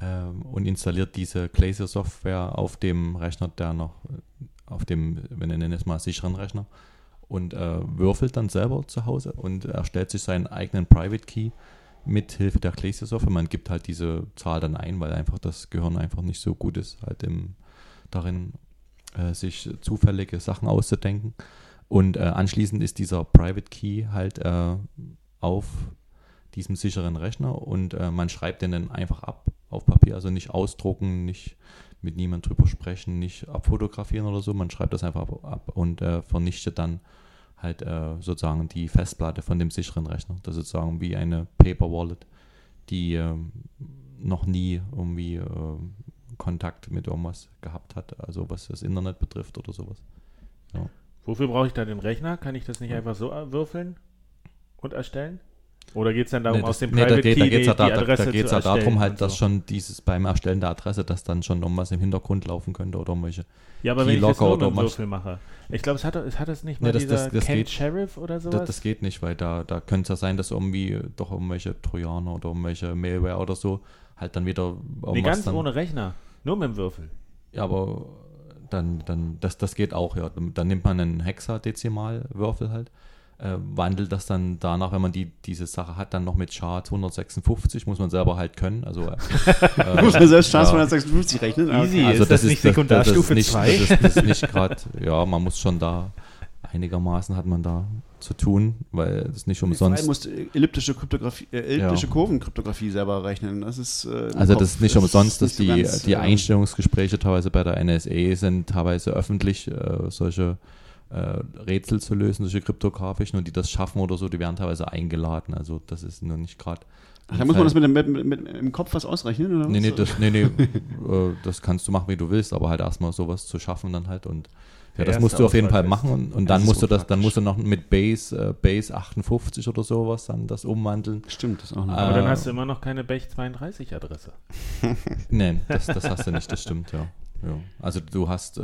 [SPEAKER 2] ähm, und installiert diese Glacier-Software auf dem Rechner, der noch, auf dem, wir nennen es mal sicheren Rechner, und äh, würfelt dann selber zu Hause und erstellt sich seinen eigenen Private Key mit Hilfe der Glacier-Software. Man gibt halt diese Zahl dann ein, weil einfach das Gehirn einfach nicht so gut ist, halt im, darin äh, sich zufällige Sachen auszudenken. Und äh, anschließend ist dieser Private Key halt äh, auf diesem sicheren Rechner und äh, man schreibt den dann einfach ab auf Papier, also nicht ausdrucken, nicht mit niemand drüber sprechen, nicht abfotografieren oder so, man schreibt das einfach ab, und äh, vernichtet dann halt äh, sozusagen die Festplatte von dem sicheren Rechner. Das ist sozusagen wie eine Paper Wallet, die ähm, noch nie irgendwie äh, Kontakt mit irgendwas gehabt hat, also was das Internet betrifft oder sowas. Ja.
[SPEAKER 1] Wofür brauche ich da den Rechner? Kann ich das nicht einfach so äh, würfeln und erstellen? Oder geht es dann darum,
[SPEAKER 2] Nee,
[SPEAKER 1] aus
[SPEAKER 2] das-
[SPEAKER 1] dem
[SPEAKER 2] nee,
[SPEAKER 1] Private
[SPEAKER 2] da geht,
[SPEAKER 1] Key
[SPEAKER 2] da geht's ja,
[SPEAKER 1] die,
[SPEAKER 2] da,
[SPEAKER 1] die
[SPEAKER 2] da,
[SPEAKER 1] Adresse
[SPEAKER 2] da geht's
[SPEAKER 1] zu
[SPEAKER 2] ja darum halt,
[SPEAKER 1] und
[SPEAKER 2] dass
[SPEAKER 1] so?
[SPEAKER 2] schon dieses beim Erstellen der Adresse, dass dann schon irgendwas im Hintergrund laufen könnte oder irgendwelche.
[SPEAKER 1] Ja, aber wenn ich das nur mit Würfel mache. Ich glaube, es hat, es hat das nicht mal
[SPEAKER 2] Nee, das-
[SPEAKER 1] dieser
[SPEAKER 2] das- das geht-
[SPEAKER 1] Sheriff oder sowas?
[SPEAKER 2] Das, das geht nicht, weil da, da könnte es ja sein, dass irgendwie doch irgendwelche Trojaner oder irgendwelche Malware oder so halt dann wieder irgendwas
[SPEAKER 1] nee, ganz
[SPEAKER 2] dann,
[SPEAKER 1] ohne Rechner. Nur mit dem Würfel.
[SPEAKER 2] Ja, aber dann, dann das, das geht auch, ja. Dann, nimmt man einen Hexadezimalwürfel halt, äh, wandelt das dann danach, wenn man die, diese Sache hat, dann noch mit Char 256, muss man selber halt können. Also, äh, *laughs*
[SPEAKER 3] Muss man selbst Chance
[SPEAKER 2] ja.
[SPEAKER 3] 256 rechnen? Ah,
[SPEAKER 1] Easy.
[SPEAKER 3] okay.
[SPEAKER 2] also
[SPEAKER 1] ist das nicht Sekundarstufe
[SPEAKER 2] das, das,
[SPEAKER 1] zwei?
[SPEAKER 2] ist nicht, das, ist nicht gerade, ja, man muss schon da einigermaßen hat man da zu tun, weil das nicht umsonst.
[SPEAKER 3] musst du elliptische, Kryptographie, äh, elliptische
[SPEAKER 2] Ja.
[SPEAKER 3] Kurvenkryptographie selber rechnen. Das ist, äh,
[SPEAKER 2] Also
[SPEAKER 3] Kopf.
[SPEAKER 2] das ist nicht
[SPEAKER 3] Das
[SPEAKER 2] umsonst, dass
[SPEAKER 3] nicht so
[SPEAKER 2] die,
[SPEAKER 3] ganz,
[SPEAKER 2] die
[SPEAKER 3] äh,
[SPEAKER 2] Einstellungsgespräche teilweise bei der NSA sind teilweise öffentlich, äh, solche äh, Rätsel zu lösen, solche kryptografischen und die das schaffen oder so, die werden teilweise eingeladen. Also das ist nur nicht gerade.
[SPEAKER 3] Ach, da muss man das mit, dem, mit, mit, mit im Kopf was ausrechnen? Oder
[SPEAKER 2] Nee, nee, das, nee, nee *laughs* äh, das kannst du machen, wie du willst, aber halt erstmal sowas zu schaffen dann halt und ja, das musst du auf jeden Fall machen und, und dann musst du das, dann musst du noch mit Base, äh, Base 58 oder sowas dann das umwandeln.
[SPEAKER 3] Stimmt, das auch noch.
[SPEAKER 1] Aber dann
[SPEAKER 2] Äh,
[SPEAKER 1] hast du immer noch keine Bech 32 Adresse.
[SPEAKER 2] Nee, das, das hast du nicht, das stimmt, ja. ja. Also du hast äh,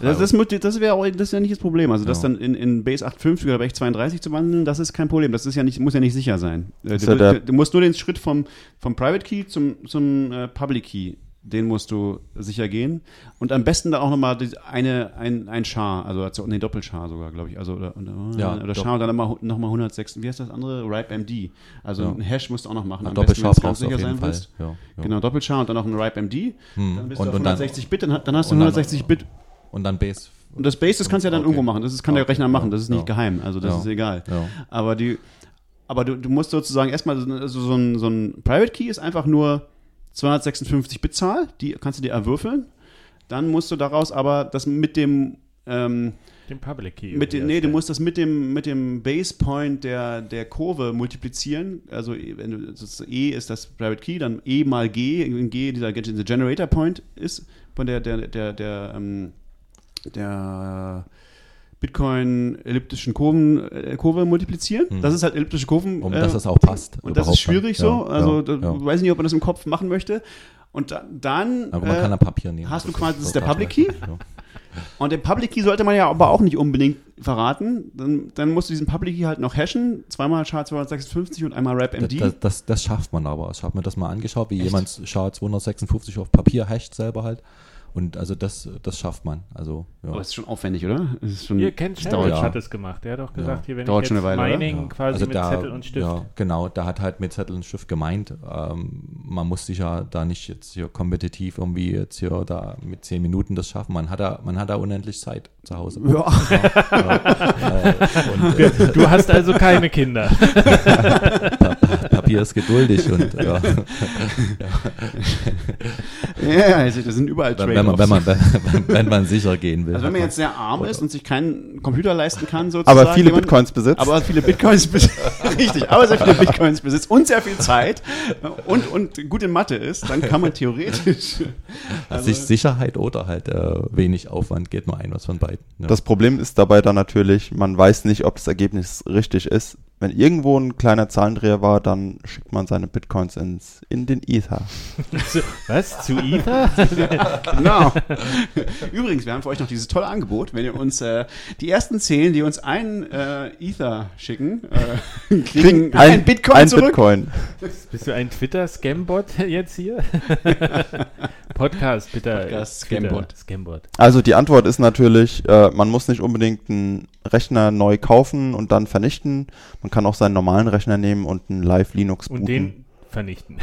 [SPEAKER 3] Das, das, das wäre auch das ist ja nicht das Problem. Also das
[SPEAKER 2] Ja.
[SPEAKER 3] dann in, in Base 850 oder Base 32 zu wandeln, das ist kein Problem. Das ist ja nicht, muss ja nicht sicher sein. Äh, Du, du, du musst nur den Schritt vom, vom Private Key zum, zum äh, Public Key, den musst du sicher gehen. Und am besten da auch nochmal eine, ein, ein Char, also nee, Doppelchar sogar, glaube ich. Also, oder, oder,
[SPEAKER 2] Ja,
[SPEAKER 3] oder
[SPEAKER 2] Dopp-
[SPEAKER 3] Char und dann nochmal noch mal 106. Wie heißt das andere? Ripe MD. Also
[SPEAKER 2] Ja.
[SPEAKER 3] ein Hash musst du auch noch machen.
[SPEAKER 2] Na,
[SPEAKER 3] am besten,
[SPEAKER 2] Doppelscharf
[SPEAKER 3] wenn's ganz
[SPEAKER 2] brauchst du auf
[SPEAKER 3] sicher
[SPEAKER 2] jeden
[SPEAKER 3] sein
[SPEAKER 2] Fall.
[SPEAKER 3] willst.
[SPEAKER 2] Ja, ja.
[SPEAKER 3] Genau, Doppelchar und dann noch ein Ripe MD.
[SPEAKER 2] Hm.
[SPEAKER 3] Dann bist du
[SPEAKER 2] Und,
[SPEAKER 3] auf
[SPEAKER 2] und, dann,
[SPEAKER 3] 160 Bit, dann, dann hast du
[SPEAKER 2] und dann-
[SPEAKER 3] 160 Bit
[SPEAKER 2] und dann Base.
[SPEAKER 3] und das Base, das kannst du ja dann
[SPEAKER 2] Okay.
[SPEAKER 3] irgendwo machen. Das ist, kann der
[SPEAKER 2] Okay,
[SPEAKER 3] Rechner machen. Das ist nicht geheim. Also das ist egal. Aber die, aber du, du musst sozusagen erstmal so, so ein, so ein Private Key ist einfach nur 256 Bit Zahl. Die kannst du dir erwürfeln. Dann musst du daraus aber das mit dem ähm,
[SPEAKER 1] Den Public Key.
[SPEAKER 3] mit
[SPEAKER 1] irgendwie
[SPEAKER 3] nee, du musst das mit dem, mit dem Base Point der, der Kurve multiplizieren. Also wenn du, E ist das Private Key, dann E mal G, in G dieser Generator Point ist von der, der, der, der, ähm, der Bitcoin elliptischen Kurven, äh, Kurve multiplizieren.
[SPEAKER 2] Hm.
[SPEAKER 3] Das ist halt elliptische Kurven.
[SPEAKER 2] Um
[SPEAKER 3] äh,
[SPEAKER 2] dass das auch passt.
[SPEAKER 3] und das ist schwierig
[SPEAKER 2] dann.
[SPEAKER 3] so.
[SPEAKER 2] Ja,
[SPEAKER 3] also
[SPEAKER 2] ja,
[SPEAKER 3] da,
[SPEAKER 2] ja.
[SPEAKER 3] weiß nicht, ob man das im Kopf machen möchte. Und da, dann
[SPEAKER 2] Aber man
[SPEAKER 3] äh,
[SPEAKER 2] kann da Papier nehmen.
[SPEAKER 3] hast du quasi- das ist der Public Key? Und den Public Key sollte man ja aber auch nicht unbedingt verraten. Dann, dann musst du diesen Public Key halt noch hashen. Zweimal SHA-256 und einmal RapMD.
[SPEAKER 2] das, das, das schafft man aber. Ich habe mir das mal angeschaut, wie
[SPEAKER 3] Echt?
[SPEAKER 2] jemand SHA-256 auf Papier hasht selber halt. Und also das, das schafft man. Also, ja.
[SPEAKER 3] Aber das ist schon aufwendig, oder? Ist schon,
[SPEAKER 1] Ihr kennt
[SPEAKER 3] dauert
[SPEAKER 2] ja.
[SPEAKER 1] hat es gemacht. Der hat doch gesagt,
[SPEAKER 2] Ja.
[SPEAKER 1] hier, wenn
[SPEAKER 3] Dauert
[SPEAKER 1] ich jetzt
[SPEAKER 3] eine Weile?
[SPEAKER 1] Mining
[SPEAKER 2] Ja.
[SPEAKER 1] quasi
[SPEAKER 2] Also
[SPEAKER 1] mit
[SPEAKER 2] da-
[SPEAKER 1] Zettel und Stift.
[SPEAKER 2] Ja, genau, da hat halt mit Zettel und Stift gemeint, ähm, man muss sich ja da nicht jetzt hier kompetitiv irgendwie jetzt hier da mit zehn Minuten das schaffen. Man hat da, man hat da unendlich Zeit zu Hause.
[SPEAKER 3] Ja.
[SPEAKER 2] Äh, *laughs* und äh,
[SPEAKER 1] Du hast also keine Kinder. *laughs* *laughs*
[SPEAKER 2] Papier ist geduldig und *laughs* ja,
[SPEAKER 3] ja, also das sind überall
[SPEAKER 2] wenn, wenn, man, wenn, man, wenn, wenn man sicher gehen will.
[SPEAKER 3] Also wenn man jetzt sehr arm ist und sich keinen Computer leisten kann, sozusagen.
[SPEAKER 4] Aber viele
[SPEAKER 3] den man-
[SPEAKER 4] Bitcoins besitzt.
[SPEAKER 3] Aber viele Bitcoins besitzt. *laughs* Richtig, aber sehr viele Bitcoins besitzt und sehr viel Zeit und, und gut in Mathe ist, dann kann man theoretisch.
[SPEAKER 2] Also sich Sicherheit oder halt äh, wenig Aufwand geht nur ein was von beiden. Ja.
[SPEAKER 4] Das Problem ist dabei dann natürlich, man weiß nicht, ob das Ergebnis richtig ist, wenn irgendwo ein kleiner Zahlendreher war, dann schickt man seine Bitcoins ins, in den Ether.
[SPEAKER 1] Was? Zu Ether? *laughs*
[SPEAKER 3] Genau. Übrigens, wir haben für euch noch dieses tolle Angebot. Wenn ihr uns äh, die ersten zehn, die uns einen äh, Ether schicken, äh, kriegen ein, Bitcoin
[SPEAKER 4] ein
[SPEAKER 3] zurück.
[SPEAKER 4] Bitcoin.
[SPEAKER 1] Bist du ein Twitter-Scambot jetzt hier? Podcast, *laughs* bitte.
[SPEAKER 3] Podcast,
[SPEAKER 1] Twitter,
[SPEAKER 3] Scambot.
[SPEAKER 1] Scambot.
[SPEAKER 4] Also die Antwort ist natürlich, äh, man muss nicht unbedingt einen Rechner neu kaufen und dann vernichten. Man kann auch seinen normalen Rechner nehmen und einen Live Linux
[SPEAKER 1] Und
[SPEAKER 4] booten
[SPEAKER 1] den vernichten.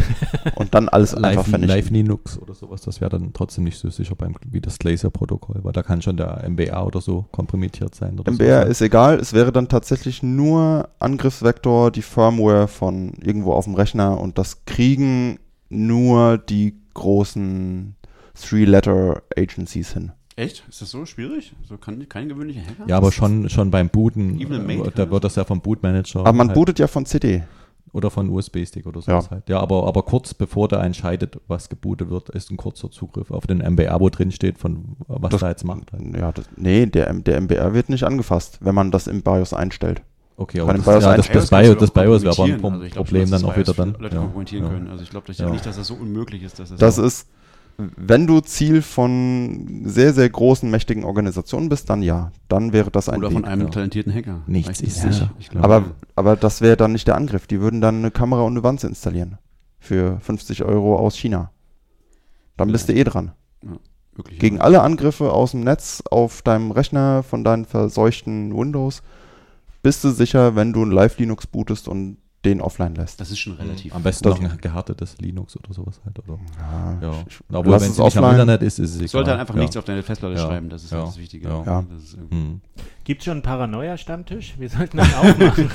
[SPEAKER 4] und dann alles einfach
[SPEAKER 2] Live,
[SPEAKER 4] vernichten.
[SPEAKER 2] Live Linux oder sowas, das wäre dann trotzdem nicht so sicher beim wie das Glacier-Protokoll, weil da kann schon der MBR oder so kompromittiert sein. Oder
[SPEAKER 4] MBR
[SPEAKER 2] so.
[SPEAKER 4] ist egal, es wäre dann tatsächlich nur Angriffsvektor, die Firmware von irgendwo auf dem Rechner und das kriegen nur die großen Three-Letter-Agencies hin.
[SPEAKER 3] Echt? Ist das so schwierig? So kann kein gewöhnlicher Hacker?
[SPEAKER 2] Ja, aber schon, schon beim Booten, äh, da wird das ja vom Bootmanager
[SPEAKER 4] Aber man
[SPEAKER 2] halt,
[SPEAKER 4] bootet ja von CD.
[SPEAKER 2] oder von USB-Stick oder sowas
[SPEAKER 4] Ja.
[SPEAKER 2] halt. Ja, aber, aber kurz bevor der entscheidet, was gebootet wird, ist ein kurzer Zugriff auf den MBR, wo drin steht, von was
[SPEAKER 4] Das-
[SPEAKER 2] da jetzt macht. Halt.
[SPEAKER 4] Ja, das, nee, der, M- der MBR wird nicht angefasst, wenn man das im BIOS einstellt.
[SPEAKER 2] Okay, aber das,
[SPEAKER 4] BIOS
[SPEAKER 2] ja, das, das, BIOS,
[SPEAKER 3] du
[SPEAKER 2] das BIOS wäre aber ein
[SPEAKER 3] kompromittieren.
[SPEAKER 2] Pro-
[SPEAKER 3] Also glaub
[SPEAKER 2] Problem dann auch wieder dann.
[SPEAKER 3] Leute
[SPEAKER 2] Ja,
[SPEAKER 3] können. Also ich glaube
[SPEAKER 2] Ja.
[SPEAKER 3] nicht, dass das so unmöglich ist. Dass das
[SPEAKER 4] Das ist, wenn du Ziel von sehr, sehr großen, mächtigen Organisationen bist, dann ja. Dann wäre das ein
[SPEAKER 3] oder von
[SPEAKER 4] Weg.
[SPEAKER 3] einem
[SPEAKER 2] ja.
[SPEAKER 3] talentierten Hacker.
[SPEAKER 2] Nichts ist
[SPEAKER 3] nicht.
[SPEAKER 2] sicher.
[SPEAKER 3] Ich glaub,
[SPEAKER 4] Aber, aber das wäre dann nicht der Angriff. Die würden dann eine Kamera und eine Wanze installieren. Für 50 Euro aus China. Dann bist du eh dran.
[SPEAKER 3] wirklich,
[SPEAKER 4] Gegen alle Angriffe aus dem Netz auf deinem Rechner von deinen verseuchten Windows bist du sicher, wenn du ein Live-Linux bootest und den offline lässt.
[SPEAKER 3] Das ist schon relativ.
[SPEAKER 2] Am besten noch ein gehärtetes Linux oder sowas halt. Oder?
[SPEAKER 4] Ja,
[SPEAKER 2] Ja.
[SPEAKER 4] ich-
[SPEAKER 2] Obwohl, wenn
[SPEAKER 4] es
[SPEAKER 2] nicht am
[SPEAKER 4] offline.
[SPEAKER 2] Internet ist, ist es egal.
[SPEAKER 3] Sollte halt einfach
[SPEAKER 2] ja.
[SPEAKER 3] nichts auf deine Festplatte
[SPEAKER 2] Ja.
[SPEAKER 3] schreiben, das ist
[SPEAKER 2] Ja.
[SPEAKER 3] das Wichtige.
[SPEAKER 2] Ja.
[SPEAKER 4] Ja.
[SPEAKER 3] Das
[SPEAKER 2] Hm.
[SPEAKER 1] Gibt es schon einen Paranoia-Stammtisch? Wir sollten das auch machen.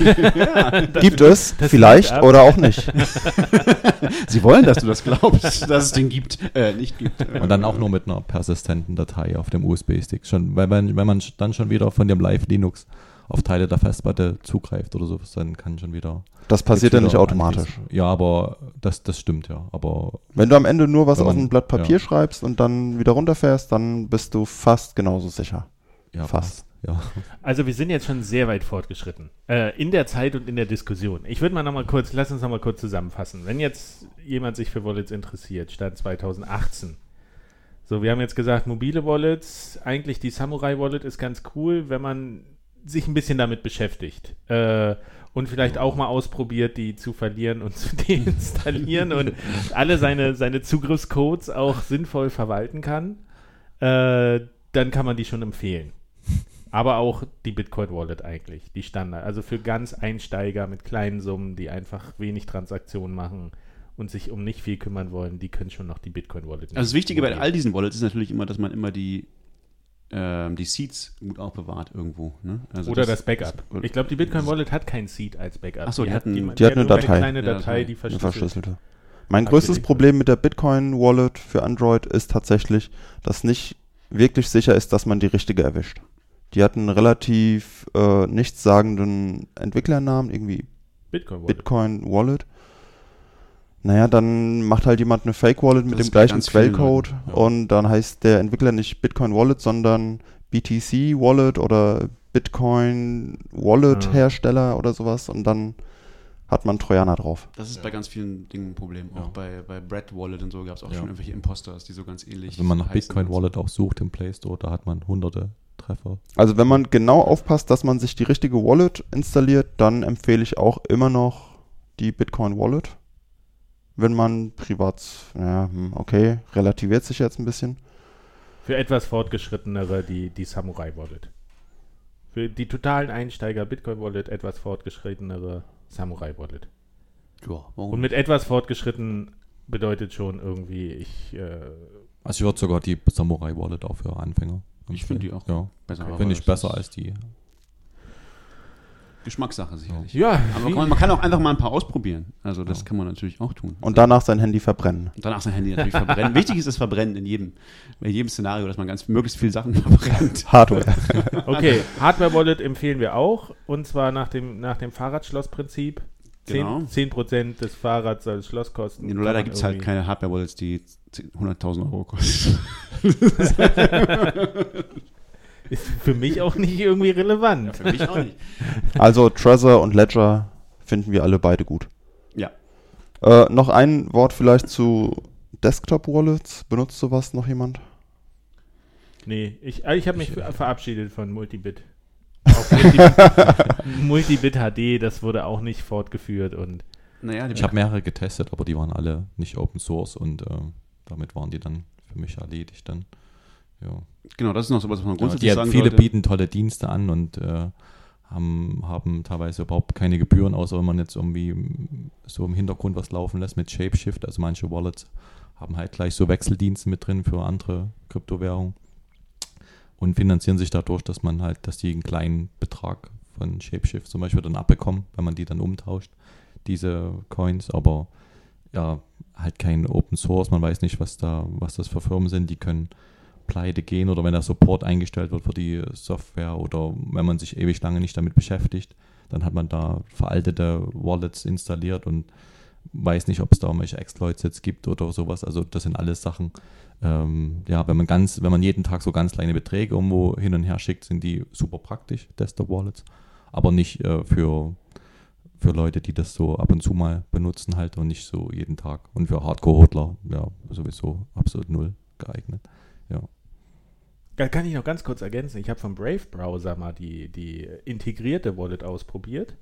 [SPEAKER 1] Das- *laughs*
[SPEAKER 4] Gibt es,
[SPEAKER 1] das
[SPEAKER 4] vielleicht oder auch nicht. *laughs*
[SPEAKER 3] Sie wollen, dass du das glaubst, dass es den gibt, äh, nicht gibt.
[SPEAKER 2] Und dann auch nur mit einer persistenten Datei auf dem USB-Stick. Schon, weil man, wenn man dann schon wieder von dem Live-Linux auf Teile der Festplatte zugreift oder sowas, dann kann schon wieder.
[SPEAKER 4] Das passiert ja nicht automatisch.
[SPEAKER 2] anschließen. Ja, aber das, das stimmt ja. Aber
[SPEAKER 4] Wenn du am Ende nur was
[SPEAKER 2] Wenn
[SPEAKER 4] auf
[SPEAKER 2] man-
[SPEAKER 4] ein Blatt Papier
[SPEAKER 2] ja.
[SPEAKER 4] schreibst und dann wieder runterfährst, dann bist du fast genauso sicher.
[SPEAKER 2] ja,
[SPEAKER 4] Fast.
[SPEAKER 2] Ja.
[SPEAKER 1] Also wir sind jetzt schon sehr weit fortgeschritten. Äh, in der Zeit und in der Diskussion. Ich würde mal noch mal kurz, lass uns noch mal kurz zusammenfassen. Wenn jetzt jemand sich für Wallets interessiert, Stand 2018. So, wir haben jetzt gesagt, mobile Wallets, eigentlich die Samurai Wallet ist ganz cool, wenn man sich ein bisschen damit beschäftigt. Äh, und vielleicht auch mal ausprobiert, die zu verlieren und zu *laughs* deinstallieren und alle seine, seine Zugriffscodes auch sinnvoll verwalten kann, äh, dann kann man die schon empfehlen. Aber auch die Bitcoin Wallet eigentlich, die Standard. Also für ganz Einsteiger mit kleinen Summen, die einfach wenig Transaktionen machen und sich um nicht viel kümmern wollen, die können schon noch die Bitcoin Wallet nehmen.
[SPEAKER 3] Also das Wichtige bei all diesen Wallets ist natürlich immer, dass man immer die, ähm, die Seeds gut aufbewahrt irgendwo. Ne? Also
[SPEAKER 1] Oder das, Backup. Ich glaube, die Bitcoin Wallet hat kein Seed als Backup.
[SPEAKER 3] Ach so, die
[SPEAKER 1] hat
[SPEAKER 3] hatten-
[SPEAKER 4] die
[SPEAKER 1] die
[SPEAKER 4] hat eine
[SPEAKER 1] nur
[SPEAKER 4] Datei.
[SPEAKER 1] kleine
[SPEAKER 3] Ja,
[SPEAKER 1] Datei,
[SPEAKER 3] so.
[SPEAKER 1] die
[SPEAKER 4] Eine
[SPEAKER 1] verschlüsselt.
[SPEAKER 4] verschlüsselte. Mein größtes. Problem mit der Bitcoin Wallet für Android ist tatsächlich, dass nicht wirklich sicher ist, dass man die richtige erwischt. Die hat einen relativ äh, nichtssagenden Entwicklernamen, irgendwie
[SPEAKER 1] Bitcoin Wallet.
[SPEAKER 4] Bitcoin Wallet. Naja, dann macht halt jemand eine Fake Wallet mit
[SPEAKER 3] Das
[SPEAKER 4] dem gleichen Quellcode
[SPEAKER 3] Leuten, ja.
[SPEAKER 4] und dann heißt der Entwickler nicht Bitcoin Wallet, sondern BTC Wallet oder Bitcoin Wallet. Hersteller oder sowas und dann hat man Trojaner drauf.
[SPEAKER 3] Das ist bei ganz vielen Dingen ein Problem. Auch
[SPEAKER 2] Ja.
[SPEAKER 3] bei, bei Bread Wallet und so gab es auch
[SPEAKER 2] Ja.
[SPEAKER 3] schon irgendwelche Imposters, die so ganz ähnlich
[SPEAKER 2] Also wenn man nach Bitcoin. Wallet auch sucht im Play Store, da hat man hunderte Treffer.
[SPEAKER 4] Also wenn man genau aufpasst, dass man sich die richtige Wallet installiert, dann empfehle ich auch immer noch die Bitcoin Wallet. Wenn man privat, ja, hm, okay, relativiert sich jetzt ein bisschen.
[SPEAKER 1] Für etwas fortgeschrittenere die, die Samurai Wallet. Für die totalen Einsteiger Bitcoin Wallet, etwas fortgeschrittenere Samurai Wallet.
[SPEAKER 3] Ja?
[SPEAKER 1] Und mit etwas fortgeschritten bedeutet schon irgendwie, ich äh,
[SPEAKER 2] Also ich würde sogar die Samurai Wallet auch für Anfänger.
[SPEAKER 3] Ich finde die auch
[SPEAKER 2] Ja,
[SPEAKER 3] besser.
[SPEAKER 2] finde ich besser als die.
[SPEAKER 3] Geschmackssache sicherlich.
[SPEAKER 1] ja,
[SPEAKER 3] Aber man, man kann auch einfach mal ein paar ausprobieren. Also das
[SPEAKER 2] Ja.
[SPEAKER 3] kann man natürlich auch tun.
[SPEAKER 4] Und danach sein Handy verbrennen.
[SPEAKER 3] Und danach sein Handy natürlich verbrennen. Wichtig ist das Verbrennen in jedem, in jedem Szenario, dass man ganz möglichst viele Sachen *laughs* verbrennt.
[SPEAKER 4] Hardware. *laughs*
[SPEAKER 1] Okay, Hardware Wallet empfehlen wir auch. Und zwar nach dem, nach dem Fahrradschlossprinzip. 10%,
[SPEAKER 3] Genau.
[SPEAKER 1] 10 des Fahrrads soll das Schloss kosten.
[SPEAKER 3] Nur leider gibt es halt keine Hardware-Wallets, die 10 100.000 Euro kosten. *laughs*
[SPEAKER 1] Ist für mich auch nicht irgendwie relevant.
[SPEAKER 3] Für mich auch nicht. *laughs*
[SPEAKER 4] Also Trezor und Ledger Finden wir alle beide gut.
[SPEAKER 3] Ja.
[SPEAKER 4] Äh, noch ein Wort vielleicht zu Desktop-Wallets. Benutzt sowas noch jemand?
[SPEAKER 1] Nee, ich, äh, ich habe mich ver- verabschiedet von Multibit. *laughs* Auch Multibit, Multibit HD, das wurde auch nicht fortgeführt und
[SPEAKER 3] Naja,
[SPEAKER 2] Ich habe mehrere getestet, aber die waren alle nicht Open Source und äh, damit waren die dann für mich erledigt dann. Ja.
[SPEAKER 3] genau, das ist noch so was, was man
[SPEAKER 2] Ja,
[SPEAKER 3] grundsätzlich
[SPEAKER 2] die,
[SPEAKER 3] sagen
[SPEAKER 2] viele
[SPEAKER 3] sollte.
[SPEAKER 2] bieten tolle Dienste an und äh, haben, haben teilweise überhaupt keine Gebühren, außer wenn man jetzt irgendwie so im Hintergrund was laufen lässt mit Shapeshift. Also manche Wallets haben halt gleich so Wechseldienste mit drin für andere Kryptowährungen und finanzieren sich dadurch, dass man halt, dass die einen kleinen Betrag von Shapeshift zum Beispiel dann abbekommen, wenn man die dann umtauscht, diese Coins, aber ja, halt kein Open Source, man weiß nicht, was da, was das für Firmen sind, die können pleite gehen oder wenn der Support eingestellt wird für die Software oder wenn man sich ewig lange nicht damit beschäftigt, dann hat man da veraltete Wallets installiert und weiß nicht, ob es da irgendwelche Exploits jetzt gibt oder sowas. Also das sind alles Sachen. Ähm, ja, wenn man ganz, wenn man jeden Tag so ganz kleine Beträge irgendwo hin und her schickt, sind die super praktisch, Desktop-Wallets, aber nicht äh, für für Leute, die das so ab und zu mal benutzen halt und nicht so jeden Tag. Und für Hardcore-Hodler, ja, sowieso absolut null geeignet. Ja.
[SPEAKER 1] Da kann ich noch ganz kurz ergänzen. Ich habe vom Brave Browser mal die, die integrierte Wallet ausprobiert.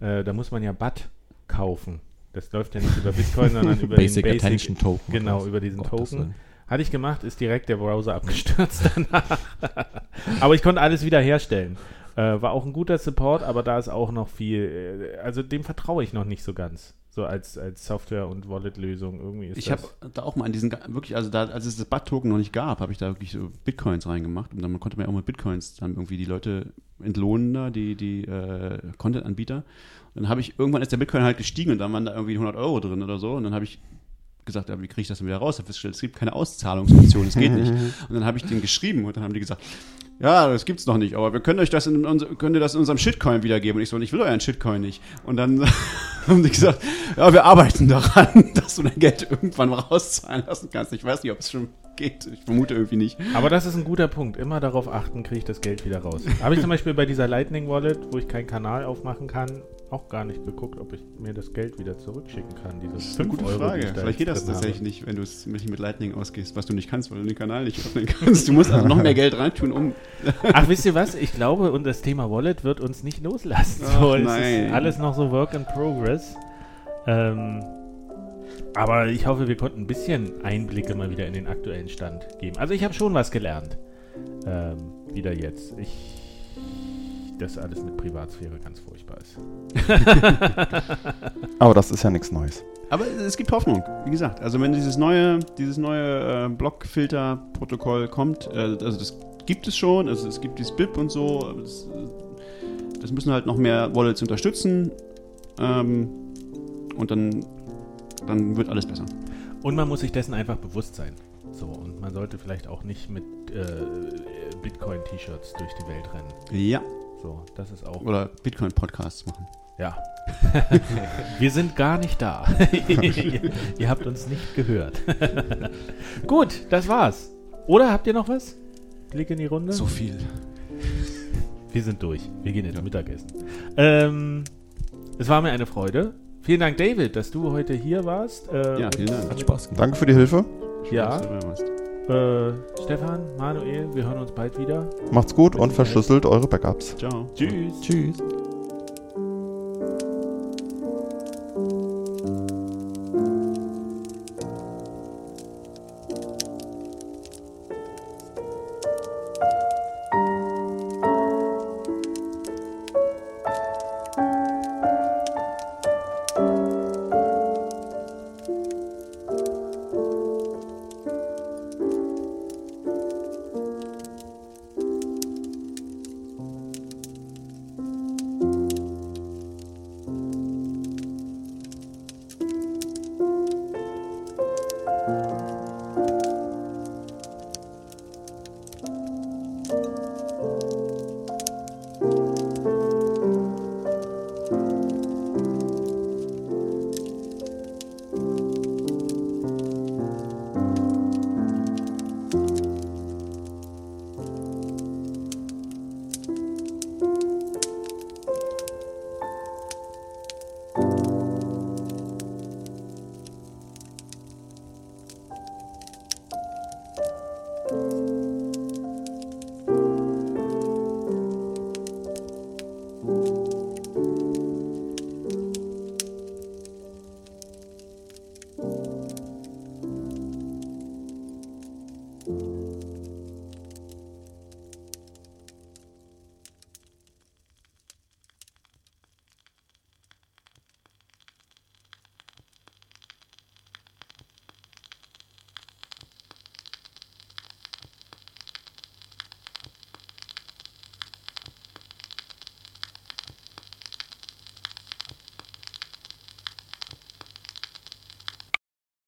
[SPEAKER 1] Äh, da muss man ja BAT kaufen. Das läuft ja nicht über Bitcoin, *laughs* sondern über
[SPEAKER 2] Basic
[SPEAKER 1] den
[SPEAKER 2] Attention Token.
[SPEAKER 1] Genau, über diesen
[SPEAKER 2] Gott,
[SPEAKER 1] Token. Hatte ich gemacht, ist direkt der Browser abgestürzt *laughs* danach. aber ich konnte alles wieder herstellen. Äh, war auch ein guter Support, aber da ist auch noch viel. Äh, also dem vertraue ich noch nicht so ganz. So als, als Software- und Wallet-Lösung irgendwie ist
[SPEAKER 3] Ich habe da auch mal an diesen, wirklich, also da, als es das BAT-Token noch nicht gab, habe ich da wirklich so Bitcoins reingemacht und dann konnte man ja auch mit Bitcoins dann irgendwie die Leute entlohnen da, die, die äh, Content-Anbieter. Und dann habe ich, irgendwann ist der Bitcoin halt gestiegen und dann waren da irgendwie 100 Euro drin oder so und dann habe ich gesagt, ja, wie kriege ich das denn wieder raus? Ich habe festgestellt, es gibt keine Auszahlungsoption, es geht nicht. *laughs* Und dann habe ich denen geschrieben und dann haben die gesagt, ja, das gibt's noch nicht, aber wir können euch das in, unser, können dir das in unserem Shitcoin wiedergeben. Und ich so, ich will euren Shitcoin nicht. Und dann *laughs* haben die gesagt, ja, wir arbeiten daran, *laughs* dass du dein Geld irgendwann rauszahlen lassen kannst. Ich weiß nicht, ob es schon geht. Ich vermute irgendwie nicht.
[SPEAKER 1] Aber das ist ein guter Punkt. Immer darauf achten, kriege ich das Geld wieder raus. Habe ich zum Beispiel bei dieser Lightning Wallet, wo ich keinen Kanal aufmachen kann, auch gar nicht geguckt, ob ich mir das Geld wieder zurückschicken kann. Diese
[SPEAKER 3] Das ist eine
[SPEAKER 1] 5
[SPEAKER 3] gute
[SPEAKER 1] Euro,
[SPEAKER 3] Frage. Vielleicht geht das tatsächlich
[SPEAKER 1] habe.
[SPEAKER 3] nicht, wenn du es mit Lightning ausgehst, was du nicht kannst, weil du den Kanal nicht öffnen kannst. Du musst also noch mehr Geld reintun, um. *laughs*
[SPEAKER 1] Ach, wisst ihr was? Ich glaube, und das Thema Wallet wird uns nicht loslassen.
[SPEAKER 3] Ach,
[SPEAKER 1] So,
[SPEAKER 3] nein.
[SPEAKER 1] ist alles noch so Work in Progress. Ähm, aber ich hoffe, wir konnten ein bisschen Einblicke mal wieder in den aktuellen Stand geben. Also ich habe schon was gelernt. Ähm, wieder jetzt. Ich, dass alles mit Privatsphäre ganz furchtbar ist. *laughs*
[SPEAKER 4] Aber das ist ja nichts Neues.
[SPEAKER 3] Aber es gibt Hoffnung, wie gesagt. Also wenn dieses neue, dieses neue äh, Blockfilter-Protokoll kommt, äh, also das gibt es schon, also es gibt dieses BIP und so, aber das, das müssen halt noch mehr Wallets unterstützen ähm, und dann, dann wird alles besser.
[SPEAKER 1] Und man muss sich dessen einfach bewusst sein. So, und man sollte vielleicht auch nicht mit äh, Bitcoin-T-Shirts durch die Welt rennen.
[SPEAKER 3] Ja.
[SPEAKER 1] So, das ist auch.
[SPEAKER 3] Oder Bitcoin-Podcasts machen.
[SPEAKER 1] Ja. *laughs* Wir sind gar nicht da. *laughs* ihr, habt uns nicht gehört. *laughs* Gut, das war's. Oder habt ihr noch was? Blick in die Runde.
[SPEAKER 3] So viel.
[SPEAKER 1] Wir sind durch. Wir gehen jetzt Mittagessen. Ähm, es war mir eine Freude. Vielen Dank, David, dass du heute hier warst. Äh,
[SPEAKER 3] Ja, vielen Dank.
[SPEAKER 2] Hat Spaß gemacht.
[SPEAKER 4] Danke für die Hilfe.
[SPEAKER 1] Ja.
[SPEAKER 3] Warst.
[SPEAKER 1] Äh, Stefan, Manuel, wir hören uns bald wieder.
[SPEAKER 4] Macht's gut und verschlüsselt eure Backups.
[SPEAKER 3] Ciao.
[SPEAKER 1] Tschüss.
[SPEAKER 2] Tschüss.